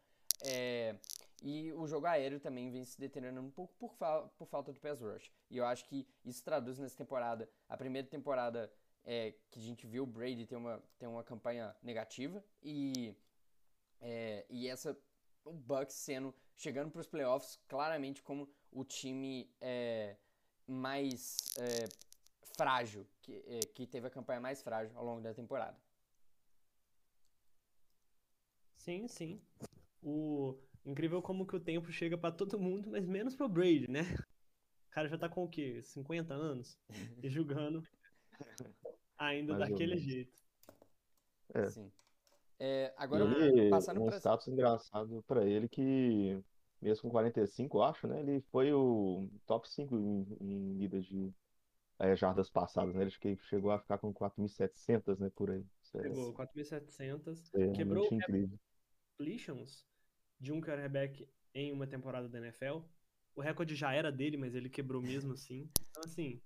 É, e o jogo aéreo também vem se deteriorando um pouco por, fa por falta do pass rush. E eu acho que isso traduz nessa temporada, a primeira temporada é, que a gente viu o Brady ter uma, ter uma campanha negativa e, é, e essa o Bucks sendo chegando para os playoffs claramente como o time é, mais é, frágil que, é, que teve a campanha mais frágil ao longo da temporada. Sim, sim. O incrível como que o tempo chega para todo mundo, mas menos pro Brady, né? O cara já tá com o quê? 50 anos? <laughs> E jogando ainda Mais daquele jeito. É. Sim. É, agora, ele, passando um pra... status engraçado para ele que, mesmo com 45, eu acho, né? Ele foi o top 5 em, em lidas de é, jardas passadas, né? Ele chegou a ficar com 4.700, né? Por aí. Chegou, 4.700. É, quebrou o completions de um quarterback em uma temporada da NFL. O recorde já era dele, mas ele quebrou mesmo <laughs> assim. Então, assim.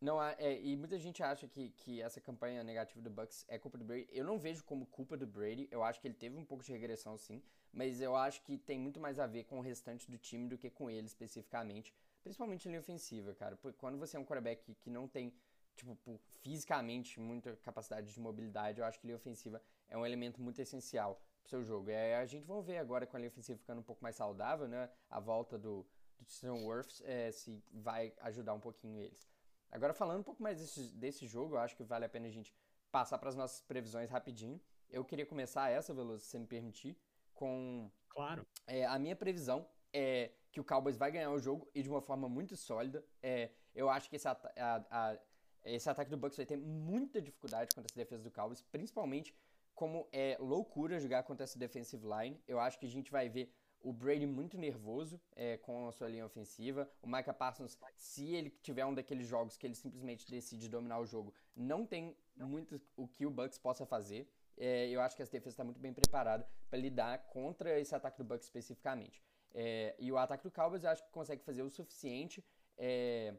Não, é, e muita gente acha que, que essa campanha negativa do Bucks é culpa do Brady. Eu não vejo como culpa do Brady. Eu acho que ele teve um pouco de regressão, sim. Mas eu acho que tem muito mais a ver com o restante do time do que com ele especificamente. Principalmente linha ofensiva, cara. Porque quando você é um quarterback que, que não tem, tipo, fisicamente muita capacidade de mobilidade, eu acho que linha ofensiva é um elemento muito essencial seu jogo. É, a gente vai ver agora com a linha ofensiva ficando um pouco mais saudável, né? A volta do, do Tristan Wirfs, é, se vai ajudar um pouquinho eles. Agora, falando um pouco mais desse, desse jogo, eu acho que vale a pena a gente passar para as nossas previsões rapidinho. Eu queria começar essa, Veloso, se você me permitir, com. Claro. É, a minha previsão é que o Cowboys vai ganhar o jogo e de uma forma muito sólida. É, eu acho que esse, a, a, esse ataque do Bucks vai ter muita dificuldade contra essa defesa do Cowboys, principalmente como é loucura jogar contra essa defensive line. Eu acho que a gente vai ver o Brady muito nervoso é, com a sua linha ofensiva. O Micah Parsons, se ele tiver um daqueles jogos que ele simplesmente decide dominar o jogo, não tem muito o que o Bucks possa fazer. É, eu acho que essa defesa está muito bem preparada para lidar contra esse ataque do Bucks especificamente. É, e o ataque do Cowboys eu acho que consegue fazer o suficiente, é,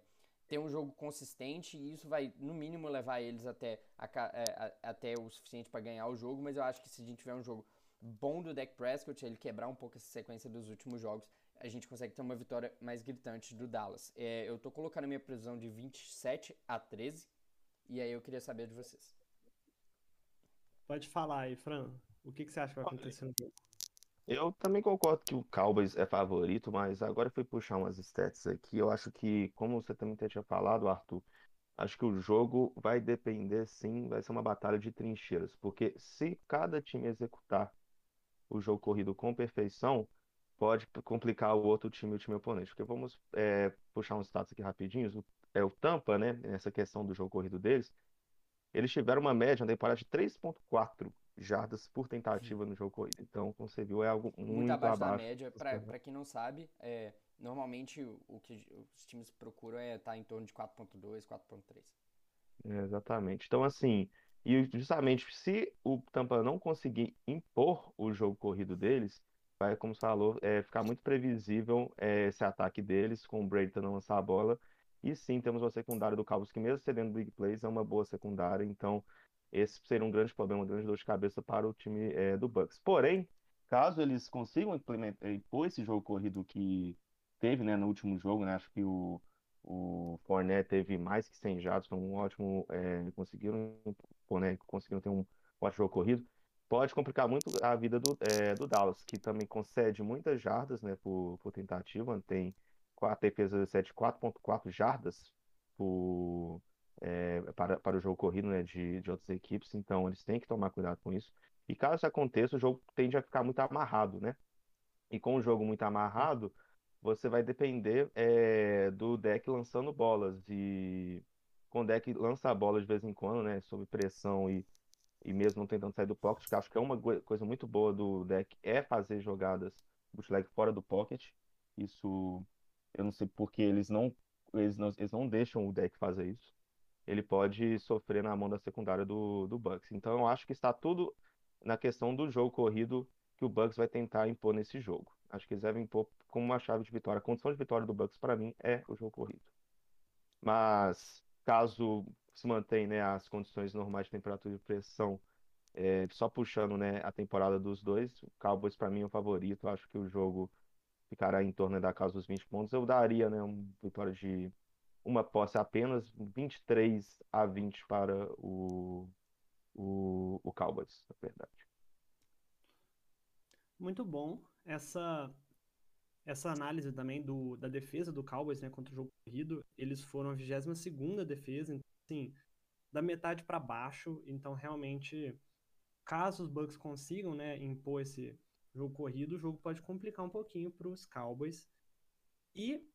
ter um jogo consistente, e isso vai, no mínimo, levar eles até, a, é, a, até o suficiente para ganhar o jogo. Mas eu acho que se a gente tiver um jogo bom do Dak Prescott, ele quebrar um pouco essa sequência dos últimos jogos, a gente consegue ter uma vitória mais gritante do Dallas. É, eu tô colocando a minha previsão de 27 a 13, e aí eu queria saber de vocês. Pode falar aí, Fran. O que, que você acha que vai acontecer no jogo? Eu também concordo que o Cowboys é favorito, mas agora eu fui puxar umas stats aqui. Eu acho que, como você também tinha falado, Arthur, acho que o jogo vai depender, sim, vai ser uma batalha de trincheiras, porque se cada time executar o jogo corrido com perfeição, pode complicar o outro time, o time oponente. Porque vamos é, puxar uns status aqui rapidinhos. O, é o Tampa, né? Nessa questão do jogo corrido deles, eles tiveram uma média na temporada de 3.4 jardas por tentativa no jogo corrido. Então, como você viu, é algo muito, muito abaixo, abaixo da média. Para quem não sabe, é, normalmente o que os times procuram é estar tá em torno de 4.2, 4.3. É, exatamente. Então, assim, e justamente se o Tampa não conseguir impor o jogo corrido deles, vai, como você falou, é, ficar muito previsível é, esse ataque deles, com o Brady tentando lançar a bola. E sim, temos uma secundária do Cowboys que, mesmo cedendo big plays, é uma boa secundária. Então, esse seria um grande problema, um grande dor de cabeça para o time é, do Bucks. Porém, caso eles consigam implementar, impor esse jogo corrido que teve né, no último jogo, né, acho que o, o Fournette teve mais que 100 jardas, foi um ótimo. É, conseguiram, né, conseguiram ter um ótimo jogo corrido. Pode complicar muito a vida do, é, do Dallas, que também concede muitas jardas né, por, por tentativa. Tem a defesa de 4,4 jardas por, é, para, para o jogo corrido né, de, de outras equipes, então eles têm que tomar cuidado com isso. E caso isso aconteça, o jogo tende a ficar muito amarrado, né? E com o jogo muito amarrado, você vai depender é, do deck lançando bolas. E com o deck lança a bola de vez em quando, né? Sob pressão e, e mesmo não tentando sair do pocket, que acho que é uma coisa muito boa do deck, é fazer jogadas bootleg fora do pocket. Isso eu não sei porque eles não, eles não, eles não deixam o deck fazer isso. Ele pode sofrer na mão da secundária do, do Bucks. Então eu acho que está tudo na questão do jogo corrido que o Bucks vai tentar impor nesse jogo. Acho que eles devem impor como uma chave de vitória. A condição de vitória do Bucks, para mim, é o jogo corrido. Mas, caso se mantenha né, as condições normais de temperatura e pressão, é, só puxando né, a temporada dos dois, o Cowboys, para mim, é o favorito. Acho que o jogo ficará em torno da casa dos 20 pontos. Eu daria né, uma vitória de uma posse apenas, 23 a 20 para o, o, o Cowboys, na verdade. Muito bom essa essa análise também do, da defesa do Cowboys né, contra o jogo corrido. Eles foram a 22 defesa, então, assim, da metade para baixo. Então, realmente, caso os Bucks consigam né, impor esse jogo corrido, o jogo pode complicar um pouquinho para os Cowboys. E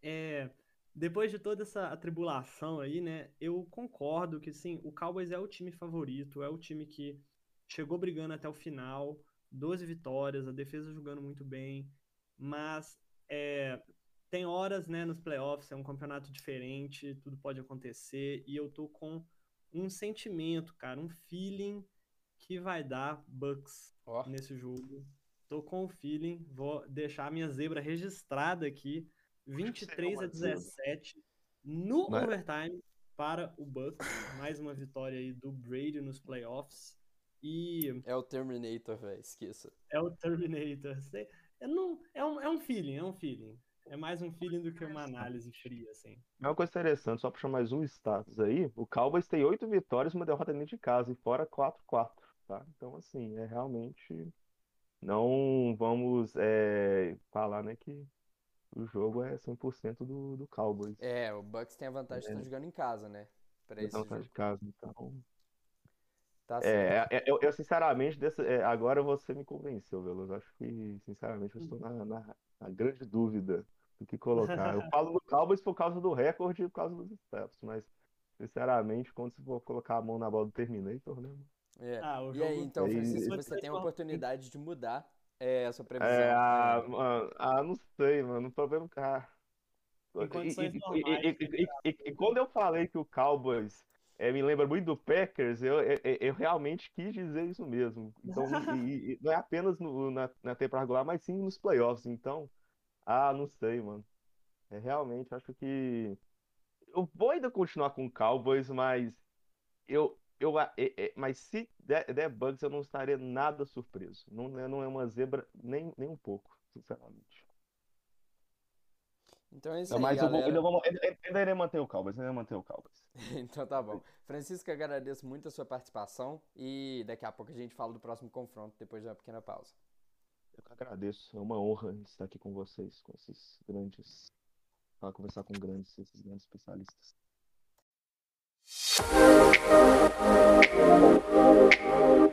é, depois de toda essa atribulação aí, né, eu concordo que sim, o Cowboys é o time favorito, é o time que chegou brigando até o final. 12 vitórias, a defesa jogando muito bem, mas é, tem horas né, nos playoffs, é um campeonato diferente, tudo pode acontecer, e eu tô com um sentimento, cara, um feeling que vai dar Bucks oh. nesse jogo. Tô com o feeling, vou deixar a minha zebra registrada aqui, 23 a 17 no Mas... overtime para o Bucks, mais uma vitória aí do Brady nos playoffs. E. É o Terminator, velho, esqueça. É o Terminator. É, não, é, um, é um feeling, é um feeling. É mais um feeling do que uma análise fria, assim. É uma coisa interessante, só puxar mais um status aí. O Cowboys tem oito vitórias e uma derrota dentro de casa, e fora 4-4. tá? Então, assim, é realmente. Não vamos é, falar, né, que o jogo é 100% do, do Cowboys. É, o Bucks tem a vantagem de estar É. jogando em casa, né? Pra esse Não tá jogo. de casa, então. Tá É, certo. é, é, eu, eu, sinceramente, desse- é, agora você me convenceu, Veloso. Acho que, sinceramente, eu estou na, na, na grande dúvida do que colocar. Eu falo do Cowboys por causa do recorde e por causa dos steps, mas, sinceramente, quando você for colocar a mão na bola do Terminator, né? É. Ah, o E aí, então, Francisco, Pode você tem a oportunidade de mudar é, a sua previsão. É, ah, mano, ah, não sei, mano. O problema é que. Ah, Em e, condições e- e- normais, quando eu falei que o Cowboys é, me lembra muito do Packers, eu, eu, eu realmente quis dizer isso mesmo. Então, e- e- <laughs> e não é apenas no- na, na temporada regular, mas sim nos playoffs. Então, ah, não sei, mano. É, realmente, acho que. Eu vou ainda continuar com o Cowboys, mas eu. Eu, é- é- mas se der, der Bugs, eu não estaria nada surpreso. Não, é- não é uma zebra nem, nem um pouco, sinceramente. Então é isso aí, Mas eu vou, ainda, vou, ainda, ainda irei manter o Cowboys, ainda irei manter o Cowboys. <laughs> Então tá bom. Francisco, eu agradeço muito a sua participação e daqui a pouco a gente fala do próximo confronto depois de uma pequena pausa. Eu que agradeço, é uma honra estar aqui com vocês, com esses grandes, para conversar com grandes, esses grandes especialistas. Thank you.